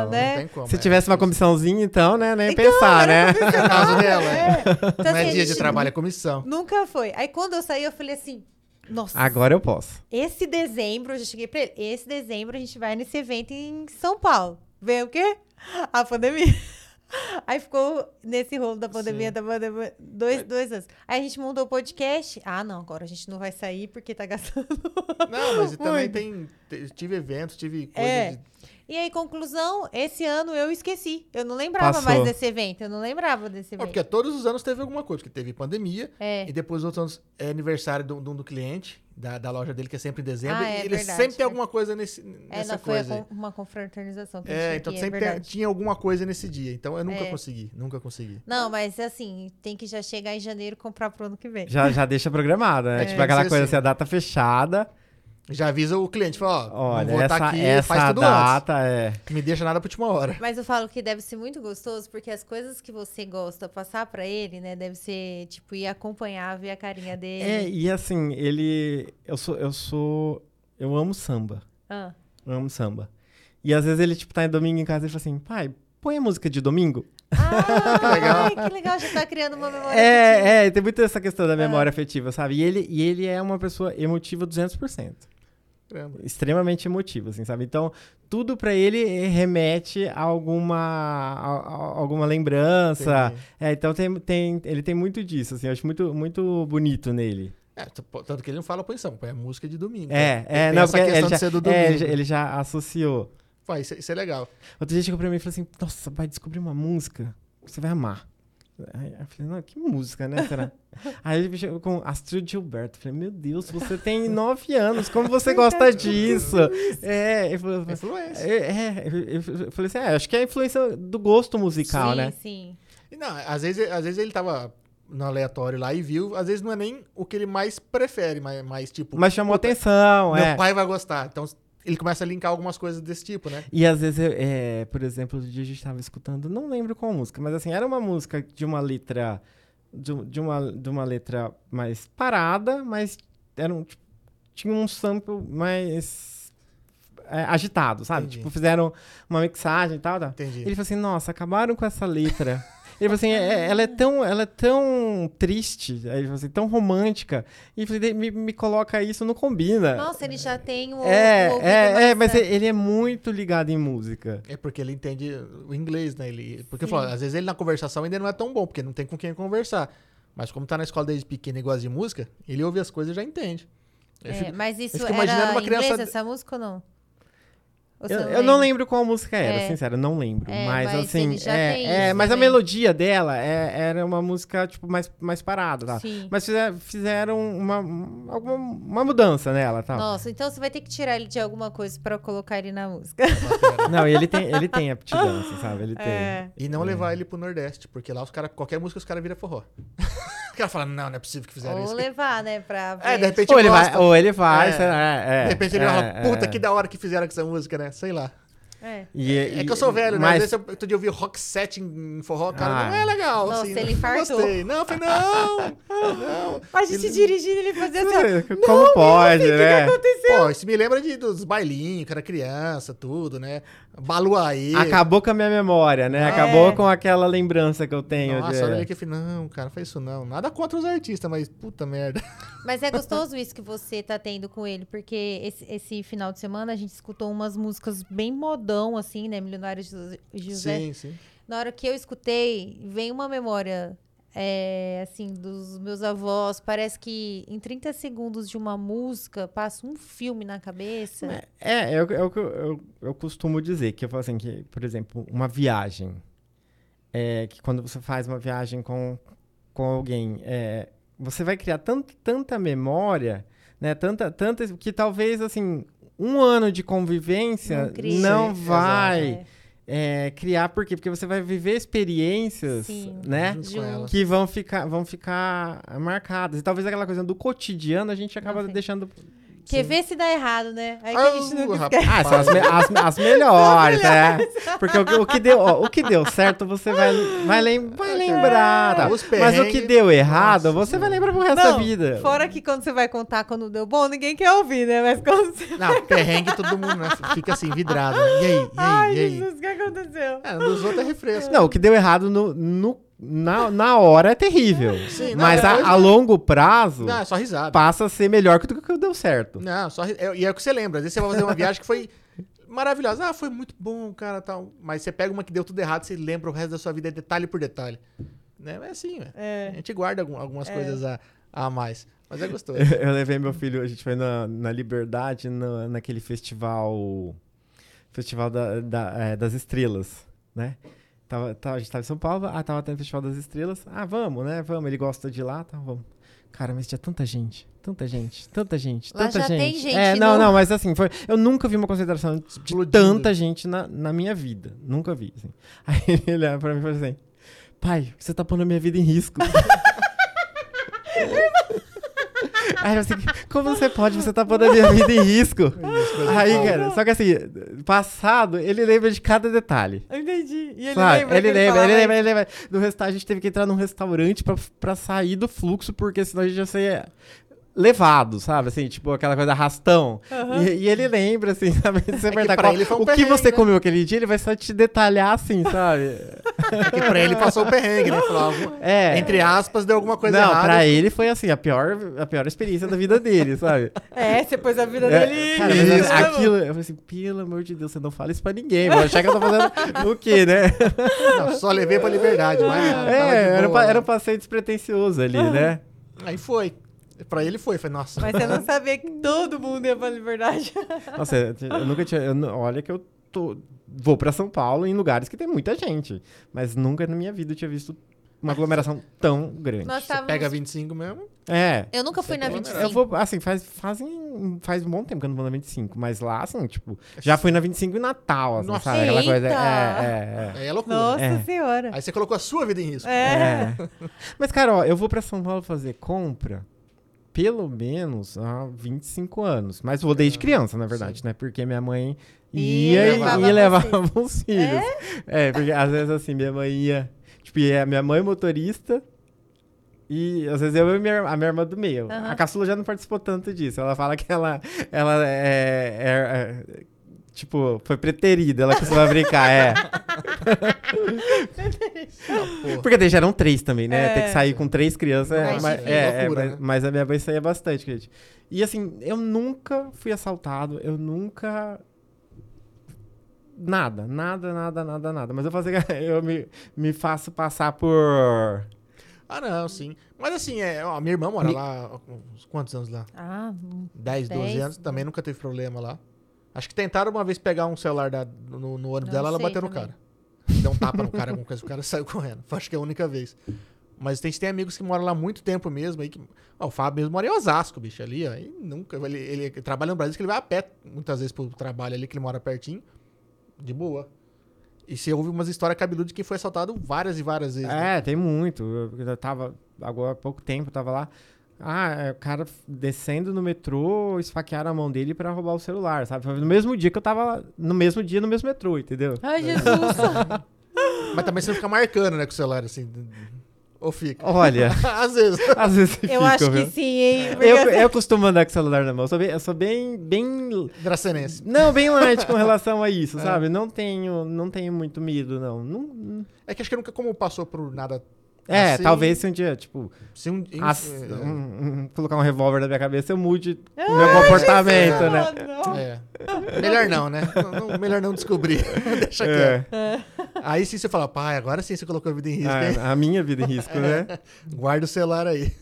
não, né? Não tem como. Se é. tivesse uma comissãozinha, então, né, nem Então, pensar, era né? É o caso dela. É. Então, Não é assim, dia de trabalho, é comissão. Nunca foi. Aí quando eu saí, eu falei assim, nossa, Agora eu posso. esse dezembro, eu já cheguei pra ele, esse dezembro a gente vai nesse evento em São Paulo. Vem o quê? A pandemia. Aí ficou nesse rolo da pandemia, Sim. da pandemia, dois, dois anos. Aí a gente montou o podcast. Ah, não, agora a gente não vai sair porque tá gastando. Não, mas também tem. te- Tive eventos, tive coisa É. de. E aí, conclusão, esse ano eu esqueci. Eu não lembrava Passou. mais desse evento. Eu não lembrava desse evento. Porque todos os anos teve alguma coisa, porque teve pandemia, É. e depois outros anos é aniversário do, do, do cliente, da, da loja dele, que é sempre em dezembro, Ah, é e ele verdade, sempre tem é. alguma coisa nesse, É, nessa não, foi a coisa. con- uma confraternização que É, então aqui, sempre é tem- verdade. tinha alguma coisa nesse dia. Então eu nunca É. consegui, nunca consegui. Não, mas assim, tem que já chegar em janeiro e comprar pro ano que vem. Já, já deixa programada, né? É, tipo aquela coisa assim. assim, a data fechada. Já avisa o cliente, fala, ó, Olha, não vou essa, estar aqui, essa faz tudo antes. data é. Não me deixa nada pra última hora. Mas eu falo que deve ser muito gostoso, porque as coisas que você gosta passar pra ele, né? Deve ser, tipo, ir acompanhar, ver a carinha É, dele. e assim, ele. Eu sou. Eu sou. Eu amo samba. Ah. Eu amo samba. E às vezes ele, tipo, tá em domingo em casa e fala assim, pai, põe a música de domingo. Ah, Que legal. ai, que legal, já tá criando uma memória. afetiva. É, é, tem muito essa questão da memória Ah. afetiva, sabe? E ele, e ele é uma pessoa emotiva 200%. Caramba. Extremamente emotivo, assim, sabe? Então, tudo pra ele remete a alguma, a- a- alguma lembrança. É, então tem, tem, ele tem muito disso, assim, eu acho muito, muito bonito nele. É, tanto que ele não fala posição, a música de domingo. É, Então, é, tem não, essa porque questão ele de já, ser do é, domingo. ele já- ele já associou. Pô, isso, isso é legal. Outro dia chegou pra mim e falou assim: Nossa, vai descobrir uma música que você vai amar. Aí eu falei: Não, que música, né? Será? Aí ele chegou com Astrid Gilberto. Eu falei: Meu Deus, você tem nove anos, como você gosta disso? É, ele falou, Influência. é, é, eu- falei assim: É, acho que é a influência do gosto musical, sim, né? sim. E Não, às vezes, às vezes ele tava no aleatório lá e viu, às vezes não é nem o que ele mais prefere, mas, mas tipo, Mas chamou puta, atenção, meu é. pai vai gostar. Então ele começa a linkar algumas coisas desse tipo, né? E às vezes, eu- é, por exemplo, outro dia a gente tava escutando, não lembro qual música, mas assim, era uma música de uma letra. De, de uma, de uma letra mais parada, mas era um, tipo, tinha um sample mais é, agitado, sabe? Entendi. Tipo, fizeram uma mixagem e tal, tal. Entendi. Ele falou assim, nossa, acabaram com essa letra. Ele falou assim, "É- ela é tão, ela é tão triste, aí ele assim, tão romântica. E falei, me, me coloca isso, não combina. Nossa, ele já tem o. é, o é, é, mas ele é muito ligado em música. É porque ele entende o inglês, né? Ele, porque falo, às vezes ele na conversação ainda não é tão bom, porque não tem com quem conversar. Mas como tá na escola desde pequeno e gosta de música, ele ouve as coisas e já entende. É, fico- mas isso era imaginando uma em inglês, criança- essa música ou não? Eu, eu não lembro qual música era, É. sincero, não lembro. É, mas, mas assim, ele já é, tem é, isso mas a melodia dela é- era uma música tipo mais, mais parada, tá? Sim. Mas fizer- fizeram uma, alguma, uma mudança nela, tá? Nossa, então você vai ter que tirar ele de alguma coisa pra colocar ele na música. Não, e ele tem, ele tem aptidão, assim, sabe? Ele tem. É. E não levar ele pro Nordeste, porque lá os cara, qualquer música os caras viram forró. o cara fala, não, não é possível que fizeram Ou isso. levar, né, pra É, ver. de repente Ou ele, gosta. vai, ou ele vai, É. sei lá, é, De repente ele é, fala, puta, é. que da hora que fizeram com essa música, né? Sei lá. É. E- É e- que eu sou velho, né? mas- Às vezes eu, outro dia eu vi rock set em, forró, cara, Ah. não é legal. Nossa, assim, ele não infartou. gostei. Não, eu falei, não, não. A gente dirigindo, ele fazia assim. Como pode, né? Pô, isso me lembra de, dos bailinhos, que era criança, tudo, né? Baluaê. Acabou com a minha memória, né? É. Acabou com aquela lembrança que eu tenho. Nossa, de... olha que eu falei, não, cara, faz isso não. Nada contra os artistas, mas puta merda. Mas é gostoso isso que você tá tendo com ele, porque esse, esse final de semana a gente escutou umas músicas bem modão, assim, né? Milionário José. José. Sim, sim. Na hora que eu escutei, vem uma memória, é, assim, dos meus avós. Parece que em 30 segundos de uma música passa um filme na cabeça. É, é, o que- é o que eu, eu, eu costumo dizer, que eu falo assim, que, por exemplo, uma viagem. É, que quando você faz uma viagem com, com alguém, é, você vai criar tanto, tanta memória, né? Tanta, tanta, que talvez, assim, um ano de convivência Não não Sim, vai É, é, criar, por quê? Porque você vai viver experiências, Sim. né? Que vão ficar, vão ficar marcadas. E talvez aquela coisa do cotidiano a gente acaba deixando Quer ver se dá errado, né? Aí que a gente Ah, rapaz. esquece. Ah, são as, me- as- as melhores, é. Porque o, o que deu, ó, o que deu certo, você vai, vai, lem- vai lembrar. tá? Mas o que deu errado, Nossa você vai lembrar pro resto da Não, vida. Fora que quando você vai contar quando deu bom, ninguém quer ouvir, né? Mas quando você... Não, perrengue todo mundo né? fica assim, vidrado. né? E aí, e aí, Ai, e aí? Jesus, o que aconteceu? É, dos outros é refresco. Não, o que deu errado no, no- na, na hora é terrível. Sim, não, Mas a, depois- a longo prazo Não, é só risada. passa a ser melhor que o que deu certo. Não, só é- E é o que você lembra. Às vezes você vai fazer uma viagem que foi maravilhosa. Ah, foi muito bom, cara, tal. Mas você pega uma que deu tudo errado, você lembra o resto da sua vida detalhe por detalhe. Né? É assim, velho. A É. gente guarda algum- algumas É. coisas a, a mais. Mas é gostoso. Eu levei meu filho, a gente foi na, na Liberdade, na, naquele festival. Festival da- da- é, das Estrelas, né? Tava, tava- a gente tava em São Paulo, ah, tava tendo o Festival das Estrelas. Ah, vamos, né? Vamos, ele gosta de lá, tá, vamos. Cara, mas tinha tanta gente, tanta gente, tanta gente, Lá tanta já gente. tem gente É, não, não, mas assim, foi. Eu nunca vi uma concentração de Explodindo. tanta gente na, na minha vida. Nunca vi, assim. Aí ele olhava pra mim e falou assim: Pai, você tá pondo a minha vida em risco. Aí eu assim, como você pode? Você tá pondo a minha vida em risco. Aí, cara, só que assim, passado, ele lembra de cada detalhe. Eu entendi. E ele Sabe? lembra Ele lembra, ele lembra, ele lembra. No restante, a gente teve que entrar num restaurante pra, pra sair do fluxo, porque senão a gente ia ser levado, sabe? Assim, tipo, aquela coisa arrastão. Aham. E, e ele lembra, assim, sabe? Você É que perguntar qual- um o que você né? comeu aquele dia, ele vai só te detalhar assim, sabe? É que pra ele passou o perrengue, né? Falou, alguma- É. Entre aspas, deu alguma coisa Não, errada. pra ele foi assim, a pior, a pior experiência da vida dele, sabe? É, você pôs a vida É, dele. cara, mas né, aquilo, eu falei assim, pelo amor de Deus, você não fala isso pra ninguém, vou achar que eu tô fazendo o quê, né? Não, só levei pra liberdade, mas É, era, boa, pa- era um né? passeio despretensioso ali, né? Aí foi. Pra ele foi. Foi, nossa. Mas você não sabia que todo mundo ia pra liberdade. Nossa, eu, nunca tinha. eu olha que eu tô, vou pra São Paulo em lugares que tem muita gente. Mas nunca na minha vida eu tinha visto uma aglomeração tão grande. Nós Você távamos... pega 25 mesmo. É. Eu nunca fui na Você 25. Eu vou, assim, faz, fazem, faz um bom tempo que eu não vou na 25, mas lá, assim, tipo, já fui na 25 em Natal, assim, Nossa. sabe? Aquela coisa. Eita! É, é, Aí é loucura. Nossa É. senhora. Aí você colocou a sua vida em risco. É. é. É. Mas, cara, ó, eu vou pra São Paulo fazer compra pelo menos há 25 anos. Mas vou desde criança, na verdade, né? Porque minha mãe E ia e, levava e levava os filhos. É? porque às vezes assim, minha mãe ia. Tipo, ia minha mãe motorista. E às vezes eu e minha, a minha irmã do meio. Aham. A caçula já não participou tanto disso. Ela fala que ela, ela é, é- é- Tipo, foi preterida, ela costuma brincar, é. Porque daí já eram três também, né? É. Ter que sair com três crianças é, mas, difícil. é, é, Loucura, mas, né? mas a minha mãe saía bastante, gente. E assim, eu nunca fui assaltado, eu nunca. Nada, nada, nada, nada, nada. Mas eu fazia, eu me, me faço passar por. Ah, não, sim. Mas assim, é, ó, minha irmã mora Mi- lá. há uns Quantos anos lá? Ah, 10, 12 Dez, anos. Também nunca teve problema lá. Acho que tentaram uma vez pegar um celular da- no, no ônibus Não dela, ela bateu no também. cara. Deu um tapa no cara, alguma coisa, o cara saiu correndo. Acho que é a única vez. Mas tem, tem amigos que moram lá muito tempo mesmo. Aí que, ó, o Fábio mesmo mora em Osasco, bicho, ali, ó. E nunca. Ele, ele trabalha no Brasil, que ele vai a pé muitas vezes pro trabalho ali, que ele mora pertinho. De boa. E você ouve umas histórias cabeludas de quem foi assaltado várias e várias vezes. né? É, tem muito. Eu, eu tava. Agora há pouco tempo, eu tava lá. Ah, é, o cara descendo no metrô, esfaquearam a mão dele pra roubar o celular, sabe? Foi no mesmo dia que eu tava. No mesmo dia, no mesmo metrô, entendeu? Ai, Jesus. Mas também você não fica marcando, né, com o celular, assim. Ou fica. Olha, Às vezes. às vezes Eu fica, acho viu? que sim, hein? Porque Eu, assim- eu costumo andar com o celular na mão. Eu sou bem, eu sou bem, bem Dracenense. não, bem light com relação a isso, É. sabe? Não tenho, não tenho muito medo, não. Não- É que acho que nunca como passou por nada. É, assim, talvez se um dia, tipo, Se um, as- é, um- um- colocar um revólver na minha cabeça, eu mude o Ai, meu comportamento, Jesus, né? não. é. Melhor não, né? Não- não- melhor não descobrir. Deixa É. quieto. Aí sim você fala, pai, agora sim você colocou a vida em risco, hein? A, minha vida em risco, né? Guarda o celular aí.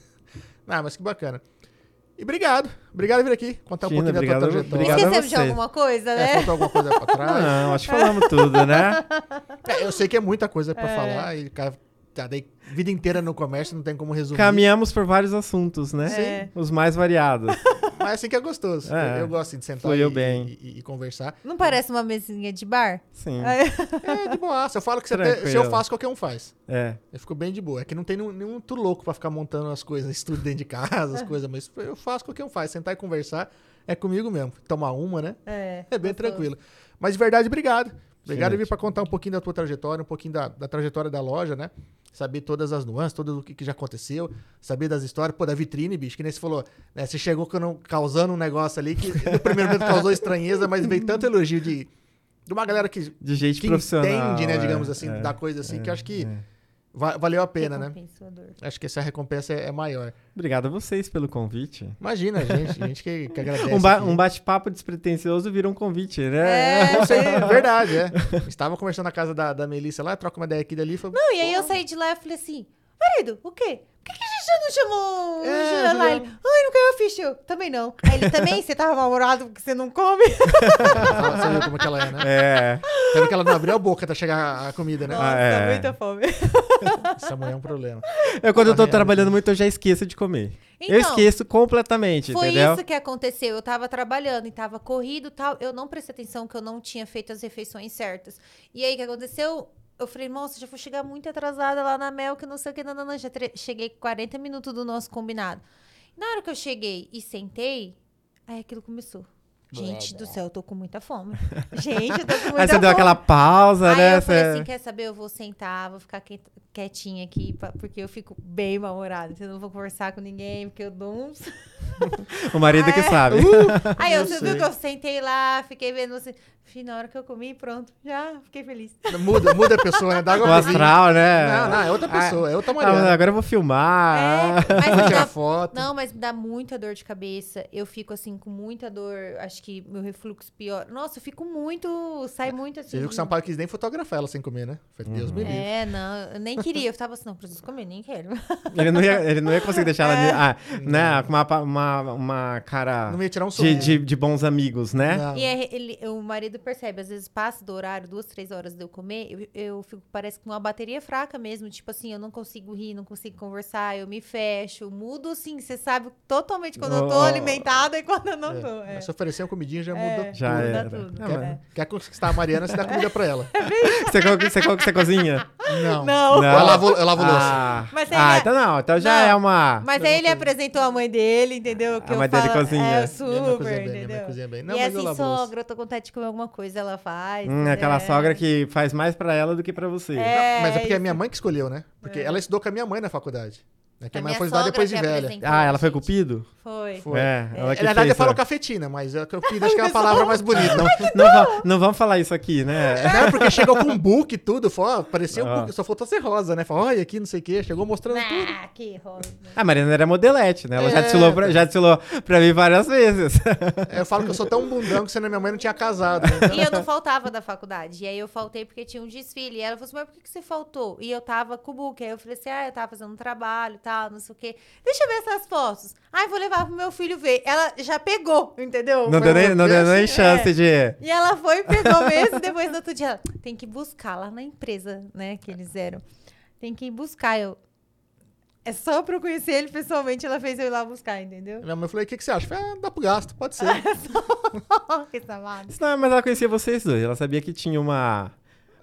Ah, mas que bacana. E obrigado. Obrigado por vir aqui, contar um pouquinho da obrigado- tua trajetória. obrigado. Esquecemos de alguma coisa, É, né? faltou alguma coisa pra trás? Não, acho que falamos tudo, né? É, eu sei que é muita coisa pra É. falar e cara, tá, daí, vida inteira no comércio não tem como resumir. Caminhamos por vários assuntos, né? É. Os mais variados. Mas assim que é gostoso. É. Eu, eu gosto assim, de sentar e, bem. E, e conversar. Não parece uma mesinha de bar? Sim. Ai, É, de boa. Eu falo que você até- se eu faço, qualquer um faz. É. Eu fico bem de boa. É que não tem nenhum, nenhum muito louco pra ficar montando as coisas, estúdio dentro de casa, as coisas, mas eu faço, qualquer um faz. Sentar e conversar. É comigo mesmo. Tomar uma, né? É. É bem gostoso. tranquilo. Mas de verdade, obrigado. Obrigado Excelente. vir para contar um pouquinho da tua trajetória, um pouquinho da, da trajetória da loja, né? Saber todas as nuances, tudo o que, que já aconteceu, saber das histórias, pô, da vitrine, bicho, que nem você falou, né? Você chegou causando um negócio ali que no primeiro momento causou estranheza, mas veio tanto elogio de, de uma galera que, De gente que profissional. entende, né, é, digamos assim, é, da coisa assim, que eu acho que é. Valeu a pena, né? Acho que essa recompensa é, é maior. Obrigado a vocês pelo convite. Imagina, gente, gente que, que agradece. Um, ba- um bate-papo despretensioso vira um convite, né? É, é verdade, é. Estava conversando na casa da, da Melissa lá, troca uma ideia aqui e dali. Falei, Não, e aí eu saí de lá e falei assim, marido, o quê? Por que, que já não chamou o É, lá? Juliano. Ele, ai, não caiu a ficha. Eu, também não. Aí ele, também? Você tava mal-humorado porque você não come? Fala, Você viu como é que ela é, né? É. Você que ela não abriu a boca até chegar a comida, né? Ah, é. muita fome. Essa mulher é um problema. Eu, quando eu tô Tá trabalhando muito, eu já esqueço de comer. eu Então, esqueço completamente, Foi entendeu? isso que aconteceu. Eu tava trabalhando e tava corrido e tal. Eu não prestei atenção que eu não tinha feito as refeições certas. E aí, o que aconteceu? Eu falei, moça, já vou chegar muito atrasada lá na Mel, que não sei o que, não, não, não. Já cheguei 40 minutos do nosso combinado. Na hora que eu cheguei e sentei, aí aquilo começou. Gente do céu, eu tô com muita fome. Gente, eu tô com muita Aí você fome. deu aquela pausa, Aí né? eu falei Você- assim, quer saber? Eu vou sentar, vou ficar quiet- quietinha aqui, porque eu fico bem mal-humorada. Então eu não vou conversar com ninguém, porque eu dou uns... O marido que É. sabe. Aí eu, Eu você viu que eu sentei lá, fiquei vendo assim. Fih, na hora que eu comi, pronto. Já fiquei feliz. Muda, muda a pessoa, né? Dá água O astral, né? Não, não, é outra pessoa, é outra Ah, Mariana. agora eu vou filmar. É, mas Vou me tirar dá, foto. não, mas me dá muita dor de cabeça. Eu fico assim com muita dor. Acho que meu refluxo pior. Nossa, eu fico muito. Sai muito assim. Você viu que o Sampaio quis nem fotografar ela sem comer, né? Falei, Deus me livre. É, não, eu nem queria. Eu tava assim, não, preciso comer, nem quero. Ele, não ia, ele não ia conseguir deixar ela É. ah, né, com uma, uma, uma cara Não ia tirar um de, de, de bons amigos, né? Não. E é- ele, o marido percebe, às vezes passa do horário, duas, três horas de eu comer, eu, eu fico, parece com uma bateria fraca mesmo. Tipo assim, eu não consigo rir, não consigo conversar, eu me fecho, mudo assim. Você sabe totalmente quando eu tô Oh. alimentada e quando eu não É. tô. É. Se oferecer uma comidinha já É. muda. Já Muda era. tudo. Quer, mas- quer conquistar a Mariana, você dá comida pra ela. Você, co- você, co- você cozinha? Não. Não. Não. Eu lavo, eu lavo louça. Ah, Mas aí ah é- então não. Então já Não. é uma... Mas aí ele apresentou a mãe dele, entendeu? Que A eu mãe dele falo, cozinha. É, super, cozinha bem, entendeu? cozinha bem. Não, e mas eu assim, louça. sogra, eu tô com vontade de comer alguma coisa, ela faz. Hum, aquela é. sogra que faz mais pra ela do que pra você. É, Mas é porque é isso. minha mãe que escolheu, né? Porque ela estudou com a minha mãe na faculdade. Né? Que a, A mãe minha foi sogra depois de que velha. Ah, ela foi cupido? Foi. Foi. É, ela que Na verdade, eu fez, falo ó. cafetina, mas é eu acho que é a palavra mais bonita. Não, Não, não vamos falar isso aqui, né? Não, porque chegou com um book e tudo. Falou, ó, parecia um Ah. book, só faltou ser rosa, né? Falou, olha aqui, não sei o quê. Chegou mostrando tudo. Ah, que rosa. A Mariana era modelete, né? Ela já É, desfilou, pra, já desfilou pra mim várias vezes. É, Eu falo que eu sou tão bundão que senão minha mãe não tinha casado. Né? Então, E eu não faltava da faculdade. E aí eu faltei porque tinha um desfile. E ela falou assim, mas por que, que você faltou? E eu tava com o book. Aí eu falei assim, ah, eu tava fazendo um trabalho e tal, não sei o quê. Deixa eu ver essas fotos. Ai, vou levar pro meu filho ver. Ela já pegou, entendeu? Não deu nem, não deu nem É. chance de. E ela foi, pegou mesmo, e depois no outro dia, ela, tem que buscar lá na empresa, né, que eles eram. Tem que ir buscar. Eu, é só pra eu conhecer ele pessoalmente, ela fez eu ir lá buscar, entendeu? Minha mãe falou, o que, que você acha? Eu Falei, ah, dá pro gasto, pode ser. que safado. Não, mas ela conhecia vocês dois. Ela sabia que tinha uma,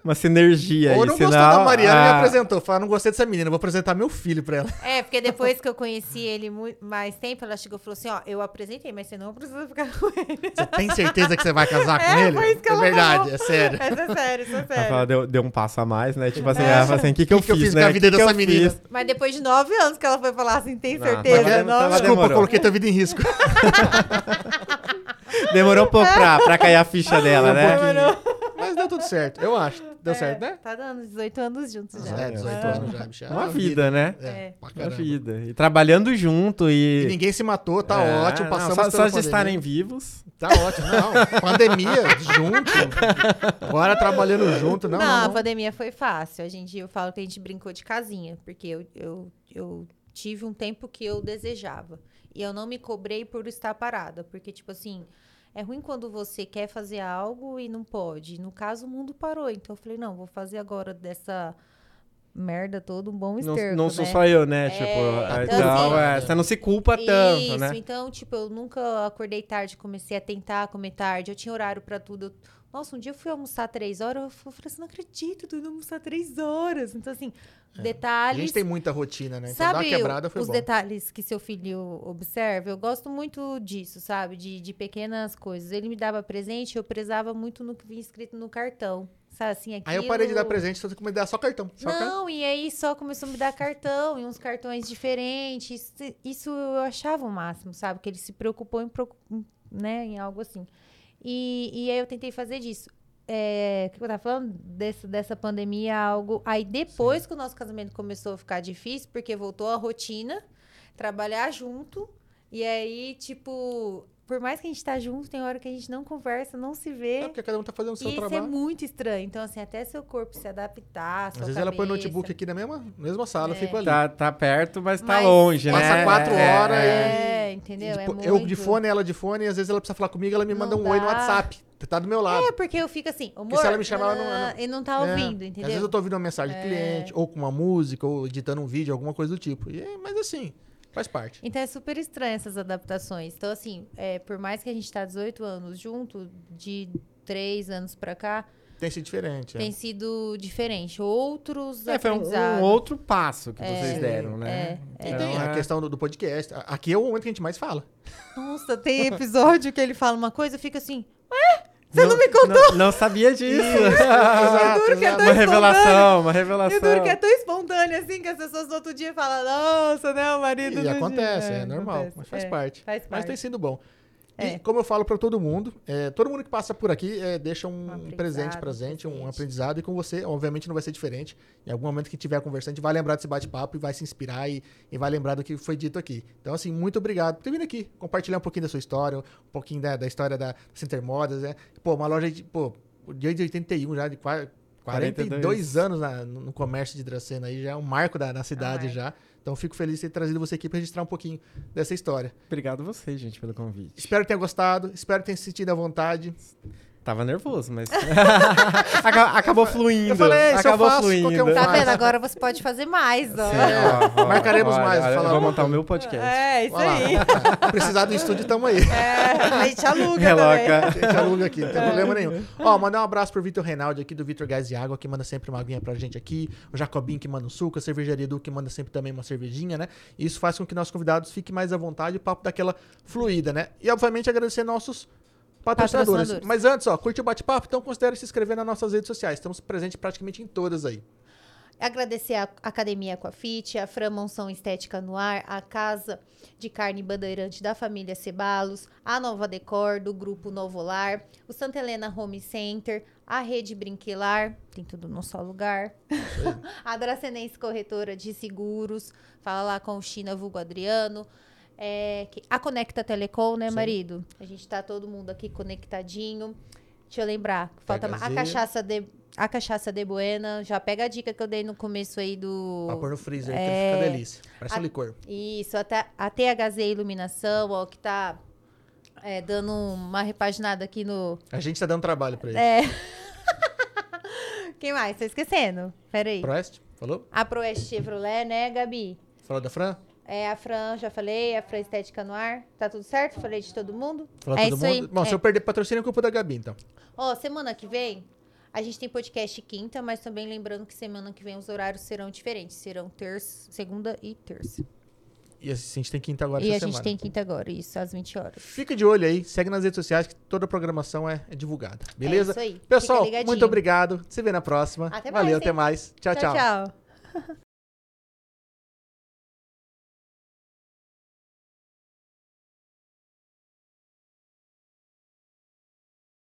uma sinergia Ou aí. não senão, gostou da Mariana e me ah, apresentou. Falou, ah, não gostei dessa menina, vou apresentar meu filho pra ela. É, porque depois que eu conheci ele muito mais tempo, ela chegou e falou assim, ó, eu apresentei, mas você não precisa ficar com ele. Você tem certeza que você vai casar com É, ele? foi isso que é ela verdade, falou. é sério. Essa é sério, isso é Ela sério. fala, deu, deu um passo a mais, né? Tipo assim, É. ela fala assim, o que, que eu que eu fiz, fiz né? com a vida que dessa menina? fiz? Mas depois de nove anos que ela foi falar assim, tem Não, certeza? Nove tava anos. Desculpa, demorou. coloquei tua vida em risco. Demorou um pouco pra, pra cair a ficha dela, né? Demorou. Mas deu tudo certo, eu acho. Deu É, certo, né? Tá dando 18 anos juntos já. É, 18 anos já, bicho. É Uma vida, né? É, É. pra Uma vida. E trabalhando junto E e... ninguém se matou, tá É, ótimo. não, Passamos só, pela só de estarem vivos. Tá ótimo, não. Pandemia, junto. Agora trabalhando junto, não. Não, não, a não. pandemia foi fácil. A gente, eu falo que a gente brincou de casinha, porque eu, eu, eu tive um tempo que eu desejava. E eu não me cobrei por estar parada, porque, tipo assim, é ruim quando você quer fazer algo e não pode. No caso, o mundo parou. Então eu falei, não, vou fazer agora dessa merda todo um bom Não, esterco, não sou né? só eu, né? É, tipo, então, então, assim, é, você não se culpa tanto, Isso, né? então, tipo, eu nunca acordei tarde, comecei a tentar comer tarde, eu tinha horário pra tudo. Eu- Nossa, um dia eu fui almoçar três horas, eu falei assim, não acredito, tô indo almoçar três horas. Então, assim, A detalhes... gente tem muita rotina, né? Então Sabe quebrada foi os bom. detalhes que seu filho observa? Eu gosto muito disso, sabe? De, de pequenas coisas. Ele me dava presente, eu prezava muito no que vinha escrito no cartão. Sabe assim, aquilo... Aí eu parei de dar presente, só que me dar só cartão. Só. Não, e aí só começou a me dar cartão e uns cartões diferentes. Isso, isso eu achava o máximo, sabe? Que ele se preocupou em, né, em algo assim. E, e aí eu tentei fazer disso. É, o que eu tava falando? Desse, dessa pandemia, algo. Aí depois que o nosso casamento começou a ficar difícil, porque voltou a rotina, trabalhar junto. E aí, tipo, por mais que a gente tá junto, tem hora que a gente não conversa, não se vê. É porque cada um tá fazendo o seu E isso é trabalho. muito estranho. Então, assim, até seu corpo se adaptar, sua Às vezes ela põe o notebook aqui na mesma, mesma sala, eu É. fico ali. Tá, tá perto, mas tá Mas- longe, né? Passa quatro É, horas é. É, entendeu? E, É tipo, muito... Eu de fone, ela de fone, e às vezes ela precisa falar comigo, ela me manda Não um oi no dá. WhatsApp. Tá do meu lado. É, porque eu fico assim, amor... se ela me chamar, ela não- ela E não tá É. ouvindo, Às entendeu? vezes eu tô ouvindo uma mensagem É. do cliente, ou com uma música, ou editando um vídeo, alguma coisa do tipo. E, é- mas assim, faz parte. Então é super estranho essas adaptações. Então, assim, é, por mais que a gente tá 18 anos junto, de 3 anos pra cá, Tem sido diferente. é. tem sido diferente. Outros É, foi um, um outro passo que vocês deram, né? é, E Então, tem a é- questão do, do podcast. A- Aqui é o momento que a gente mais fala. Nossa, tem episódio que ele fala uma coisa, eu fico assim, Você não me contou? Não, não sabia disso. Que é uma revelação, uma revelação. E duro que é tão espontâneo assim que as pessoas no outro dia falam, nossa, né, o marido E acontece, dia." é, normal, acontece, mas faz é, parte. Faz Mas parte. tem sido bom. É. E como eu falo pra todo mundo, é, todo mundo que passa por aqui é, deixa um, aprendizado, presente um pra gente, um aprendizado, e com você, obviamente, não vai ser diferente. Em algum momento que estiver conversando, a gente vai lembrar desse bate-papo e vai se inspirar e, e vai lembrar do que foi dito aqui. Então, assim, muito obrigado por ter vindo aqui, compartilhar um pouquinho da sua história, um pouquinho da, da história da Center Modas, né? Pô, uma loja de, pô, desde 81 já, de qua- 42, 42 anos na- no comércio de Dracena aí, já é um marco da, na cidade marco. já. Então, fico feliz de ter trazido você aqui pra registrar um pouquinho dessa história. Obrigado você, gente, pelo convite. Espero que tenha gostado, espero que tenha se sentido à vontade. Tava nervoso, mas Aca- acabou fluindo. Eu falei, se eu acabou faço, fluindo. um Tá faz. vendo? Agora você pode fazer mais, ó. É, marcaremos mais, Olha, falar eu vou montar o meu podcast. É, isso aí. Precisar do estúdio, tamo aí. É, a gente aluga também. Reloca. A gente aluga aqui, não tem problema nenhum. Ó, mandar um abraço pro Vitor Reinaldi aqui do Vitor Gás e Água, que manda sempre uma aguinha pra gente aqui. O Jacobinho que manda um suco, a cervejaria Edu que manda sempre também uma cervejinha, né? E isso faz com que nossos convidados fiquem mais à vontade e o papo daquela fluida, né? E obviamente agradecer nossos patrocinadores. Mas antes, ó, curte o bate-papo, então considere se inscrever nas nossas redes sociais. Estamos presentes praticamente em todas aí. Agradecer a Academia Aquafit, a Fran Monção Estética no Ar, a Casa de Carne Bandeirante da família Cebalos, a Nova Decor do Grupo Novo Lar, o Santa Helena Home Center, a Rede Brinquilar, tem tudo num só lugar, a Dracenense Corretora de Seguros, fala lá com o China Vulgo Adriano, é, que- a Conecta Telecom, né, Sim. marido? A gente tá todo mundo aqui conectadinho. Deixa eu lembrar, falta. A cachaça de a cachaça de Buena, já pega a dica que eu dei no começo aí do Pra pôr no freezer, que É. fica delícia. Parece um A- licor. Isso, até a THZ Iluminação, ó, que tá é, dando uma repaginada aqui no A gente tá dando trabalho pra ele. é. Quem mais? Tô esquecendo. Peraí. Proeste, falou? A Proeste Chevrolet, né, Gabi? Falou da Fran? É a Fran, já falei, a Fran Estética no Ar. Tá tudo certo? Falei de todo mundo? Falou é todo isso mundo? aí. Bom, é. se eu perder patrocínio, é culpa da Gabi, então. Ó, semana que vem, a gente tem podcast quinta, mas também lembrando que semana que vem os horários serão diferentes. Serão terça, segunda e terça. E a gente tem quinta agora e a gente semana. tem quinta agora, isso, às 20 horas. Fica de olho aí, segue nas redes sociais que toda a programação é, é divulgada. Beleza? É isso aí. Pessoal, muito obrigado. Se vê na próxima. Até mais, Valeu, hein? até mais. tchau. tchau. tchau. tchau.